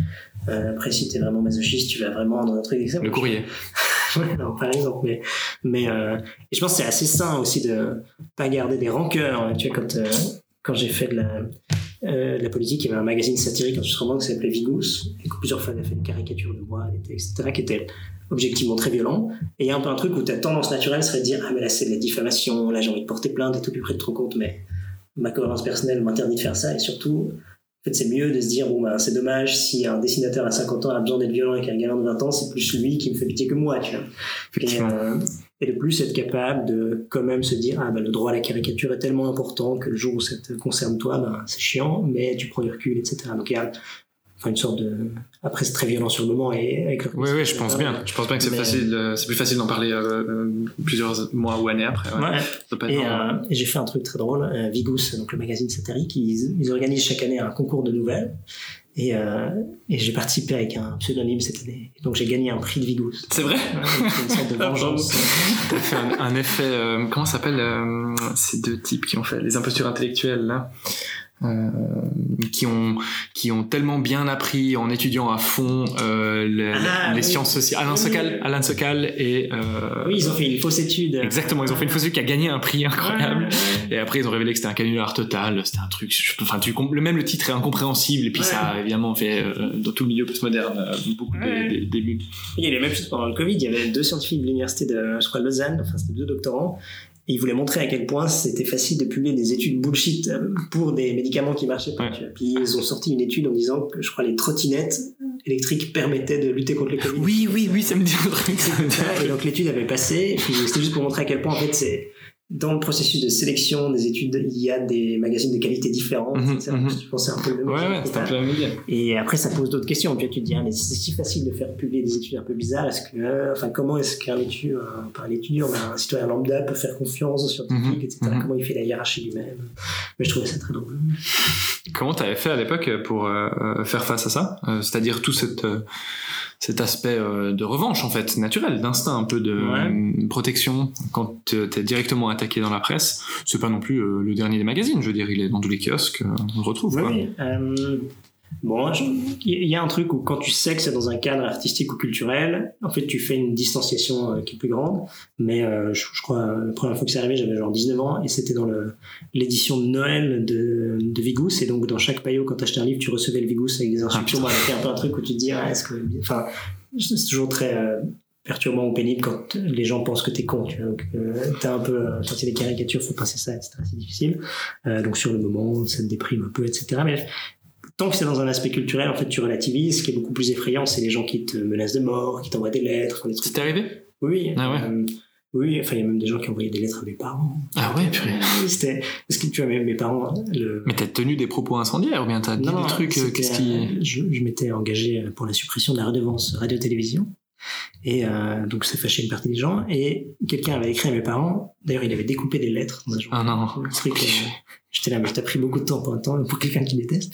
Euh, après, si t'es vraiment masochiste, tu vas vraiment dans un truc. Le courrier. non, par exemple, mais, mais euh, et je pense que c'est assez sain aussi de pas garder des rancœurs. Tu vois, quand euh, quand j'ai fait de la, euh, la politique, il y avait un magazine satirique en qui s'appelait Vigous, et plusieurs fois, a fait une caricature de moi, etc., qui était objectivement très violent. Et il y a un peu un truc où ta tendance naturelle serait de dire Ah, mais là, c'est de la diffamation, là, j'ai envie de porter plainte et tout, plus près de trop compte, mais ma cohérence personnelle m'interdit de faire ça, et surtout, fait, c'est mieux de se dire Bon, ben, c'est dommage, si un dessinateur à 50 ans a besoin d'être violent avec un gamin de 20 ans, c'est plus lui qui me fait pitié que moi, tu vois. Et de plus être capable de quand même se dire ah ben le droit à la caricature est tellement important que le jour où ça te concerne toi ben c'est chiant mais tu prends du recul etc donc il y a enfin une sorte de après c'est très violent sur le moment et avec le oui oui je pense bien je pense bien que c'est facile euh, c'est plus facile d'en parler euh, euh, plusieurs mois ou années après ouais. et, et j'ai fait un truc très drôle Vigous donc le magazine satirique ils, ils organisent chaque année un concours de nouvelles et, euh, et j'ai participé avec un pseudonyme cette année. Donc j'ai gagné un prix de Vigous. C'est vrai une sorte de vengeance. T'as fait un, effet... Euh, comment s'appelle euh, ces deux types qui ont fait les impostures intellectuelles là? Euh, qui ont qui ont tellement bien appris en étudiant à fond euh, les, ah, les sciences sociales. Alain Sokal, Alain Sokal et euh, oui, ils ont fait une fausse étude. Exactement, ils ont fait une fausse étude qui a gagné un prix incroyable. Et après, ils ont révélé que c'était un canular total. C'était un truc. Enfin, tu le même le titre est incompréhensible. Et puis ça a évidemment fait euh, dans tout le milieu postmoderne euh, beaucoup de débuts. Il y a les mêmes choses pendant le Covid. Il y avait deux scientifiques de l'université de, je crois, Lausanne. Enfin, c'était deux doctorants et il voulait montrer à quel point c'était facile de publier des études bullshit euh, pour des médicaments qui marchaient pas. Puis ils ont sorti une étude en disant que je crois les trottinettes électriques permettaient de lutter contre le Covid. Oui, oui, oui, ça me dit un truc. Et donc l'étude avait passé. C'était juste pour montrer à quel point en fait c'est dans le processus de sélection des études, il y a des magazines de qualité différentes. Mm -hmm, Je pensais un peu le même. Ouais, ouais, c'est un peu Et après, ça pose d'autres questions. Puis tu te dis, ah, mais c'est si facile de faire publier des études un peu bizarres. Est-ce que, euh, enfin, comment est-ce qu'un étudiant, un citoyen lambda peut faire confiance aux scientifiques, etc. Mhm. Comment il fait la hiérarchie lui-même? Mais je trouvais ça très drôle. Comment tu avais fait à l'époque pour euh, faire face à ça? Euh, C'est-à-dire tout cette cet aspect euh, de revanche en fait naturel d'instinct un peu de euh, protection. Quand t'es directement attaqué dans la presse c'est pas non plus euh, le dernier des magazines je veux dire il est dans tous les kiosques on le retrouve oui, Bon, il y a un truc où quand tu sais que c'est dans un cadre artistique ou culturel, en fait, tu fais une distanciation euh, qui est plus grande. Mais euh, je, crois, la première fois que c'est arrivé, j'avais genre 19 ans et c'était dans l'édition de Noël de, de Vigous. Et donc, dans chaque paillot, quand tu achetais un livre, tu recevais le Vigous avec des instructions. Ah, c'était un peu un truc où tu te dis, ah, est-ce que. Enfin, c'est toujours très. Euh, perturbant ou pénible quand les gens pensent que t'es con tu vois t'as un peu quand c'est des caricatures faut passer ça etc c'est difficile donc sur le moment ça te déprime un peu etc mais tant que c'est dans un aspect culturel, en fait, tu relativises. Ce qui est beaucoup plus effrayant, c'est les gens qui te menacent de mort, qui t'envoient des lettres. C'est arrivé Oui. Ah ouais. Euh, oui, enfin, il y a même des gens qui envoyaient des lettres à mes parents. Ah ouais, purée. C'était, parce que tu vois, mes, mes parents, le... Mais t'as tenu des propos incendiaires ou bien t'as dit des trucs, euh, qu'est-ce qui... Je, je m'étais engagé pour la suppression de la redevance radio-télévision. Et euh, donc ça fâchait une partie des gens. Et quelqu'un avait écrit à mes parents. D'ailleurs, il avait découpé des lettres dans un Ah non. un truc, euh, J'étais là, mais t'as pris beaucoup de temps pour un temps pour quelqu'un qui déteste.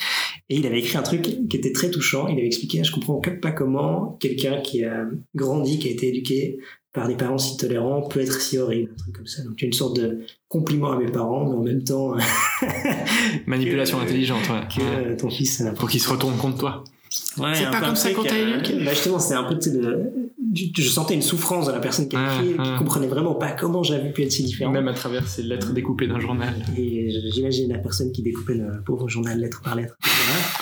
Et il avait écrit un truc qui était très touchant. Il avait expliqué, je comprends pas comment quelqu'un qui a grandi, qui a été éduqué par des parents si tolérants peut être si horrible, un truc comme ça. Donc, une sorte de compliment à mes parents, mais en même temps. Manipulation intelligente, ouais. Que ouais. ton fils, Pour qu'il se retourne contre toi. Ouais, c'est pas comme ça quand t'as euh, bah justement, c'est un peu, de, je sentais une souffrance de la personne qui a écrit, qui comprenait vraiment pas comment j'avais pu être si différent. Même à travers ces lettres découpées d'un journal. Et j'imagine la personne qui découpait le pauvre journal lettre par lettre.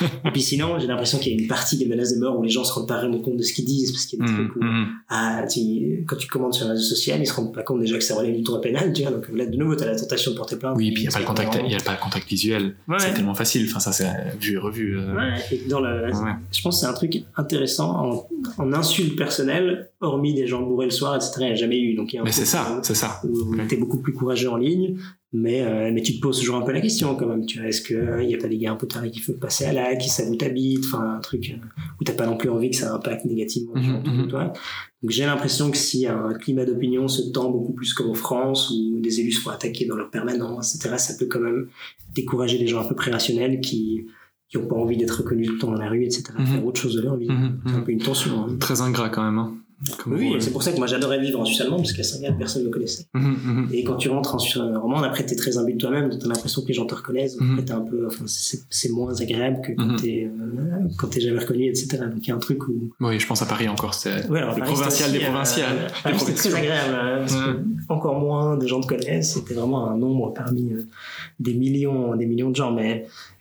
et puis sinon, j'ai l'impression qu'il y a une partie des menaces de mort où les gens se rendent pas vraiment compte de ce qu'ils disent, parce qu'il y a des trucs où, ah, tu, quand tu commandes sur un réseau social, ils se rendent pas compte déjà que ça relève du droit pénal, tu vois. Donc là, de nouveau, t'as la tentation de porter plainte. Oui, puis il y a pas le contact, il y a pas le contact visuel. C'est tellement facile. Enfin, ça, c'est vu et revu. Euh... Ouais, et dans le, je pense que c'est un truc intéressant en, en insulte personnelle, hormis des gens bourrés le soir, etc. Il n'y a jamais eu. Donc, il y a mais c'est ça, c'est ça. Où t'es beaucoup plus courageux en ligne, mais, euh, mais tu te poses toujours un peu la question quand même. Tu vois, est-ce qu'il euh, n'y a pas des gars un peu tarés qui veulent passer à l'acte, qui savent où t'habites, enfin, un truc euh, où t'as pas non plus envie que ça impacte négativement les gens autour de toi. Donc, j'ai l'impression que si un climat d'opinion se tend beaucoup plus comme en France, où des élus se font attaquer dans leur permanence, etc., ça peut quand même décourager les gens un peu pré rationnels qui, qui n'ont pas envie d'être reconnus tout le temps dans la rue, etc., mm -hmm. faire autre chose de leur vie. Mm -hmm. C'est un peu une tension. Hein. Très ingrat quand même. Hein. Oui, c'est pour ça que moi j'adorais vivre en Suisse allemande, parce qu'à Saint-Gall, personne ne me connaissait. Mm -hmm. Et quand tu rentres en Suisse romande, après t'es très imbu de toi-même, t'as l'impression que les gens te reconnaissent, donc après t'es un peu, enfin, c'est moins agréable que quand t'es, euh, jamais reconnu, etc. Donc il y a un truc où. Oui, je pense à Paris encore, c'est ouais, le provincial des provinciales. Euh, Paris, très agréable, parce que encore moins de gens te connaissent, c'était vraiment un nombre parmi euh, des millions, des millions de gens, mais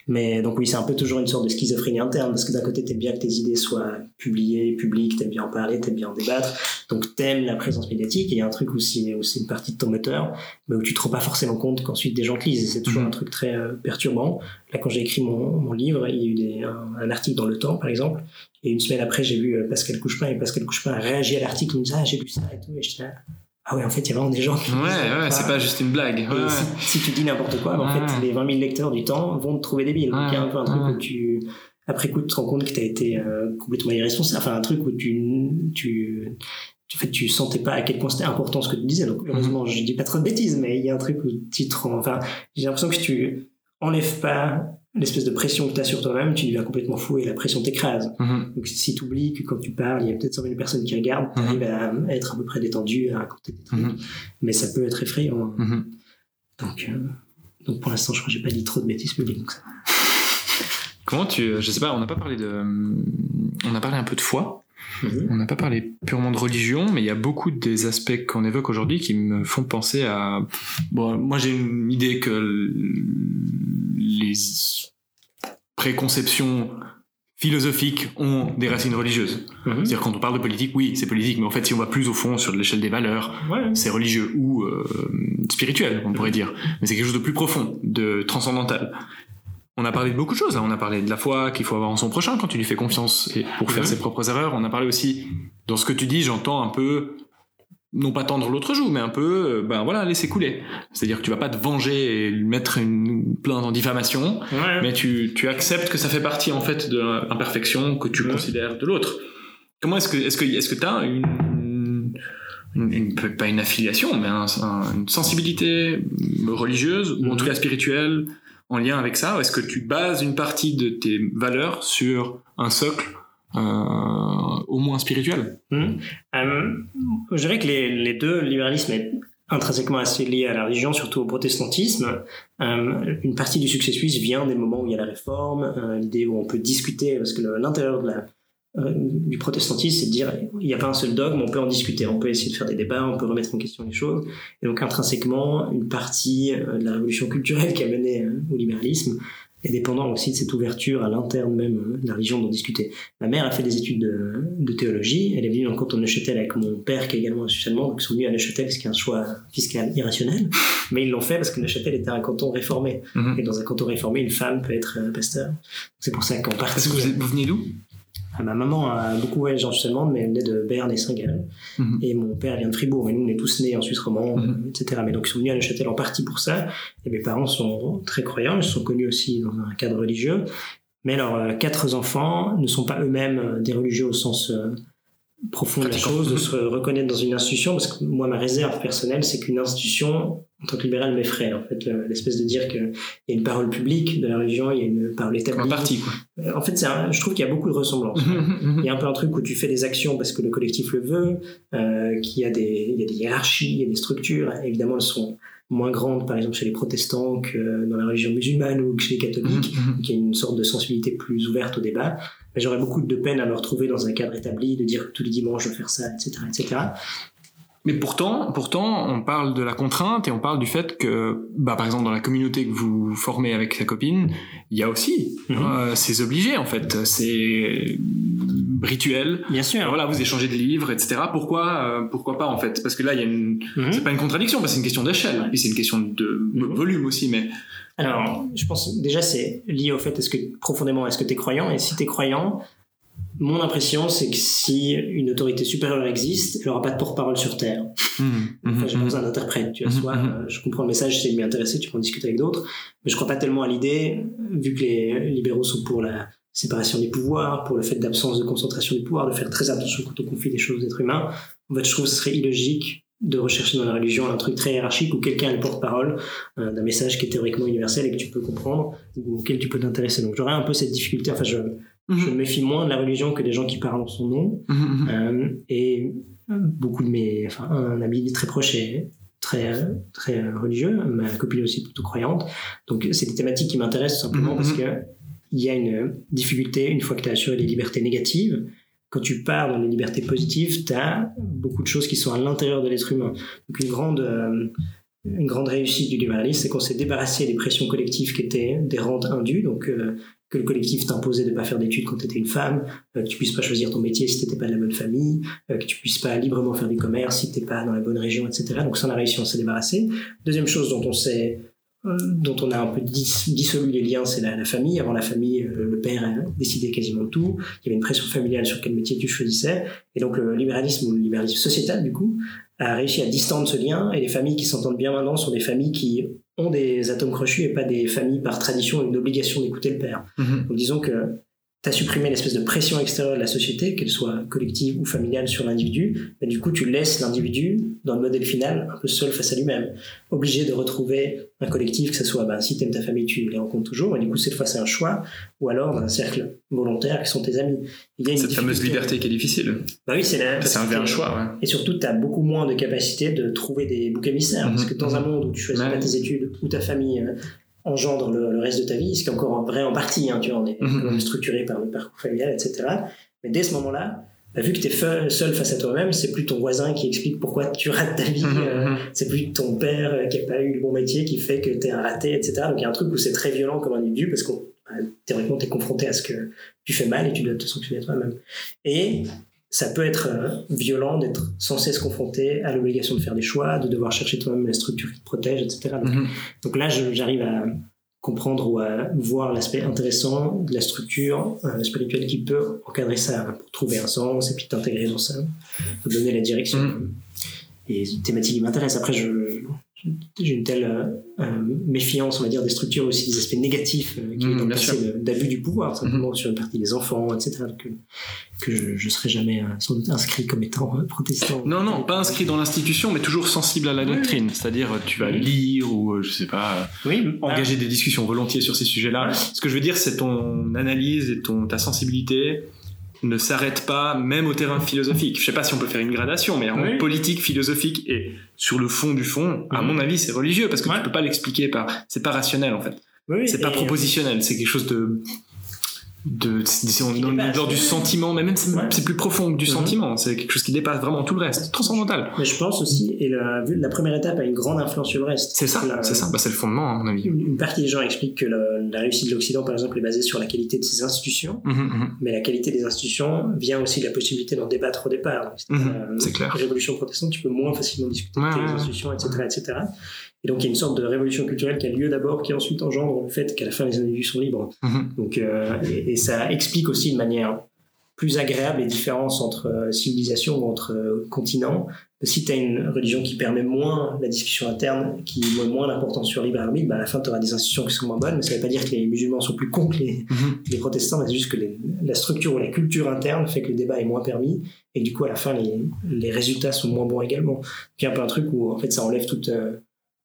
mais donc oui, c'est un peu toujours une sorte de schizophrénie interne, parce que d'un côté, t'aimes bien que tes idées soient publiées, publiques, t'aimes bien en parler, t'aimes bien en débattre, donc t'aimes la présence médiatique, et il y a un truc où c'est une partie de ton moteur, mais où tu te rends pas forcément compte qu'ensuite des gens te lisent, et c'est toujours mm -hmm. un truc très euh, perturbant. Là, quand j'ai écrit mon, mon, livre, il y a eu des, un, un, article dans Le Temps, par exemple, et une semaine après, j'ai vu euh, Pascal Couchepin, et Pascal Couchepin a réagi à l'article, il me dit « Ah, j'ai lu ça, et tout », et là ah ouais, en fait, il y a vraiment des gens qui. Ouais, ouais, c'est pas juste une blague. Ouais, si, si, tu dis n'importe quoi, en fait, les 20 000 lecteurs du temps vont te trouver débile. Donc, il y a un peu un truc où tu, après coup, tu te rends compte que tu as été euh, complètement irresponsable. Enfin, un truc où tu, tu, en fait, tu sentais pas à quel point c'était important ce que tu disais. Donc, heureusement, je dis pas trop de bêtises, mais il y a un truc où tu te rends, enfin, j'ai l'impression que tu enlèves pas l'espèce de pression que tu as sur toi-même, tu deviens complètement fou et la pression t'écrase. -hmm. Donc si tu oublies que quand tu parles, il y a peut-être 100 000 personnes qui regardent, tu arrives à, à, être à peu près détendu, à raconter des trucs. -hmm. Mais ça peut être effrayant. Donc, euh, donc pour l'instant, je crois que j'ai pas dit trop de bêtises publiques. Comment tu... Je sais pas, on n'a pas parlé de... On a parlé un peu de foi. On n'a pas parlé purement de religion, mais il y a beaucoup des aspects qu'on évoque aujourd'hui qui me font penser à. Bon, moi j'ai une idée que les préconceptions philosophiques ont des racines religieuses. -hmm. C'est-à-dire quand on parle de politique, oui, c'est politique, mais en fait, si on va plus au fond sur l'échelle des valeurs, ouais. c'est religieux ou euh, spirituel, on pourrait dire. Mais c'est quelque chose de plus profond, de transcendantal. On a parlé de beaucoup de choses. Là. On a parlé de la foi qu'il faut avoir en son prochain quand tu lui fais confiance et pour faire ses propres erreurs. On a parlé aussi, dans ce que tu dis, j'entends un peu non pas tendre l'autre joue, mais un peu, ben voilà, laisser couler. C'est-à-dire que tu vas pas te venger et lui mettre une plainte en diffamation, ouais. mais tu, tu acceptes que ça fait partie en fait de l'imperfection que tu ouais. considères de l'autre. Comment est-ce que est-ce que est-ce que t'as une, une, une, pas une affiliation, mais un, un, une sensibilité religieuse ou en tout cas spirituelle en lien avec ça, est-ce que tu bases une partie de tes valeurs sur un socle euh, au moins spirituel? Mmh. euh, Je dirais que les, deux, le libéralisme est intrinsèquement assez lié à la religion, surtout au protestantisme. Euh, une partie du succès suisse vient des moments où il y a la réforme, l'idée où on peut discuter, parce que l'intérieur de la, euh, du protestantisme, c'est de dire il n'y a pas un seul dogme, on peut en discuter, on peut essayer de faire des débats, on peut remettre en question les choses. Et donc intrinsèquement, une partie de la révolution culturelle qui a mené au libéralisme est dépendant aussi de cette ouverture à l'interne même de la religion d'en discuter. Ma mère a fait des études de, de théologie, elle est venue dans le canton de Neuchâtel avec mon père qui est également un allemand, donc ils sont venus à Neuchâtel parce qu'il y a un choix fiscal irrationnel, mais ils l'ont fait parce que Neuchâtel était un canton réformé, mm -hmm. et dans un canton réformé, une femme peut être pasteur. C'est pour ça qu'en partie... Parce que vous venez d'où? Ah, ma maman a beaucoup voyagé en Suisse allemande, mais elle venait de Berne et Saint-Gall. Mm -hmm. Et mon père vient de Fribourg, mais nous, on est tous nés en Suisse romande, mm -hmm. etc. Mais donc, ils sont venus à Neuchâtel en partie pour ça. Et mes parents sont très croyants, ils sont connus aussi dans un cadre religieux. Mais leurs quatre enfants ne sont pas eux-mêmes des religieux au sens profond de la chose, de se reconnaître dans une institution, parce que moi, ma réserve personnelle, c'est qu'une institution, en tant que libéral, m'effraie. En fait, l'espèce de dire qu'il y a une parole publique de la religion, il y a une parole établie. Un parti, quoi. Euh, en fait, je trouve qu'il y a beaucoup de ressemblances. il y a un peu un truc où tu fais des actions parce que le collectif le veut, euh, qu'il y, a des, il y a des hiérarchies, il y a des structures. Évidemment, elles sont moins grandes, par exemple, chez les protestants que dans la religion musulmane ou que chez les catholiques, qui a une sorte de sensibilité plus ouverte au débat mais j'aurais beaucoup de peine à me retrouver dans un cadre établi, de dire que tous les dimanches je vais faire ça, etc., etc. Mais pourtant, pourtant, on parle de la contrainte et on parle du fait que, bah, par exemple, dans la communauté que vous formez avec sa copine, il y a aussi mhm. euh, c'est obligé en fait, c'est rituel. Bien sûr. Voilà, vous échangez des livres, etc. Pourquoi, euh, pourquoi pas en fait? Parce que là, il y a une, mhm. c'est pas une contradiction, parce que c'est une question d'échelle, et c'est une question de volume aussi, mais alors, je pense déjà c'est lié au fait est-ce que profondément est-ce que tu es croyant? Et si tu es croyant, mon impression c'est que si une autorité supérieure existe, elle n'aura pas de porte-parole sur terre. Mmh, enfin, j'ai mmh, besoin d'interprète, tu vois, mmh, soit euh, je comprends le message, c'est de m'y intéresser, tu peux en discuter avec d'autres, mais je crois pas tellement à l'idée vu que les libéraux sont pour la séparation des pouvoirs, pour le fait d'absence de concentration du pouvoir, de faire très attention quand on confie des choses aux êtres humains. En fait, je trouve que ce serait illogique de rechercher dans la religion un truc très hiérarchique où quelqu'un est le porte-parole euh, d'un message qui est théoriquement universel et que tu peux comprendre ou auquel tu peux t'intéresser. Donc j'aurais un peu cette difficulté. Enfin, je, mhm. je me méfie moins de la religion que des gens qui parlent en son nom. Mhm, mhm. Euh, et beaucoup de mes, enfin, un ami très proche est très très religieux, ma copine aussi plutôt croyante. Donc c'est des thématiques qui m'intéressent simplement parce que il y a une difficulté une fois que tu as assuré les libertés négatives quand tu pars dans les libertés positives, tu as beaucoup de choses qui sont à l'intérieur de l'être humain. Donc une grande, euh, une grande réussite du libéralisme, c'est qu'on s'est débarrassé des pressions collectives qui étaient des rentes indues, donc euh, que le collectif t'imposait de ne pas faire d'études quand tu étais une femme, euh, que tu puisses pas choisir ton métier si t'étais pas de la bonne famille, que tu puisses pas librement faire du commerce si t'es pas dans la bonne région, etc. Donc ça, on a réussi, on s'est débarrassé. Deuxième chose dont on s'est dont on a un peu dissolu les liens, c'est la, famille. Avant la famille, euh, le père a décidé quasiment tout. Il y avait une pression familiale sur quel métier tu choisissais. Et donc le libéralisme ou le libéralisme sociétal, du coup, a réussi à distendre ce lien. Et les familles qui s'entendent bien maintenant sont des familles qui ont des atomes crochus et pas des familles par tradition une obligation d'écouter le père. Mm-hmm. Donc disons que tu as supprimé l'espèce de pression extérieure de la société, qu'elle soit collective ou familiale sur l'individu, mais du coup tu laisses l'individu dans le modèle final un peu seul face à lui-même, obligé de retrouver un collectif, que ce soit bah, si tu aimes ta famille, tu les rencontres toujours, et du coup cette fois c'est un choix, ou alors un cercle volontaire qui sont tes amis. Il y a une Cette fameuse liberté qui est difficile. Bah oui, c'est C'est un choix, ouais. Et surtout, tu as beaucoup moins de capacité de trouver des boucs émissaires, parce que dans un monde où tu choisis pas tes études, ou ta famille euh, engendre le, reste de ta vie, ce qui est encore vrai en partie, hein, tu vois, on est mhm. structuré par le parcours familial, etc. Mais dès ce moment-là, bah, vu que tu es seul face à toi-même, c'est plus ton voisin qui explique pourquoi tu rates ta vie, mhm, euh, mhm. c'est plus ton père euh, qui a pas eu le bon métier qui fait que tu es un raté, etc. Donc il y a un truc où c'est très violent comme individu parce que bah, théoriquement tu es confronté à ce que tu fais mal et tu dois te sanctionner toi-même. Et ça peut être euh, violent d'être sans cesse confronté à l'obligation de faire des choix, de devoir chercher toi-même la structure qui te protège, etc. Mhm. Donc, là, j'arrive à comprendre ou à voir l'aspect intéressant de la structure euh, spirituelle qui peut encadrer ça pour trouver un sens et puis t'intégrer dans ça, pour donner la direction. Mhm. Et c'est une thématique qui m'intéresse. Après, je, j'ai une telle euh, euh, méfiance, on va dire, des structures aussi des aspects négatifs euh, qui mmh, passé d'abus du pouvoir, simplement mmh. sur une partie des enfants, etc., que, que je ne serais jamais sans doute inscrit comme étant protestant. Non, non, pas inscrit dans l'institution, mais toujours sensible à la doctrine. C'est-à-dire, tu vas lire ou, je sais pas, engager des discussions volontiers sur ces sujets-là. Ce que je veux dire, c'est ton analyse et ton, ta sensibilité ne s'arrête pas même au terrain philosophique. Je sais pas si on peut faire une gradation, mais en politique, philosophique et sur le fond du fond, à mhm. mon avis, c'est religieux parce que tu peux pas l'expliquer par, c'est pas rationnel en fait. c'est pas euh, propositionnel, c'est quelque chose de de lors du sentiment mais même c'est plus profond que du mhm. sentiment c'est quelque chose qui dépasse vraiment tout le reste transcendantal. Mais je pense aussi et la, la première étape a une grande influence sur le reste. C'est ça c'est ça. Bah, c'est le fondement à mon avis. Une, partie des gens expliquent que la, réussite de l'Occident par exemple est basée sur la qualité de ses institutions. Mhm, mhm. mais la qualité des institutions vient aussi de la possibilité d'en débattre au départ. C'est clair. la révolution protestante tu peux moins facilement discuter des institutions etc etc et donc il y a une sorte de révolution culturelle qui a lieu d'abord, qui ensuite engendre le fait qu'à la fin les individus sont libres. Donc, euh, et, ça explique aussi de manière plus agréable les différences entre euh, civilisations ou entre euh, continents. Si tu as une religion qui permet moins la discussion interne, qui met moins l'importance sur libre arbitre, bah à la fin, tu auras des institutions qui sont moins bonnes. Mais ça ne veut pas dire que les musulmans sont plus cons que les, mhm. protestants, mais c'est juste que la structure ou la culture interne fait que le débat est moins permis. Et du coup, à la fin, les, les résultats sont moins bons également. il y a un peu un truc où, en fait, ça enlève toute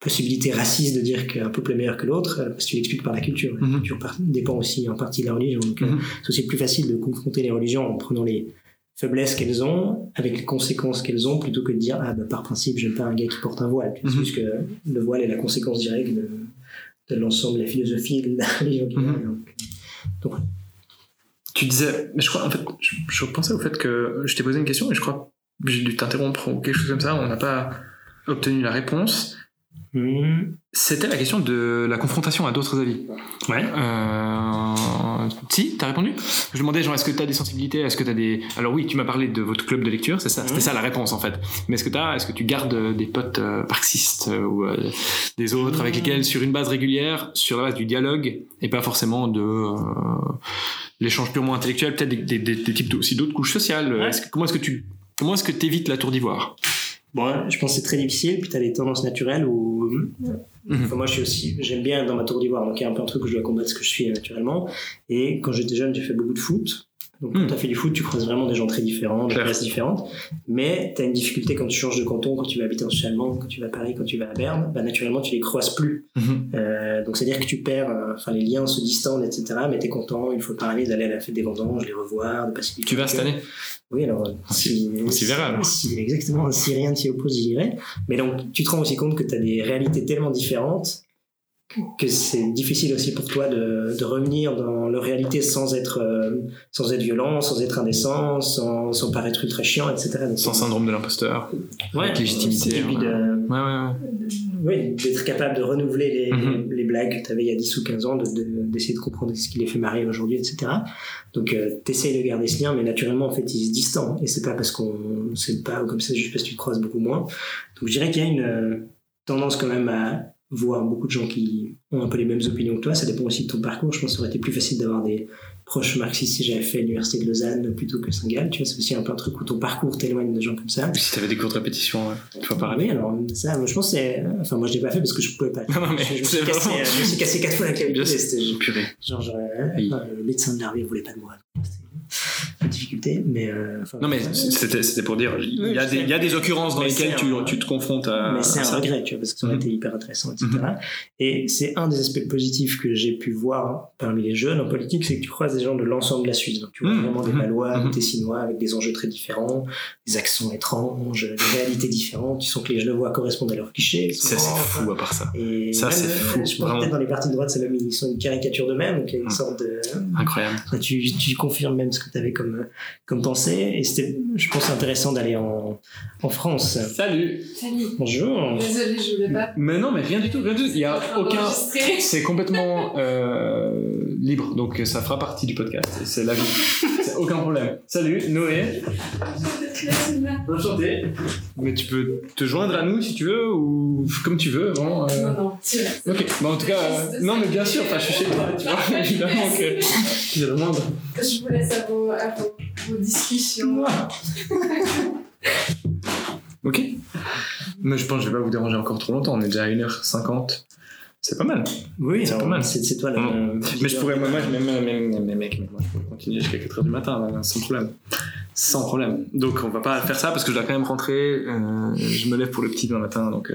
possibilité raciste de dire qu'un peuple est meilleur que l'autre, euh, parce que tu l'expliques par la culture. La mhm. culture dépend aussi en partie de la religion. Donc, euh, mhm. c'est aussi plus facile de confronter les religions en prenant les faiblesses qu'elles ont, avec les conséquences qu'elles ont, plutôt que de dire, ah, bah, par principe, j'aime pas un gars qui porte un voile. C'est mhm. juste que le voile est la conséquence directe de, l'ensemble de la philosophie de la religion. Donc, tu disais, mais je crois, en fait, je, je pensais au fait que je t'ai posé une question et je crois que j'ai dû t'interrompre ou quelque chose comme ça, on n'a pas obtenu la réponse. C'était la question de la confrontation à d'autres avis. Ouais. Euh... Si, t'as répondu? Je demandais, genre, est-ce que t'as des sensibilités? Est-ce que t'as des? Alors, oui, tu m'as parlé de votre club de lecture, c'est ça C'était ça la réponse, en fait. Mais est-ce que t'as, est-ce que tu gardes des potes euh, marxistes euh, ou euh, des autres avec lesquels, sur une base régulière, sur la base du dialogue, et pas forcément de l'échange purement intellectuel, peut-être des, des, des, types aussi d'autres couches sociales? Comment est-ce que tu. Comment est-ce que t'évites la tour d'ivoire? Bon, je pense que c'est très difficile. Puis tu as les tendances naturelles où. Moi, je suis aussi. J'aime bien dans ma tour d'ivoire. Donc, il y a un peu un truc où je dois combattre ce que je suis naturellement. Et quand j'étais jeune, j'ai fait beaucoup de foot. Donc, quand hmm. tu as fait du foot, tu croises vraiment des gens très différents, des classes différentes. Mais tu as une difficulté quand tu changes de canton, quand tu vas habiter en Suisse allemande, quand tu vas à Paris, quand tu vas à Berne, bah, naturellement, tu les croises plus. Mhm. Euh, donc, c'est-à-dire que tu perds, euh, enfin, les liens se distendent, etc. Mais tu es content, une fois par année, d'aller à la fête des vendanges, les revoir, de passer Tu vas cette année oui, alors, si, on s'y verra Si, exactement, si rien ne s'y oppose, j'irai. Mais donc, tu te rends aussi compte que tu as des réalités tellement différentes que c'est difficile aussi pour toi de, de, revenir dans leur réalité sans être, euh, sans être violent, sans être indécent, sans, sans paraître ultra chiant, etc. sans syndrome de l'imposteur, ouais, avec légitimité. Ouais. De, ouais, ouais, oui, d'être capable de renouveler les, mm-hmm. les, blagues que tu avais il y a 10 ou 15 ans, d'essayer de, comprendre ce qui les fait marrer aujourd'hui, etc. Donc, euh, tu essayes de garder ce lien, mais naturellement, en fait, ils se distendent. Et c'est pas parce qu'on ne sait pas, ou comme ça, juste parce que tu te croises beaucoup moins. Donc, je dirais qu'il y a une euh, tendance quand même à voir beaucoup de gens qui ont un peu les mêmes opinions que toi. Ça dépend aussi de ton parcours. Je pense que ça aurait été plus facile d'avoir des proches marxistes si j'avais fait l'université de Lausanne plutôt que Saint-Gall. Tu vois, c'est aussi un peu un truc où ton parcours t'éloigne de gens comme ça. Si tu avais des cours de répétition, tu vois par Oui, alors ça, moi, je pense c'est. Enfin, moi, je l'ai pas fait parce que je pouvais pas. Non, mais je, me suis cassé, je me suis cassé quatre fois la clavicule. C'était genre, genre le médecin de l'armée voulait pas de moi difficulté, mais. Euh, non, mais c'était pour dire, il y, a des, il y a des occurrences dans lesquelles tu, tu, te confrontes à. Mais c'est un regret, tu vois, parce que ça aurait été hyper intéressant, etc. Mhm. Et c'est un des aspects positifs que j'ai pu voir parmi les jeunes en politique, c'est que tu croises des gens de l'ensemble de la Suisse. Donc tu vois mhm. vraiment des Malois, mhm. des Tessinois avec des enjeux très différents, des accents étranges, des réalités différentes. Tu sens que les Genevois correspondent à leurs clichés. Ça, c'est fou à part ça. Et ça, c'est fou. Je pense peut-être dans les partis de droite, ils sont une caricature d'eux-mêmes, donc il y a une sorte de. Incroyable. Tu, tu confirmes même ce que tu avais comme comme pensée. Et c'était, je pense, intéressant d'aller en, en France. Salut. Salut. Bonjour. Désolée, je voulais pas. Mais non, mais rien du tout, rien du tout. Il y a aucun. C'est complètement euh, libre, donc ça fera partie du podcast. C'est la vie. aucun problème. Salut, Noé. Enchanté. Mais tu peux te joindre à nous si tu veux ou comme tu veux. Vraiment, euh... Non, non, Ok, bon, en tout cas, euh... non, mais bien sûr, enfin, je suis chez toi, tu vois, évidemment que. Je vous laisse à vos, à vos, discussions. ok. Mais je pense que je vais pas vous déranger encore trop longtemps, on est déjà à 1h50. C'est pas mal. Oui, c'est pas mal. C'est toi là. mais je pourrais, moi, moi, même, même, même, mec, moi, je pourrais continuer jusqu'à 4h du matin, sans problème. Sans problème. Donc, on va pas faire ça parce que je dois quand même rentrer. Euh, je me lève pour le petit demain matin, donc euh,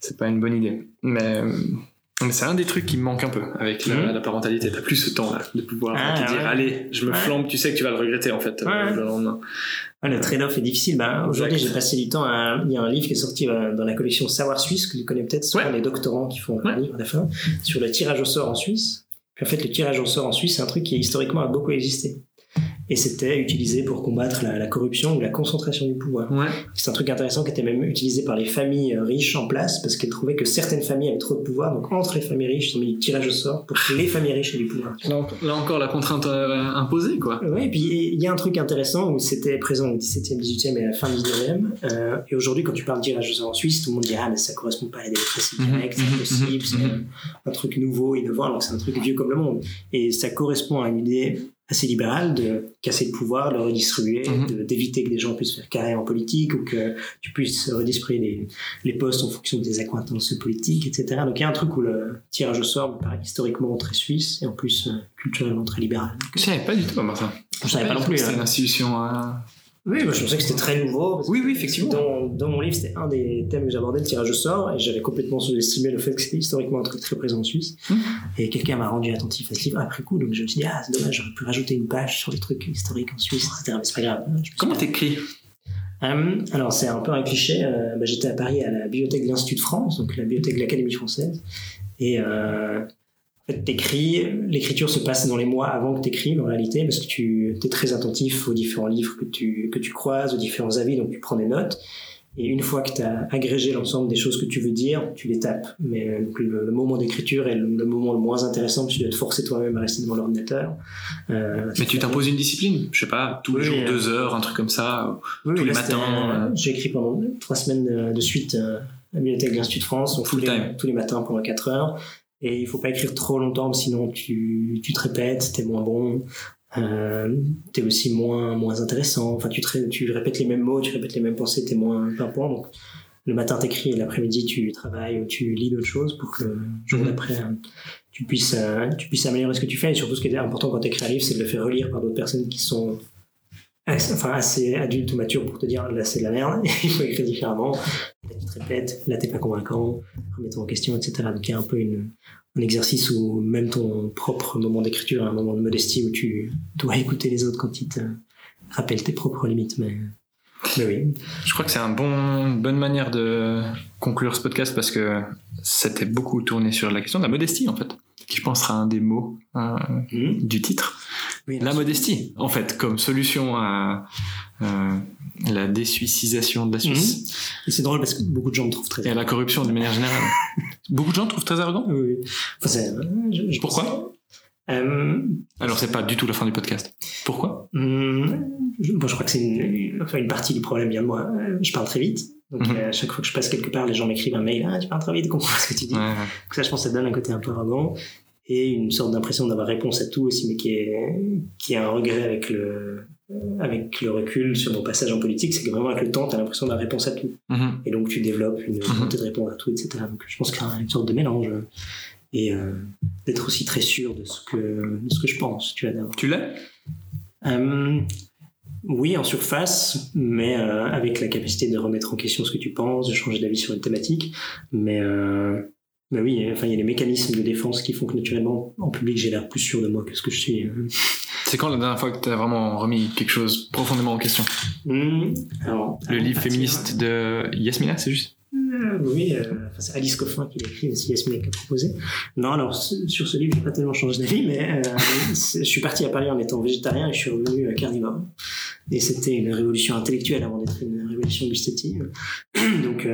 c'est pas une bonne idée. Mais, mais c'est un des trucs qui me manque un peu avec la, mmh. la parentalité. T'as plus ce temps là de pouvoir ah, te dire, allez, je me flambe, tu sais que tu vas le regretter en fait euh, le lendemain le trade-off est difficile. Ben, Aujourd'hui, j'ai passé du temps à. Il y a un livre qui est sorti euh, dans la collection Savoir Suisse, que tu connais peut-être, sur les doctorants qui font un livre à la fin, sur le tirage au sort en Suisse. Puis en fait, le tirage au sort en Suisse, c'est un truc qui historiquement a beaucoup existé et c'était utilisé pour combattre la, corruption ou la concentration du pouvoir. Ouais. C'est un truc intéressant qui était même utilisé par les familles euh, riches en place parce qu'elles trouvaient que certaines familles avaient trop de pouvoir. Donc entre les familles riches, ils ont mis le tirage au sort pour que les familles riches aient du pouvoir. Donc là encore la contrainte euh, imposée quoi. Oui, et puis il y a un truc intéressant où c'était présent au 17e, 18e et à la fin 19e. Euh, et aujourd'hui, quand tu parles de tirage au sort en Suisse, tout le monde dit ah mais ça correspond pas à la démocratie mhm, directe, c'est mhm, impossible, mhm, c'est un truc nouveau, innovant, alors c'est un truc vieux comme le monde. Et ça correspond à une idée assez libéral de casser le pouvoir, de le redistribuer, mhm. d'éviter que des gens puissent faire carrière en politique ou que tu puisses redistribuer les, les postes en fonction des acquaintances politiques, etc. Donc il y a un truc où le tirage au sort me paraît historiquement très suisse et en plus euh, culturellement très libéral. Je savais pas du tout ça. Je savais pas non plus. C'est une institution. Oui, moi, je pensais que c'était très nouveau. Oui, oui, effectivement. Dans, dans, mon livre, c'était un des thèmes que j'abordais, le tirage au sort, et j'avais complètement sous-estimé le fait que c'était historiquement un truc très présent en Suisse. Hum. Et quelqu'un m'a rendu attentif à ce livre après coup, donc je me suis dit, ah, c'est dommage, j'aurais pu rajouter une page sur les trucs historiques en Suisse, etc. Mais c'est pas grave. Hein, Comment t'écris? Euh, alors c'est un peu un cliché. Euh, bah, j'étais à Paris à la bibliothèque de l'Institut de France, donc la bibliothèque de l'Académie française, et euh, en fait, t'écris, l'écriture se passe dans les mois avant que t'écrives en réalité, parce que tu es très attentif aux différents livres que tu, que tu croises, aux différents avis, donc tu prends des notes. Et une fois que tu as agrégé l'ensemble des choses que tu veux dire, tu les tapes. Mais euh, le, moment d'écriture est le, moment le moins intéressant parce que tu dois te forcer toi-même à rester devant l'ordinateur. Euh, mais tu t'imposes une discipline Je sais pas, tous les jours, euh, deux heures, un truc comme ça, tous les matins. J'ai écrit pendant trois semaines de suite à la bibliothèque de l'Institut de France. Full time. tous les matins pendant quatre heures. Et il faut pas écrire trop longtemps, sinon tu, tu te répètes, t'es moins bon, euh, t'es aussi moins, moins intéressant. Enfin, tu, tu répètes les mêmes mots, tu répètes les mêmes pensées, t'es moins pimpant. Donc, le matin t'écris et l'après-midi tu travailles ou tu lis d'autres choses pour que le jour mhm. d'après euh, tu puisses, euh, tu puisses améliorer ce que tu fais. Et surtout, ce qui est important quand t'écris un livre, c'est de le faire relire par d'autres personnes qui sont enfin, assez adultes ou matures pour te dire là c'est de la merde, il faut écrire différemment. Là tu te répètes, là t'es pas convaincant, remettons en question, etc. Donc il y a un peu une, un exercice où même ton propre moment d'écriture est un moment de modestie où tu dois écouter les autres quand ils te rappellent tes propres limites. Mais, mais oui. Je crois que c'est un bon, une bonne manière de conclure ce podcast parce que c'était beaucoup tourné sur la question de la modestie en fait, qui je pense sera un des mots euh, hmm. du titre. La modestie, en fait, comme solution à euh, la désuicisation de la Suisse. Et c'est drôle parce que beaucoup de gens me trouvent très. Et à la corruption de manière générale. beaucoup de gens trouvent très arrogant. Oui. Enfin, Pourquoi euh, Alors c'est pas du tout la fin du podcast. Pourquoi? Hmm, je, je, crois que c'est une, enfin, une partie du problème vient de moi. Euh, je parle très vite. Donc mhm. à chaque fois que je passe quelque part, les gens m'écrivent un mail. Ah, tu parles très vite, comprends ce que tu dis. Ouais, ça, je pense, ça donne un côté un peu arrogant et une sorte d'impression d'avoir réponse à tout aussi, mais qui est qui est un regret avec le avec le recul sur mon passage en politique, c'est que vraiment avec le temps, tu as l'impression d'avoir réponse à tout. Mhm. Et donc tu développes une volonté de répondre à tout, etc. Donc je pense qu'il y a une sorte de mélange et euh, d'être aussi très sûr de ce que de ce que je pense. Tu vois Tu l'es? Euh, Oui, en surface, mais euh, avec la capacité de remettre en question ce que tu penses, de changer d'avis sur une thématique. Mais euh, bah oui, enfin, il y a les mécanismes de défense qui font que naturellement, en public, j'ai l'air plus sûr de moi que ce que je suis. C'est quand la dernière fois que tu as vraiment remis quelque chose profondément en question? Mmh, Le livre féministe de Yasmina, c'est juste? euh, oui, euh, c'est Alice Coffin qui l'a écrit, c'est Yasmina qui a proposé. Non, alors sur ce livre, j'ai pas tellement changé d'avis, mais euh, je suis parti à Paris en étant végétarien et je suis revenu carnivore. Et c'était une révolution intellectuelle avant d'être une révolution gustative. Donc,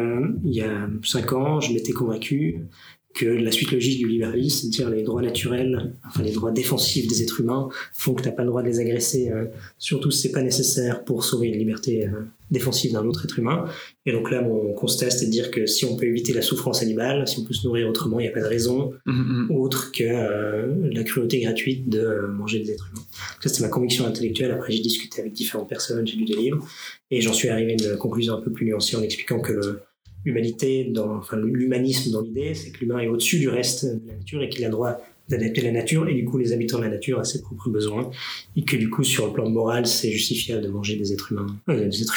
il y a cinq ans, je m'étais convaincu que la suite logique du libéralisme, c'est-à-dire les droits naturels, enfin les droits défensifs des êtres humains, font que tu n'as pas le droit de les agresser, euh, surtout si c'est pas nécessaire pour sauver une liberté euh, défensive d'un autre être humain. Et donc là, mon constat, c'est de dire que si on peut éviter la souffrance animale, si on peut se nourrir autrement, il n'y a pas de raison mm-hmm. autre que euh, la cruauté gratuite de manger des êtres humains. ça, c'était ma conviction intellectuelle. Après, j'ai discuté avec différentes personnes, j'ai lu des livres, et j'en suis arrivé à une conclusion un peu plus nuancée en expliquant que le, l'humanité, dans, enfin l'humanisme dans l'idée, c'est que l'humain est au-dessus du reste de la nature et qu'il a le droit d'adapter la nature et du coup les habitants de la nature à ses propres besoins et que du coup sur le plan moral c'est justifiable de manger des êtres humains. Euh, des êtres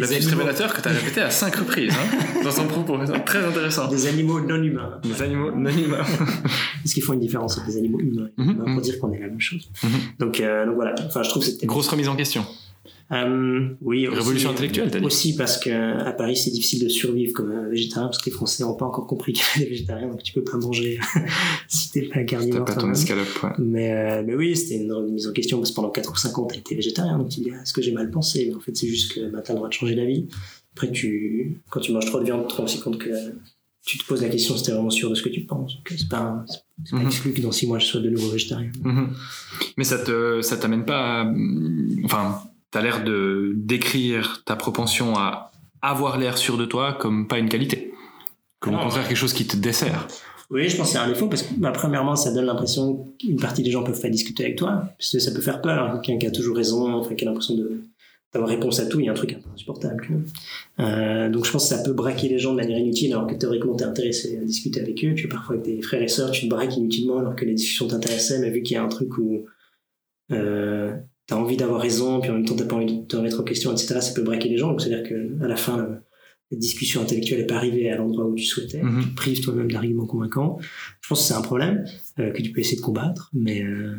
humains. Révélateur que tu as répété à cinq reprises hein, dans son propos, très intéressant. Des animaux non humains. Des animaux non humains. Parce qu'ils font une différence entre des animaux humains et mm pour dire qu'on est la même chose? Mhm. donc, euh, donc voilà, enfin je trouve que c'était... Grosse remise en question. Euh, oui, Révolution intellectuelle, t'as dit Aussi parce qu'à Paris, c'est difficile de survivre comme végétarien, parce que les Français n'ont pas encore compris qu'il y avait des végétariens, donc tu peux pas manger si t'es pas carnivore. pas ton escalope, ouais. Mais, euh, mais oui, c'était une remise en question, parce que pendant 4 ou 5 ans, t'as été végétarien, donc tu dis, est-ce que j'ai mal pensé? Mais en fait, c'est juste que bah, t'as le droit de changer d'avis. Après, tu, quand tu manges trop de viande, tu te rends aussi compte que tu te poses la question si t'es vraiment sûr de ce que tu penses. C'est pas, c'est pas mhm. exclu que dans 6 mois, je sois de nouveau végétarien. Mhm. Mais ça te, ça t'amène pas à, enfin, tu as l'air de décrire ta propension à avoir l'air sûr de toi comme pas une qualité, comme au contraire quelque chose qui te dessert. Oui, je pense que c'est un défaut parce que, bah, premièrement, ça donne l'impression qu'une partie des gens peuvent pas discuter avec toi, parce que ça peut faire peur. Quelqu'un qui a toujours raison, enfin, qui a l'impression de, d'avoir réponse à tout, il y a un truc un peu insupportable. Euh, donc je pense que ça peut braquer les gens de manière inutile, alors que théoriquement t'es intéressé à discuter avec eux. Tu parfois avec tes frères et sœurs, tu te braques inutilement alors que les discussions t'intéressaient, mais vu qu'il y a un truc où euh, t'as envie d'avoir raison, puis en même temps t'as pas envie de te remettre en question, etc., ça peut braquer les gens. Donc c'est-à-dire qu'à la fin, la discussion intellectuelle n'est pas arrivée à l'endroit où tu souhaitais, mm-hmm. tu prives toi-même d'arguments convaincants. Je pense que c'est un problème euh, que tu peux essayer de combattre, mais, euh,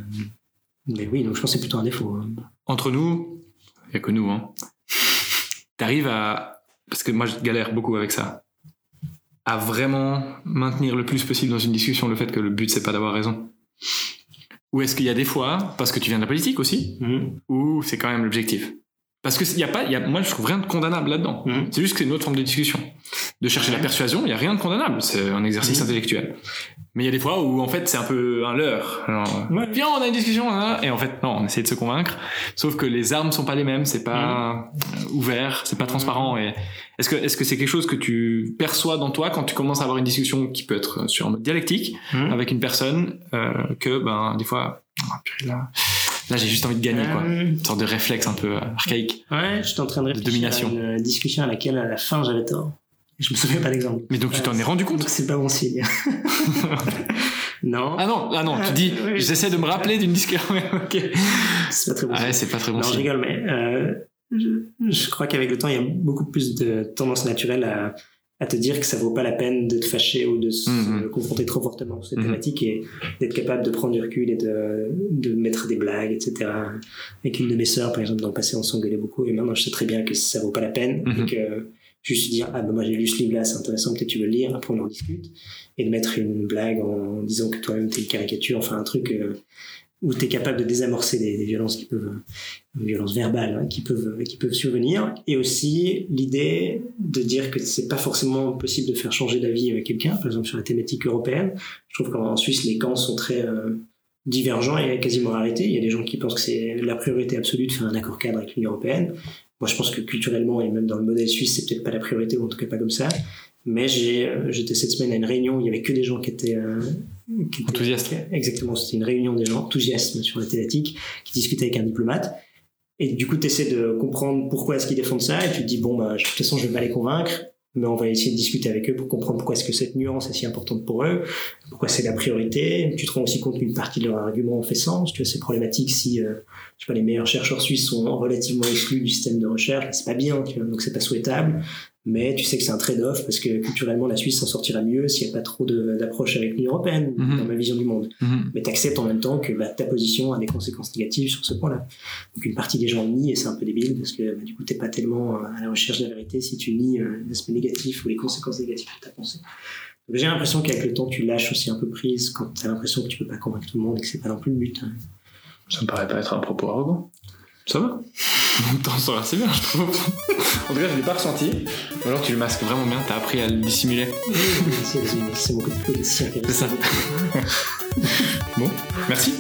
mais oui, donc je pense que c'est plutôt un défaut. Hein. Entre nous, il n'y a que nous, hein. T'arrives à, parce que moi je galère beaucoup avec ça, à vraiment maintenir le plus possible dans une discussion le fait que le but c'est pas d'avoir raison. Ou est-ce qu'il y a des fois, parce que tu viens de la politique aussi, mm-hmm. ou c'est quand même l'objectif? Parce que y a pas, y a, moi je trouve rien de condamnable là-dedans. Mmh. C'est juste que c'est une autre forme de discussion. De chercher la persuasion, il y a rien de condamnable. C'est un exercice mmh. intellectuel. Mais il y a des fois où en fait c'est un peu un leurre. Viens, on a une discussion, hein, et en fait non, on essaie de se convaincre. Sauf que les armes sont pas les mêmes, c'est pas mmh. ouvert, c'est pas transparent. Et est-ce que est-ce que c'est quelque chose que tu perçois dans toi quand tu commences à avoir une discussion qui peut être sur un mode dialectique avec une personne euh, que ben des fois, oh, là, Là, j'ai juste envie de gagner, quoi. Euh, une sorte de réflexe un peu archaïque. Ouais, je suis en train de réfléchir domination. à une discussion à laquelle, à la fin, j'avais tort. Je me souviens pas d'exemple. Mais donc, tu t'en es rendu compte C'est pas bon signe. non. Ah non, ah non, tu dis, j'essaie de me rappeler d'une discussion. ok. C'est pas très bon ah ouais, c'est pas très bon non, je rigole, mais euh, je, je, crois qu'avec le temps, il y a beaucoup plus de tendance naturelle à à te dire que ça vaut pas la peine de te fâcher ou de se mhm. confronter trop fortement sur cette mhm. thématique et d'être capable de prendre du recul et de, de mettre des blagues, etc. Avec une de mes sœurs, par exemple, dans le passé, on s'engueulait beaucoup et maintenant je sais très bien que ça vaut pas la peine mhm. et que juste dire ah ben moi j'ai lu ce livre là c'est intéressant peut-être tu veux le lire après on en discute et de mettre une blague en disant que toi-même t'es une caricature enfin un truc euh, où tu es capable de désamorcer des, violences qui peuvent, violences verbales hein, qui peuvent, qui peuvent survenir, et aussi l'idée de dire que c'est pas forcément possible de faire changer d'avis avec quelqu'un, par exemple sur la thématique européenne. Je trouve qu'en Suisse les camps sont très euh, divergents et quasiment arrêtés. Il y a des gens qui pensent que c'est la priorité absolue de faire un accord cadre avec l'Union européenne. Moi, je pense que culturellement et même dans le modèle suisse, c'est peut-être pas la priorité, ou en tout cas pas comme ça. Mais euh, j'étais cette semaine à une réunion où il y avait que des gens qui étaient, euh, qui enthousiastes. Exactement, c'était une réunion des gens enthousiastes sur la thématique qui discutaient avec un diplomate. Et du coup, tu essaies de comprendre pourquoi est-ce qu'ils défendent ça, et tu te dis, bon, bah, de toute façon, je vais pas les convaincre, mais on va essayer de discuter avec eux pour comprendre pourquoi est-ce que cette nuance est si importante pour eux, pourquoi c'est la priorité. Tu te rends aussi compte qu'une partie de leur argument fait sens. Tu vois, c'est problématique si, euh, je sais pas, les meilleurs chercheurs suisses sont relativement exclus du système de recherche, c'est pas bien, tu vois, donc c'est pas souhaitable mais tu sais que c'est un trade-off parce que culturellement la Suisse s'en sortira mieux s'il n'y a pas trop d'approche avec l'Union européenne mhm. dans ma vision du monde. Mhm. Mais tu acceptes en même temps que bah, ta position a des conséquences négatives sur ce point-là. Donc une partie des gens nient et c'est un peu débile parce que bah, du coup t'es pas tellement euh, à la recherche de la vérité si tu nies euh, l'aspect négatif ou les conséquences négatives de ta pensée. J'ai l'impression qu'avec le temps tu lâches aussi un peu prise quand tu as l'impression que tu peux pas convaincre tout le monde et que c'est pas non plus le but. Hein. Ça me paraît pas être un propos arrogant. Ça va T'en sors assez bien, je trouve. en tout cas, je l'ai pas ressenti. Ou alors tu le masques vraiment bien, t'as appris à le dissimuler. C'est beaucoup de C'est ça. bon, merci.